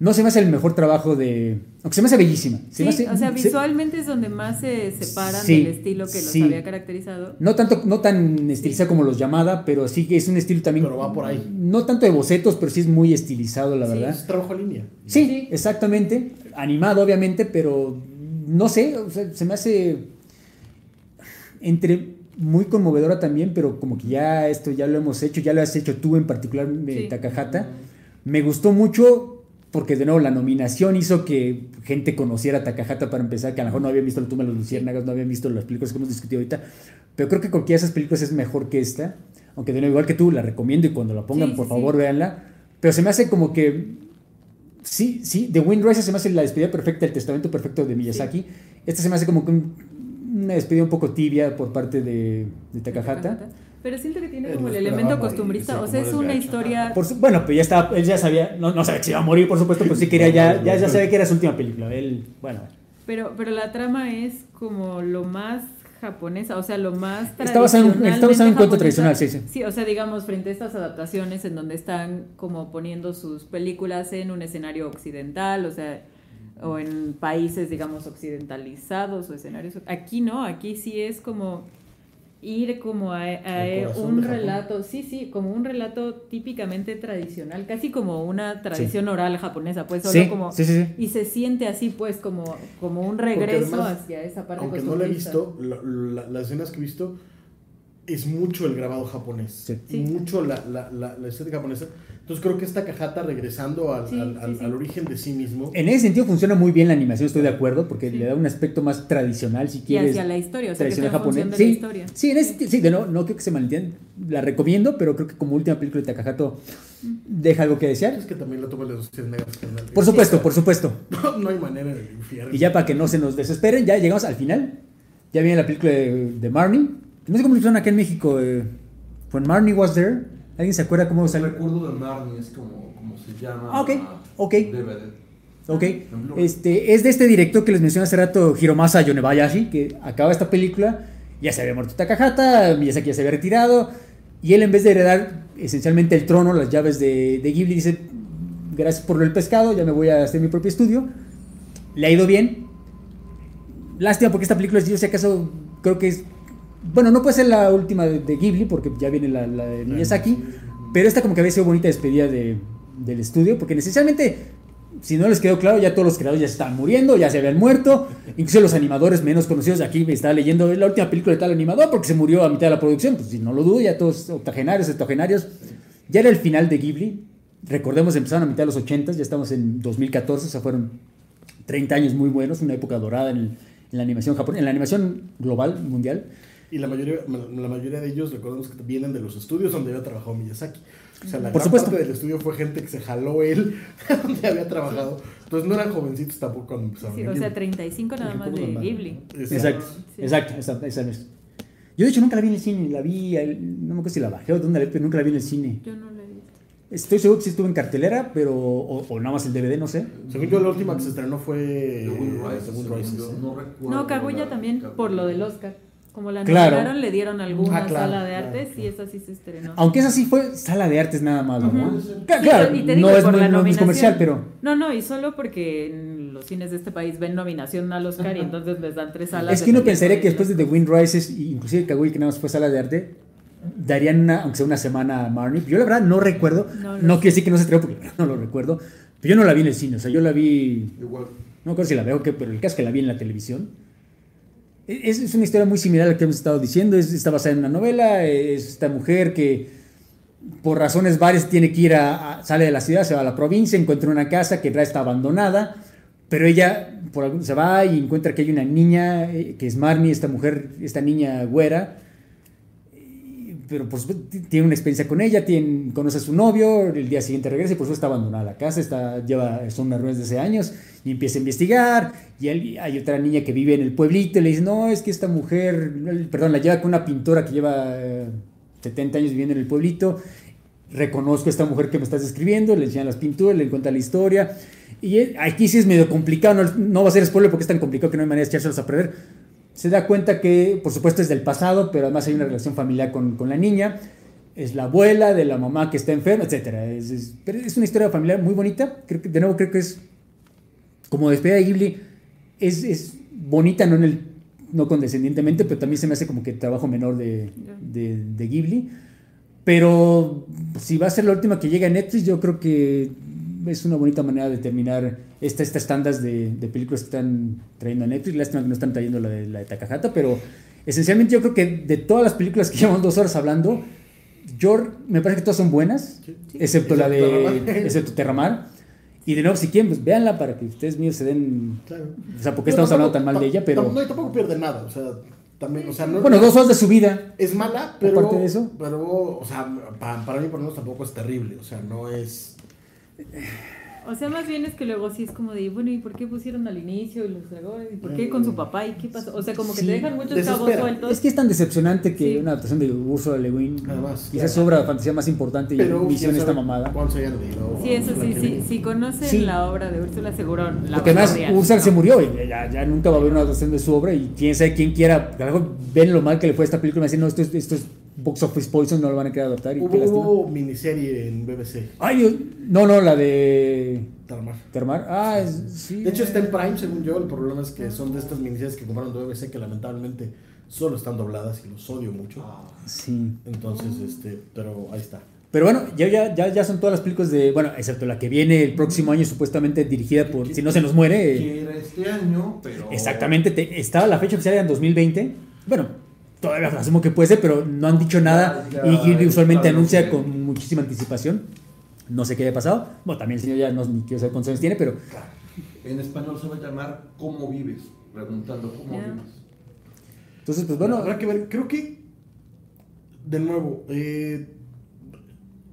Speaker 2: No se me hace el mejor trabajo de... Aunque se me hace bellísima. Se
Speaker 3: Sí,
Speaker 2: me hace-
Speaker 3: o sea,
Speaker 2: se-
Speaker 3: visualmente es donde más se separan
Speaker 2: Sí,
Speaker 3: del estilo que los
Speaker 2: sí.
Speaker 3: había caracterizado.
Speaker 2: no tanto, no tan estilizada como los llamada, pero sí que es un estilo también...
Speaker 1: Pero va por ahí.
Speaker 2: No tanto de bocetos, pero sí es muy estilizado, la
Speaker 3: Sí.
Speaker 2: verdad.
Speaker 1: Es trabajo en línea.
Speaker 2: Sí,
Speaker 3: Sí.
Speaker 2: exactamente. Animado, obviamente, pero no sé, o sea, se me hace entre muy conmovedora también, pero como que ya esto ya lo hemos hecho, ya lo has hecho tú en particular, eh,
Speaker 3: Sí.
Speaker 2: Takahata. Me gustó mucho porque de nuevo la nominación hizo que gente conociera a Takahata para empezar, que a lo mejor no habían visto La tumba de los luciérnagas, no habían visto las películas que hemos discutido ahorita, pero creo que cualquiera de esas películas es mejor que esta, aunque de nuevo igual que tú la recomiendo y cuando la pongan
Speaker 3: Sí,
Speaker 2: por
Speaker 3: sí,
Speaker 2: favor
Speaker 3: sí.
Speaker 2: véanla, pero se me hace como que sí, sí, The Wind Rises se me hace la despedida perfecta, el testamento perfecto de Miyazaki. Esta se me hace como que un- una despedida un poco tibia por parte de, de Takahata.
Speaker 3: Pero siento que tiene como el elemento costumbrista. O sea, es una historia.
Speaker 2: Por su- bueno, pues ya estaba, él ya sabía, no, no sabía que se iba a morir, por supuesto, pero sí quería ya, ya, ya sabía que era su última película. Él, bueno,
Speaker 3: Pero, pero la trama es como lo más japonesa, o sea, lo más
Speaker 2: Está basado en un- está basado en un cuento tradicional, sí, sí.
Speaker 3: Sí, o sea, digamos, frente a estas adaptaciones en donde están como poniendo sus películas en un escenario occidental, o sea, o en países, digamos, occidentalizados o escenarios. Aquí no, aquí sí es como ir como a,
Speaker 1: corazón
Speaker 3: un relato, sí, sí, como un relato típicamente tradicional, casi como una tradición oral japonesa, pues solo
Speaker 2: sí,
Speaker 3: como
Speaker 2: sí,
Speaker 3: y se siente así, pues, como, como un regreso
Speaker 1: además,
Speaker 3: hacia esa parte
Speaker 1: Aunque no lo he visto, lo- la- las escenas que he visto es mucho el grabado japonés. Mucho la, la, la, la estética japonesa. Entonces creo que esta cajata regresando al,
Speaker 3: Sí,
Speaker 1: al,
Speaker 3: sí,
Speaker 1: al-
Speaker 3: sí.
Speaker 1: al origen de sí mismo.
Speaker 2: En ese sentido funciona muy bien la animación, estoy de acuerdo, porque
Speaker 3: Sí.
Speaker 2: le da un aspecto más tradicional, si
Speaker 3: Y
Speaker 2: quieres.
Speaker 3: hacia la historia, o sea, que
Speaker 2: tradicional
Speaker 3: función
Speaker 2: japonés.
Speaker 3: de la
Speaker 2: Sí,
Speaker 3: historia.
Speaker 2: sí, en ese, sí, de no, no creo que se malentienda. La recomiendo, pero creo que como última película de Takahato deja algo que desear.
Speaker 1: Es que también lo toman las sociedades negras.
Speaker 2: Por supuesto, por supuesto.
Speaker 1: No, no hay manera de infierno.
Speaker 2: Y ya para que no se nos desesperen, ya llegamos al final. Ya viene la película de, de Marnie. No sé cómo hicieron acá en México. Eh, when Marnie was there. ¿Alguien se acuerda cómo
Speaker 5: El
Speaker 2: salió?
Speaker 5: recuerdo de Marnie es como, como se llama.
Speaker 2: Ah, ok, ok.
Speaker 5: DVD.
Speaker 2: Ok.
Speaker 5: En Blu-ray.
Speaker 2: Este, es de este director que les mencioné hace rato, Hiromasa Yonebayashi, que acaba esta película. Ya se había muerto Takahata, Miyazaki ya se había retirado. Y él, en vez de heredar esencialmente el trono, las llaves de, de Ghibli, dice: Gracias por el pescado, ya me voy a hacer mi propio estudio. Le ha ido bien. Lástima porque esta película, yo si acaso, creo que es. Bueno, no puede ser la última de, de Ghibli, porque ya viene la, la de Miyazaki. Pero esta, como que había sido bonita despedida de- del estudio, porque esencialmente, si no les quedó claro, ya todos los creadores ya estaban muriendo, ya se habían muerto. Incluso los animadores menos conocidos, aquí me estaba leyendo la última película de tal animador, porque se murió a mitad de la producción. Pues si no lo dudo, ya todos octogenarios, octogenarios. Ya era el final de Ghibli. Recordemos, empezaron a mitad de los 80, ya estamos en 2014, o sea, fueron 30 años muy buenos, una época dorada en, el- en la animación japonesa, en la animación global, mundial.
Speaker 1: Y la mayoría, la mayoría de ellos, recordemos que vienen de los estudios donde había trabajado Miyazaki. O sea, la
Speaker 2: Por
Speaker 1: gran
Speaker 2: supuesto.
Speaker 1: parte del estudio fue gente que se jaló él donde había trabajado. Entonces no eran jovencitos tampoco cuando empezaron.
Speaker 3: Sí, o sea,
Speaker 1: Ghibli.
Speaker 3: 35 nada más de. Ghibli.
Speaker 2: Exacto,
Speaker 3: Sí.
Speaker 2: exacto, esa, esa es. Yo de hecho nunca la vi en el cine, la vi, no me acuerdo si la bajé o dónde la vi, pero nunca la vi en el cine.
Speaker 3: Yo no la he visto.
Speaker 2: Estoy seguro que sí estuvo en cartelera, pero, o, o nada más el DVD, no sé.
Speaker 1: Según yo, la última que se estrenó fue
Speaker 5: The Wind
Speaker 1: eh, ¿eh?
Speaker 5: no recuerdo
Speaker 3: No, Kaguya también,
Speaker 5: Kaguya.
Speaker 3: por lo del Oscar. Como la
Speaker 2: Claro.
Speaker 3: nominaron, le dieron alguna
Speaker 1: Ah, claro,
Speaker 3: sala de
Speaker 1: claro,
Speaker 3: artes
Speaker 1: claro.
Speaker 3: y esa sí se estrenó.
Speaker 2: Aunque esa sí fue sala de artes nada más,
Speaker 3: Sí,
Speaker 2: Claro,
Speaker 3: y te digo,
Speaker 2: no es
Speaker 3: por
Speaker 2: muy
Speaker 3: la
Speaker 2: no es
Speaker 3: nominación.
Speaker 2: comercial, pero...
Speaker 3: No, no, y solo porque en los cines de este país ven nominación al Oscar y entonces les dan tres salas.
Speaker 2: Es que uno pensaría que
Speaker 3: de
Speaker 2: después de The Wind Rises, y inclusive Kaguya, que nada más fue sala de arte, darían una, aunque sea una semana a Marnie. Yo la verdad no recuerdo,
Speaker 3: No
Speaker 2: no, quiere decir que no se atrevió porque no lo recuerdo, pero yo no la vi en el cine, o sea, yo la vi
Speaker 5: Igual.
Speaker 2: No me acuerdo si la veo o qué, pero el caso es que la vi en la televisión. Es, es una historia muy similar a la que hemos estado diciendo. Es, está basada en una novela. Es esta mujer que, por razones varias, tiene que ir a, a- sale de la ciudad, se va a la provincia, encuentra una casa que realidad está abandonada. Pero ella por algún- se va y encuentra que hay una niña, eh, que es Marnie, esta mujer, esta niña güera. Pero por t- tiene una experiencia con ella, tiene, conoce a su novio, el día siguiente regresa y por supuesto está abandonada la casa, está, lleva, son unas ruinas de hace años y empieza a investigar y él- hay otra niña que vive en el pueblito y le dice, no, es que esta mujer, perdón, la lleva con una pintora que lleva eh, 70 años viviendo en el pueblito, reconozco a esta mujer que me estás describiendo, le enseñan las pinturas, le cuenta la historia y eh, aquí sí es medio complicado, no, no va a ser spoiler porque es tan complicado que no hay manera de echárselos a perder. Se da cuenta que, por supuesto, es del pasado, pero además hay una relación familiar con, con la niña. Es la abuela de la mamá que está enferma, etc. Es, es- es una historia familiar muy bonita. Creo que, de nuevo, creo que es como despedida de Ghibli. Es, es bonita, no, en el, no condescendientemente, pero también se me hace como que trabajo menor de, de, de Ghibli. Pero si va a ser la última que llega a Netflix, yo creo que es una bonita manera de terminar esta, estas tandas de, de películas que están trayendo a Netflix. Lástima que no están trayendo la de, la de Takahata, pero esencialmente yo creo que de todas las películas que llevamos dos horas hablando, yo me parece que todas son buenas, excepto la de
Speaker 1: Terramar.
Speaker 2: excepto Terramar. Y de nuevo, si quieren, pues véanla para que ustedes míos se den...
Speaker 1: Claro.
Speaker 2: O sea, ¿por qué estamos hablando tan mal de ella? Pero...
Speaker 1: No, y tampoco pierde nada. O sea, también, o sea, no,
Speaker 2: Bueno, dos horas de su vida.
Speaker 1: Es mala, pero.
Speaker 2: Aparte de eso.
Speaker 1: Pero, o sea, para, para mí, por lo menos, tampoco es terrible. O sea, no es.
Speaker 3: O sea, más bien es que luego sí es como de, bueno, ¿y por qué pusieron al inicio y los dragones? ¿Y por qué con su papá? ¿Y qué pasó? O sea, como que
Speaker 2: Sí,
Speaker 3: te dejan muchos cabos sueltos.
Speaker 2: Es que es tan decepcionante que
Speaker 3: Sí.
Speaker 2: una adaptación de Ursula Le Guin,
Speaker 1: Además,
Speaker 2: quizás
Speaker 1: claro.
Speaker 2: obra de fantasía más importante y
Speaker 1: Pero
Speaker 2: visión esta mamada.
Speaker 3: Sí, eso
Speaker 1: Úrsula
Speaker 3: sí, sí. Si conocen
Speaker 2: Sí.
Speaker 3: la obra de Úrsula, seguro la
Speaker 2: Porque además. Ursula se murió y ya, ya nunca va a haber una adaptación de su obra y quién sabe quién quiera. A lo mejor ven lo mal que le fue a esta película y me dicen, no, esto es, esto es box office poison, no lo van a querer adaptar. Y
Speaker 1: Hubo, hubo miniserie en BBC,
Speaker 2: Ay, no, no, la de
Speaker 1: Tarmar.
Speaker 2: Termar. Ah, es- sí.
Speaker 1: De hecho está en Prime, según yo. El problema es que son de estas miniseries que compraron de BBC que lamentablemente solo están dobladas y los odio mucho.
Speaker 2: Sí.
Speaker 1: Entonces, este, pero ahí está.
Speaker 2: Pero bueno, ya, ya, ya, ya son todas las películas de. Bueno, excepto la que viene el próximo año, supuestamente dirigida por. Si no se nos muere. eh,
Speaker 5: Que era este año, pero.
Speaker 2: Exactamente, te- estaba la fecha oficial en 2020. Bueno, todavía asumo que puede ser, pero no han dicho nada.
Speaker 5: Ya, ya,
Speaker 2: y Gilby usualmente
Speaker 5: claro,
Speaker 2: anuncia
Speaker 5: sí.
Speaker 2: con muchísima anticipación. No sé qué haya pasado. Bueno, también el señor ya no ni quiero saber cuántos años tiene, pero
Speaker 5: En español se va a llamar ¿Cómo vives? Preguntando ¿Cómo vives?
Speaker 2: entonces, pues bueno.
Speaker 1: habrá que ver. Creo que, de nuevo, eh,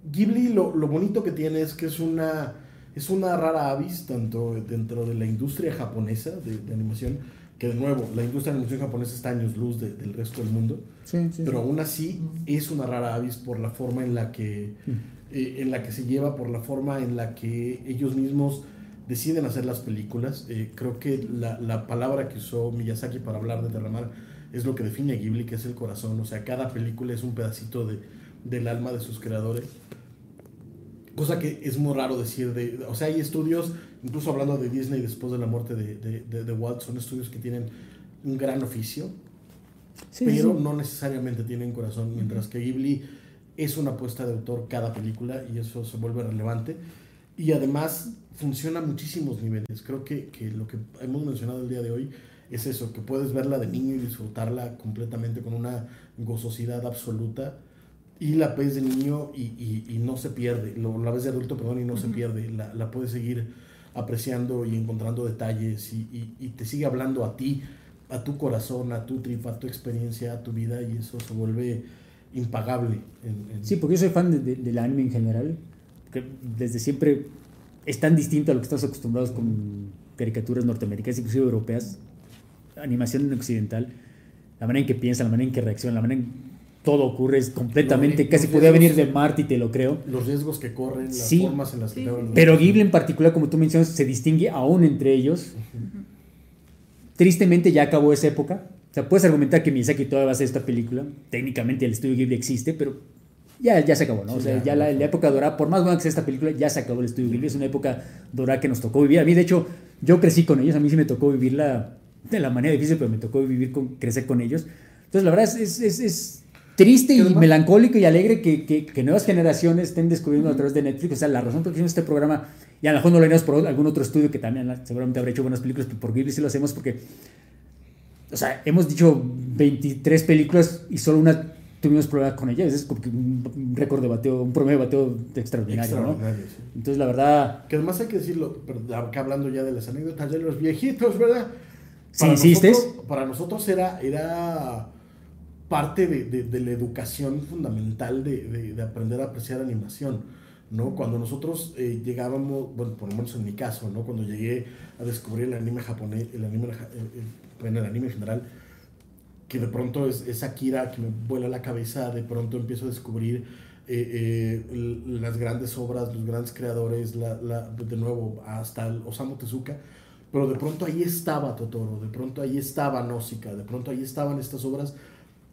Speaker 1: Ghibli lo, lo bonito que tiene es que es una, es una rara avis, tanto dentro de la industria japonesa de, de animación, que de nuevo, la industria de animación japonesa está años luz de- del resto del mundo.
Speaker 2: Sí, sí,
Speaker 1: pero aún así es una rara avis por la forma en la que eh, en la que se lleva por la forma en la que ellos mismos deciden hacer las películas. Eh, creo que la, la palabra que usó Miyazaki para hablar de Terramar es lo que define a Ghibli que es el corazón. O sea cada película es un pedacito de, del alma de sus creadores cosa que es muy raro decir de, o sea hay estudios incluso hablando de Disney después de la muerte de, de, de- Walt son estudios que tienen un gran oficio
Speaker 2: sí,
Speaker 1: pero
Speaker 2: sí.
Speaker 1: no necesariamente tienen corazón, mientras que Ghibli es una apuesta de autor cada película y eso se vuelve relevante. Y además funciona a muchísimos niveles. Creo que, que lo que hemos mencionado el día de hoy es eso, que puedes verla de niño y disfrutarla completamente con una gozosidad absoluta. Y la ves de niño y, y- y no se pierde. Lo, la ves de adulto, perdón, y no se pierde. La, la puedes seguir apreciando y encontrando detalles y, y- y te sigue hablando a ti, a tu corazón, a tu trip, a tu experiencia, a tu vida y eso se vuelve impagable. en- en-
Speaker 2: Sí, porque yo soy fan de- de- del anime en general. Que desde siempre es tan distinto a lo que estamos acostumbrados con caricaturas norteamericanas, inclusive europeas, animación occidental, la manera en que piensa, la manera en que reacciona, la manera en que todo ocurre es completamente,
Speaker 1: Los-
Speaker 2: casi
Speaker 1: los
Speaker 2: podría venir de Marte y te lo creo.
Speaker 1: Los riesgos que corren, las
Speaker 2: Sí.
Speaker 1: formas en las que
Speaker 3: Sí,
Speaker 1: los-
Speaker 2: Pero Ghibli en particular, como tú mencionas, se distingue aún entre ellos. Tristemente ya acabó esa época. O sea, puedes argumentar que Miyazaki todavía va a hacer esta película. Técnicamente el estudio Ghibli existe, pero ya, ya se acabó, ¿no? o
Speaker 1: Sí,
Speaker 2: sea,
Speaker 1: ya,
Speaker 2: ya la, la época dorada, por más buena que sea esta película, ya se acabó el estudio Ghibli. Es una época dorada que nos tocó vivir. A mí, de hecho, yo crecí con ellos. A mí sí me tocó vivirla de la manera difícil, pero me tocó vivir con, crecer con ellos. Entonces, la verdad es, es, es- es triste y melancólico y alegre que, que- que nuevas generaciones estén descubriendo a través de Netflix. O sea, la razón por la que hicimos este programa, y a lo mejor no lo haríamos por algún otro estudio que también seguramente habrá hecho buenas películas, pero por Ghibli sí lo hacemos porque, o sea, hemos dicho 23 películas y solo una tuvimos problemas con ella. Es como que un, récord de bateo, un promedio de bateo extraordinario, ¿no?
Speaker 1: Extraordinario, sí.
Speaker 2: Entonces, la verdad,
Speaker 1: Que además hay que decirlo, pero acá hablando ya de las anécdotas de los viejitos, ¿verdad?
Speaker 2: Si insistes.
Speaker 1: Nosotros, para nosotros era, era parte de, de- la educación fundamental de, de- de aprender a apreciar animación, ¿no? Cuando nosotros eh, llegábamos, bueno, por lo menos en mi caso, ¿no? Cuando llegué a descubrir el anime japonés, el anime, el- el- anime en general, que de pronto es, es Akira que me vuela la cabeza, de pronto empiezo a descubrir eh, eh, las grandes obras, los grandes creadores, la- de nuevo, hasta el Osamu Tezuka, pero de pronto ahí estaba Totoro, de pronto ahí estaba Nausicaa, de pronto ahí estaban estas obras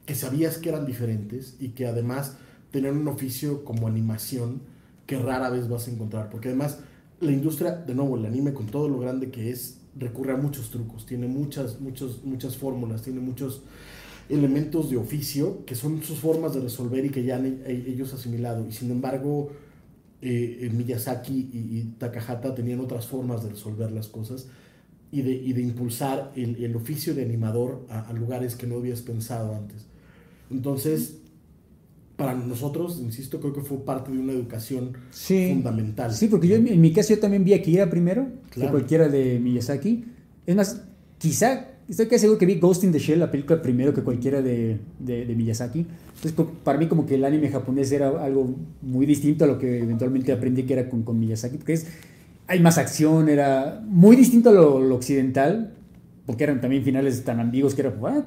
Speaker 1: que sabías que eran diferentes y que además tenían un oficio como animación que rara vez vas a encontrar, porque además la industria, de nuevo, el anime con todo lo grande que es, recurre a muchos trucos, tiene muchas, muchos, muchas fórmulas, tiene muchos elementos de oficio que son sus formas de resolver y que ya han ellos asimilado. Y sin embargo, eh, eh, Miyazaki y, y Takahata tenían otras formas de resolver las cosas y de, y de impulsar el, el oficio de animador a, a lugares que no habías pensado antes. Entonces, para nosotros, insisto, creo que fue parte de una educación
Speaker 2: sí.
Speaker 1: fundamental.
Speaker 2: Sí, porque yo en mi- caso yo también vi Akira primero que
Speaker 1: Claro.
Speaker 2: cualquiera de Miyazaki. Es más, quizá, estoy casi seguro que vi Ghost in the Shell, la película primero que cualquiera de, de- de Miyazaki. Entonces, para mí como que el anime japonés era algo muy distinto a lo que eventualmente aprendí que era con, con Miyazaki, porque es, hay más acción, era muy distinto a lo, lo occidental, porque eran también finales tan ambiguos que era, ¿what?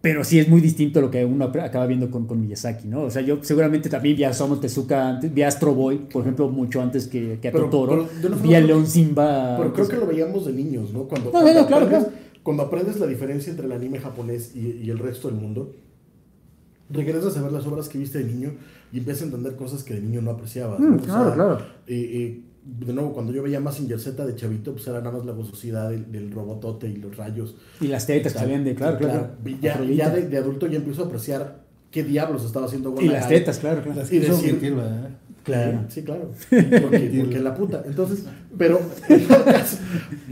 Speaker 2: Pero sí es muy distinto a lo que uno acaba viendo con, con Miyazaki, ¿no? O sea, yo seguramente también vi a Osamu Tezuka, antes, vi a Astro Boy, por ejemplo, mucho antes que, que a
Speaker 1: Pero-
Speaker 2: Totoro.
Speaker 1: pero
Speaker 2: vi a León Simba.
Speaker 1: Pero creo
Speaker 2: antes.
Speaker 1: que lo veíamos de niños, ¿no? Cuando,
Speaker 2: No,
Speaker 1: cuando,
Speaker 2: no, no, claro,
Speaker 1: aprendes,
Speaker 2: claro.
Speaker 1: cuando aprendes la diferencia entre el anime japonés y, y el resto del mundo, regresas a ver las obras que viste de niño y empiezas a entender cosas que de niño no apreciabas.
Speaker 2: Mm,
Speaker 1: ¿no?
Speaker 2: Claro,
Speaker 1: sea,
Speaker 2: claro.
Speaker 1: eh, eh, de nuevo, cuando yo veía Mazinger Z de chavito, pues era nada más la gozosidad del, del robotote y los rayos.
Speaker 2: Y las tetas que salían de, claro, claro.
Speaker 1: Y Ya, ya de, de adulto ya empiezo a apreciar qué diablos estaba haciendo
Speaker 2: Y
Speaker 1: Gonagai.
Speaker 2: las tetas, claro, claro.
Speaker 4: Las
Speaker 1: Y decir-
Speaker 4: omitir, ¿verdad?
Speaker 2: Claro.
Speaker 1: Sí, claro. Porque, porque la puta. Entonces, pero en todo caso,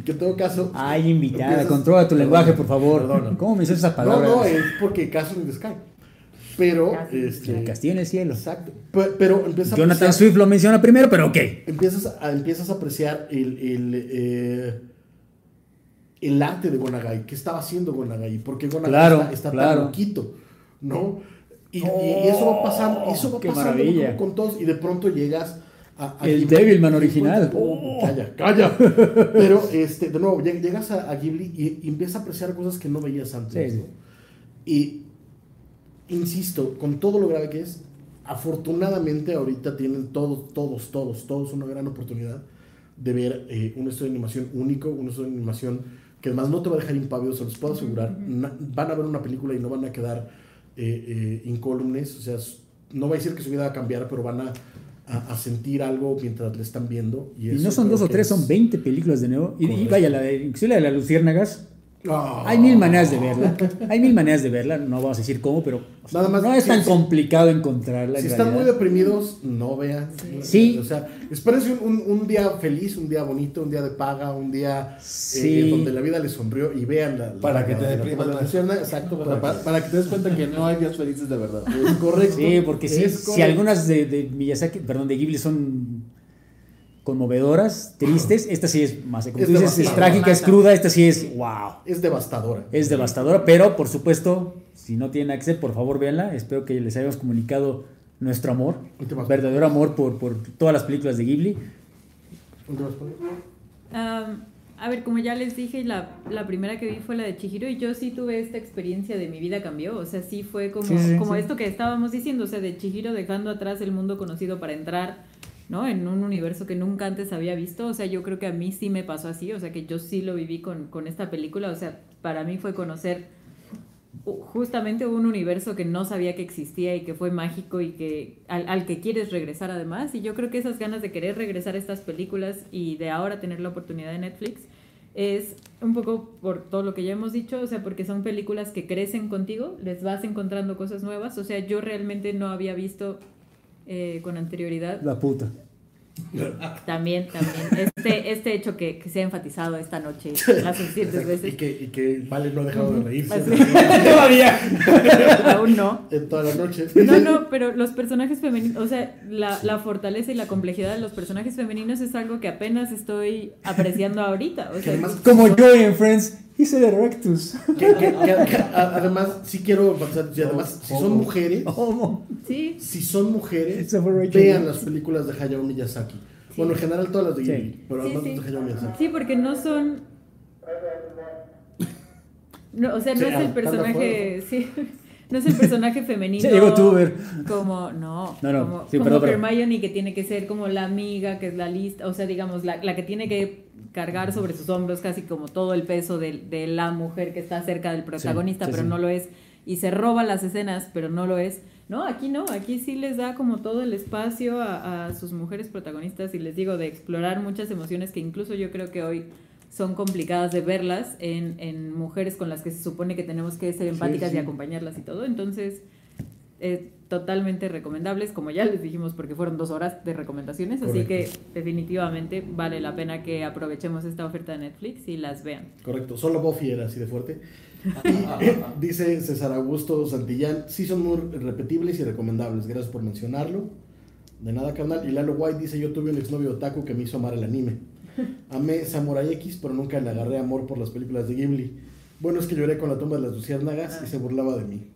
Speaker 1: que en todo caso.
Speaker 2: Ay, invitada,
Speaker 1: empiezas-
Speaker 2: controla tu
Speaker 1: Perdón,
Speaker 2: lenguaje, por favor.
Speaker 1: perdón.
Speaker 2: ¿Cómo me dices esa
Speaker 1: No,
Speaker 2: palabra?
Speaker 1: no, es porque caso the sky. Pero, este.
Speaker 2: Castillo en el cielo.
Speaker 1: Exacto. Pe- Pero, empiezas a
Speaker 2: Jonathan
Speaker 1: apreciar-
Speaker 2: Swift lo menciona primero, pero ok.
Speaker 1: Empiezas a, empiezas a apreciar el, el, eh, el arte de Gonagai. ¿Qué estaba haciendo Gonagai? Porque Gonagai
Speaker 2: Claro,
Speaker 1: está, está
Speaker 2: claro.
Speaker 1: tan loquito, ¿no? Y, eso va pasando, eso va
Speaker 2: qué
Speaker 1: pasando
Speaker 2: maravilla.
Speaker 1: con, con todos. Y de pronto llegas a. a
Speaker 2: El
Speaker 1: Ghibli
Speaker 2: Devilman original.
Speaker 1: encuentras- Oh, Calla, calla. Pero, este, de nuevo, lleg- llegas a, a Ghibli y, y empiezas a apreciar cosas que no veías antes.
Speaker 2: Sí, sí.
Speaker 1: ¿no? Y insisto, con todo lo grave que es, afortunadamente ahorita tienen todos, todos, todos, todos una gran oportunidad de ver eh, un estudio de animación único, un estudio de animación que además no te va a dejar impávido, se los puedo asegurar. Na- van a ver una película y no van a quedar eh, eh, incólumes, o sea, no va a decir que su vida va a cambiar, pero van a, a- a sentir algo mientras le están viendo. Y,
Speaker 2: Y no son dos o tres,
Speaker 1: es-
Speaker 2: son 20 películas de nuevo. Y, y vaya, la de, inclusive la de las luciérnagas.
Speaker 1: Ah.
Speaker 2: Hay mil maneras de verla. Hay mil maneras de verla. No vamos a decir cómo, pero
Speaker 1: Nada más,
Speaker 2: no es tan
Speaker 1: sí.
Speaker 2: complicado encontrarla.
Speaker 1: Si
Speaker 2: en
Speaker 1: están muy deprimidos, no vean.
Speaker 2: Sí.
Speaker 1: O sea, espérense un, un- día feliz, un día bonito, un día de paga, un día eh, donde la vida les sonrió y vean la. la-
Speaker 4: Para que te deprimas
Speaker 1: Exacto,
Speaker 4: Para,
Speaker 1: para,
Speaker 4: para que te des cuenta que no hay días felices de verdad.
Speaker 1: es correcto.
Speaker 2: Sí, porque sí, si algunas de, de Miyazaki, perdón, de Ghibli son conmovedoras, tristes, esta sí es más, como
Speaker 1: Es
Speaker 2: tú dices, es
Speaker 1: devastadora.
Speaker 2: trágica, es cruda, esta sí es wow.
Speaker 1: Es devastadora.
Speaker 2: Es devastadora, pero por supuesto, si no tienen acceso, por favor véanla. Espero que les hayamos comunicado nuestro amor, verdadero amor por, por todas las películas de Ghibli.
Speaker 3: Am, a ver, como ya les dije, la, la primera que vi fue la de Chihiro y yo sí tuve esta experiencia de mi vida cambió. O sea, sí fue como,
Speaker 2: Sí, sí,
Speaker 3: como
Speaker 2: sí.
Speaker 3: esto que estábamos diciendo, o sea, de Chihiro dejando atrás el mundo conocido para entrar, ¿no? En un universo que nunca antes había visto. O sea, yo creo que a mí sí me pasó así, o sea, que yo sí lo viví con, con esta película. O sea, para mí fue conocer justamente un universo que no sabía que existía y que fue mágico y que al, al que quieres regresar además. Y yo creo que esas ganas de querer regresar a estas películas y de ahora tener la oportunidad de Netflix es un poco por todo lo que ya hemos dicho, o sea, porque son películas que crecen contigo, les vas encontrando cosas nuevas. O sea, yo realmente no había visto eh, con anterioridad
Speaker 2: La puta.
Speaker 3: también, también, este, este hecho que, que se ha enfatizado esta noche las suficientes
Speaker 1: Y
Speaker 3: veces.
Speaker 1: que, y que Vale no ha dejado de reírse.
Speaker 2: Todavía.
Speaker 3: Aún no.
Speaker 1: en toda la noche.
Speaker 3: No, no, pero los personajes femeninos, o sea, la, la fortaleza y la complejidad de los personajes femeninos es algo que apenas estoy apreciando ahorita. O sea,
Speaker 1: además-
Speaker 2: Como Joey en Friends, he's a erectus.
Speaker 1: Que- que- que- que- a- además, sí quiero enfatizar, y además, si son mujeres,
Speaker 3: sí,
Speaker 1: si son mujeres, vean las películas de Hayao Miyazaki. Bueno, en general todas las de
Speaker 2: Sí.
Speaker 1: Ghibli, pero
Speaker 3: Sí,
Speaker 1: además
Speaker 3: sí.
Speaker 1: las de Hayao Miyazaki.
Speaker 3: sí, porque no son... No, o sea, no
Speaker 1: Sí,
Speaker 3: es
Speaker 1: ah,
Speaker 3: el
Speaker 1: ¿están de
Speaker 3: personaje, sí, no es el personaje femenino.
Speaker 2: Sí, llegó Tuber.
Speaker 3: Como, no,
Speaker 2: No, no,
Speaker 3: como,
Speaker 2: sí,
Speaker 3: como. Hermione que tiene que ser como la amiga, que es la lista, o sea, digamos, la, la que tiene que cargar sobre sus hombros casi como todo el peso de, de la mujer que está cerca del protagonista,
Speaker 2: sí,
Speaker 3: pero
Speaker 2: sí.
Speaker 3: no lo es, y se roba las escenas, pero no lo es. No, aquí no, aquí sí les da como todo el espacio a, a sus mujeres protagonistas y les digo de explorar muchas emociones que incluso yo creo que hoy son complicadas de verlas en, en mujeres con las que se supone que tenemos que ser empáticas y acompañarlas y todo. Entonces, eh, totalmente recomendables, como ya les dijimos, porque fueron dos horas de recomendaciones, así que definitivamente vale la pena que aprovechemos esta oferta de Netflix y las vean.
Speaker 1: Correcto, solo Buffy era así de fuerte. Y eh, dice César Augusto Santillán, sí son muy repetibles y recomendables, gracias por mencionarlo. De nada, carnal. Y Lalo White dice, yo tuve un exnovio otaku que me hizo amar el anime. Amé Samurai X, pero nunca le agarré amor por las películas de Ghibli. Bueno, es que lloré con la tumba de las luciérnagas y se burlaba de mí.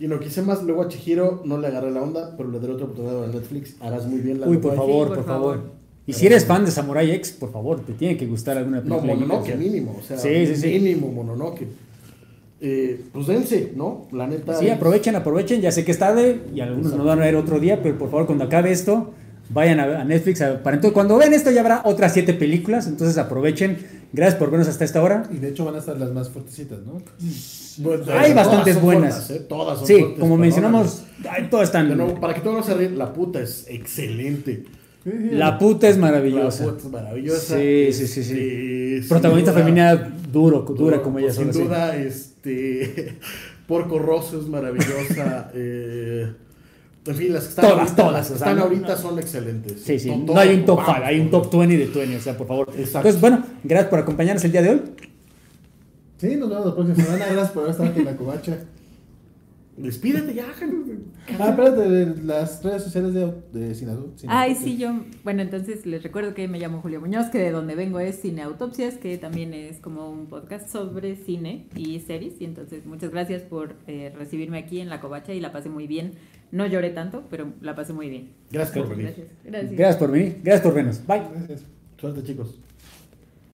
Speaker 1: Y no quise más, luego a Chihiro no le agarré la onda, pero le daré otra oportunidad a Netflix. Harás muy bien, Lalo
Speaker 2: Uy, por favor,
Speaker 3: por
Speaker 2: por
Speaker 3: favor.
Speaker 2: favor. Y si eres fan de Samurai X, por favor, te tiene que gustar alguna
Speaker 1: No,
Speaker 2: película.
Speaker 1: Mononoke
Speaker 2: o sea,
Speaker 1: mínimo, o sea,
Speaker 2: Sí, sí, sí.
Speaker 1: mínimo Mononoke. Eh, pues dense, ¿no? La neta.
Speaker 2: Sí,
Speaker 1: es-
Speaker 2: aprovechen, aprovechen. Ya sé que es tarde y algunos nos van a ver otro día, pero por favor, cuando acabe esto, vayan a, Netflix. a- para entonces, cuando vean esto, ya habrá otras siete películas. Entonces, aprovechen. Gracias por vernos hasta esta hora.
Speaker 4: Y de hecho van a estar las más fuertecitas, ¿no?
Speaker 1: Bueno,
Speaker 2: Hay
Speaker 1: todas
Speaker 2: bastantes
Speaker 1: son
Speaker 2: buenas.
Speaker 1: ¿eh? Todas son
Speaker 2: Sí,
Speaker 1: fuertes,
Speaker 2: como mencionamos, todas están.
Speaker 1: Nuevo, para que todos no se ríen, la puta es excelente.
Speaker 2: La puta es
Speaker 1: La
Speaker 2: maravillosa.
Speaker 1: puta es maravillosa.
Speaker 2: Sí, sí, sí, sí.
Speaker 1: Este,
Speaker 2: Protagonista
Speaker 1: duda-
Speaker 2: femenina duro, dura como ella
Speaker 1: Sin
Speaker 2: sí.
Speaker 1: duda, este. Porco Rosso es maravillosa. eh, en fin, las que están
Speaker 2: Todas,
Speaker 1: ahorita,
Speaker 2: todas,
Speaker 1: las que están
Speaker 2: no-
Speaker 1: ahorita son excelentes.
Speaker 2: Sí, sí. No hay un top
Speaker 1: vamos,
Speaker 2: 5, hay un top 20 de 20, o sea, por favor.
Speaker 1: Exacto.
Speaker 2: Entonces, bueno, gracias por acompañarnos el día de hoy.
Speaker 4: Sí, nos vemos la próxima semana. Gracias por haber estado aquí en la covacha.
Speaker 1: Despídete ya,
Speaker 4: Ah, espérate, de las redes sociales de, de Sinadu.
Speaker 3: Ay, sí, yo, bueno, entonces les recuerdo que me llamo Julio Muñoz, que de donde vengo es Cine Autopsias, que también es como un podcast sobre cine y series. Y entonces, muchas gracias por eh, recibirme aquí en La Covacha y la pasé muy bien. No lloré tanto, pero la pasé muy bien.
Speaker 1: Gracias por venir.
Speaker 3: Gracias. Gracias.
Speaker 2: Gracias por venir, gracias por vernos. Bye.
Speaker 4: Gracias.
Speaker 1: Suerte, chicos.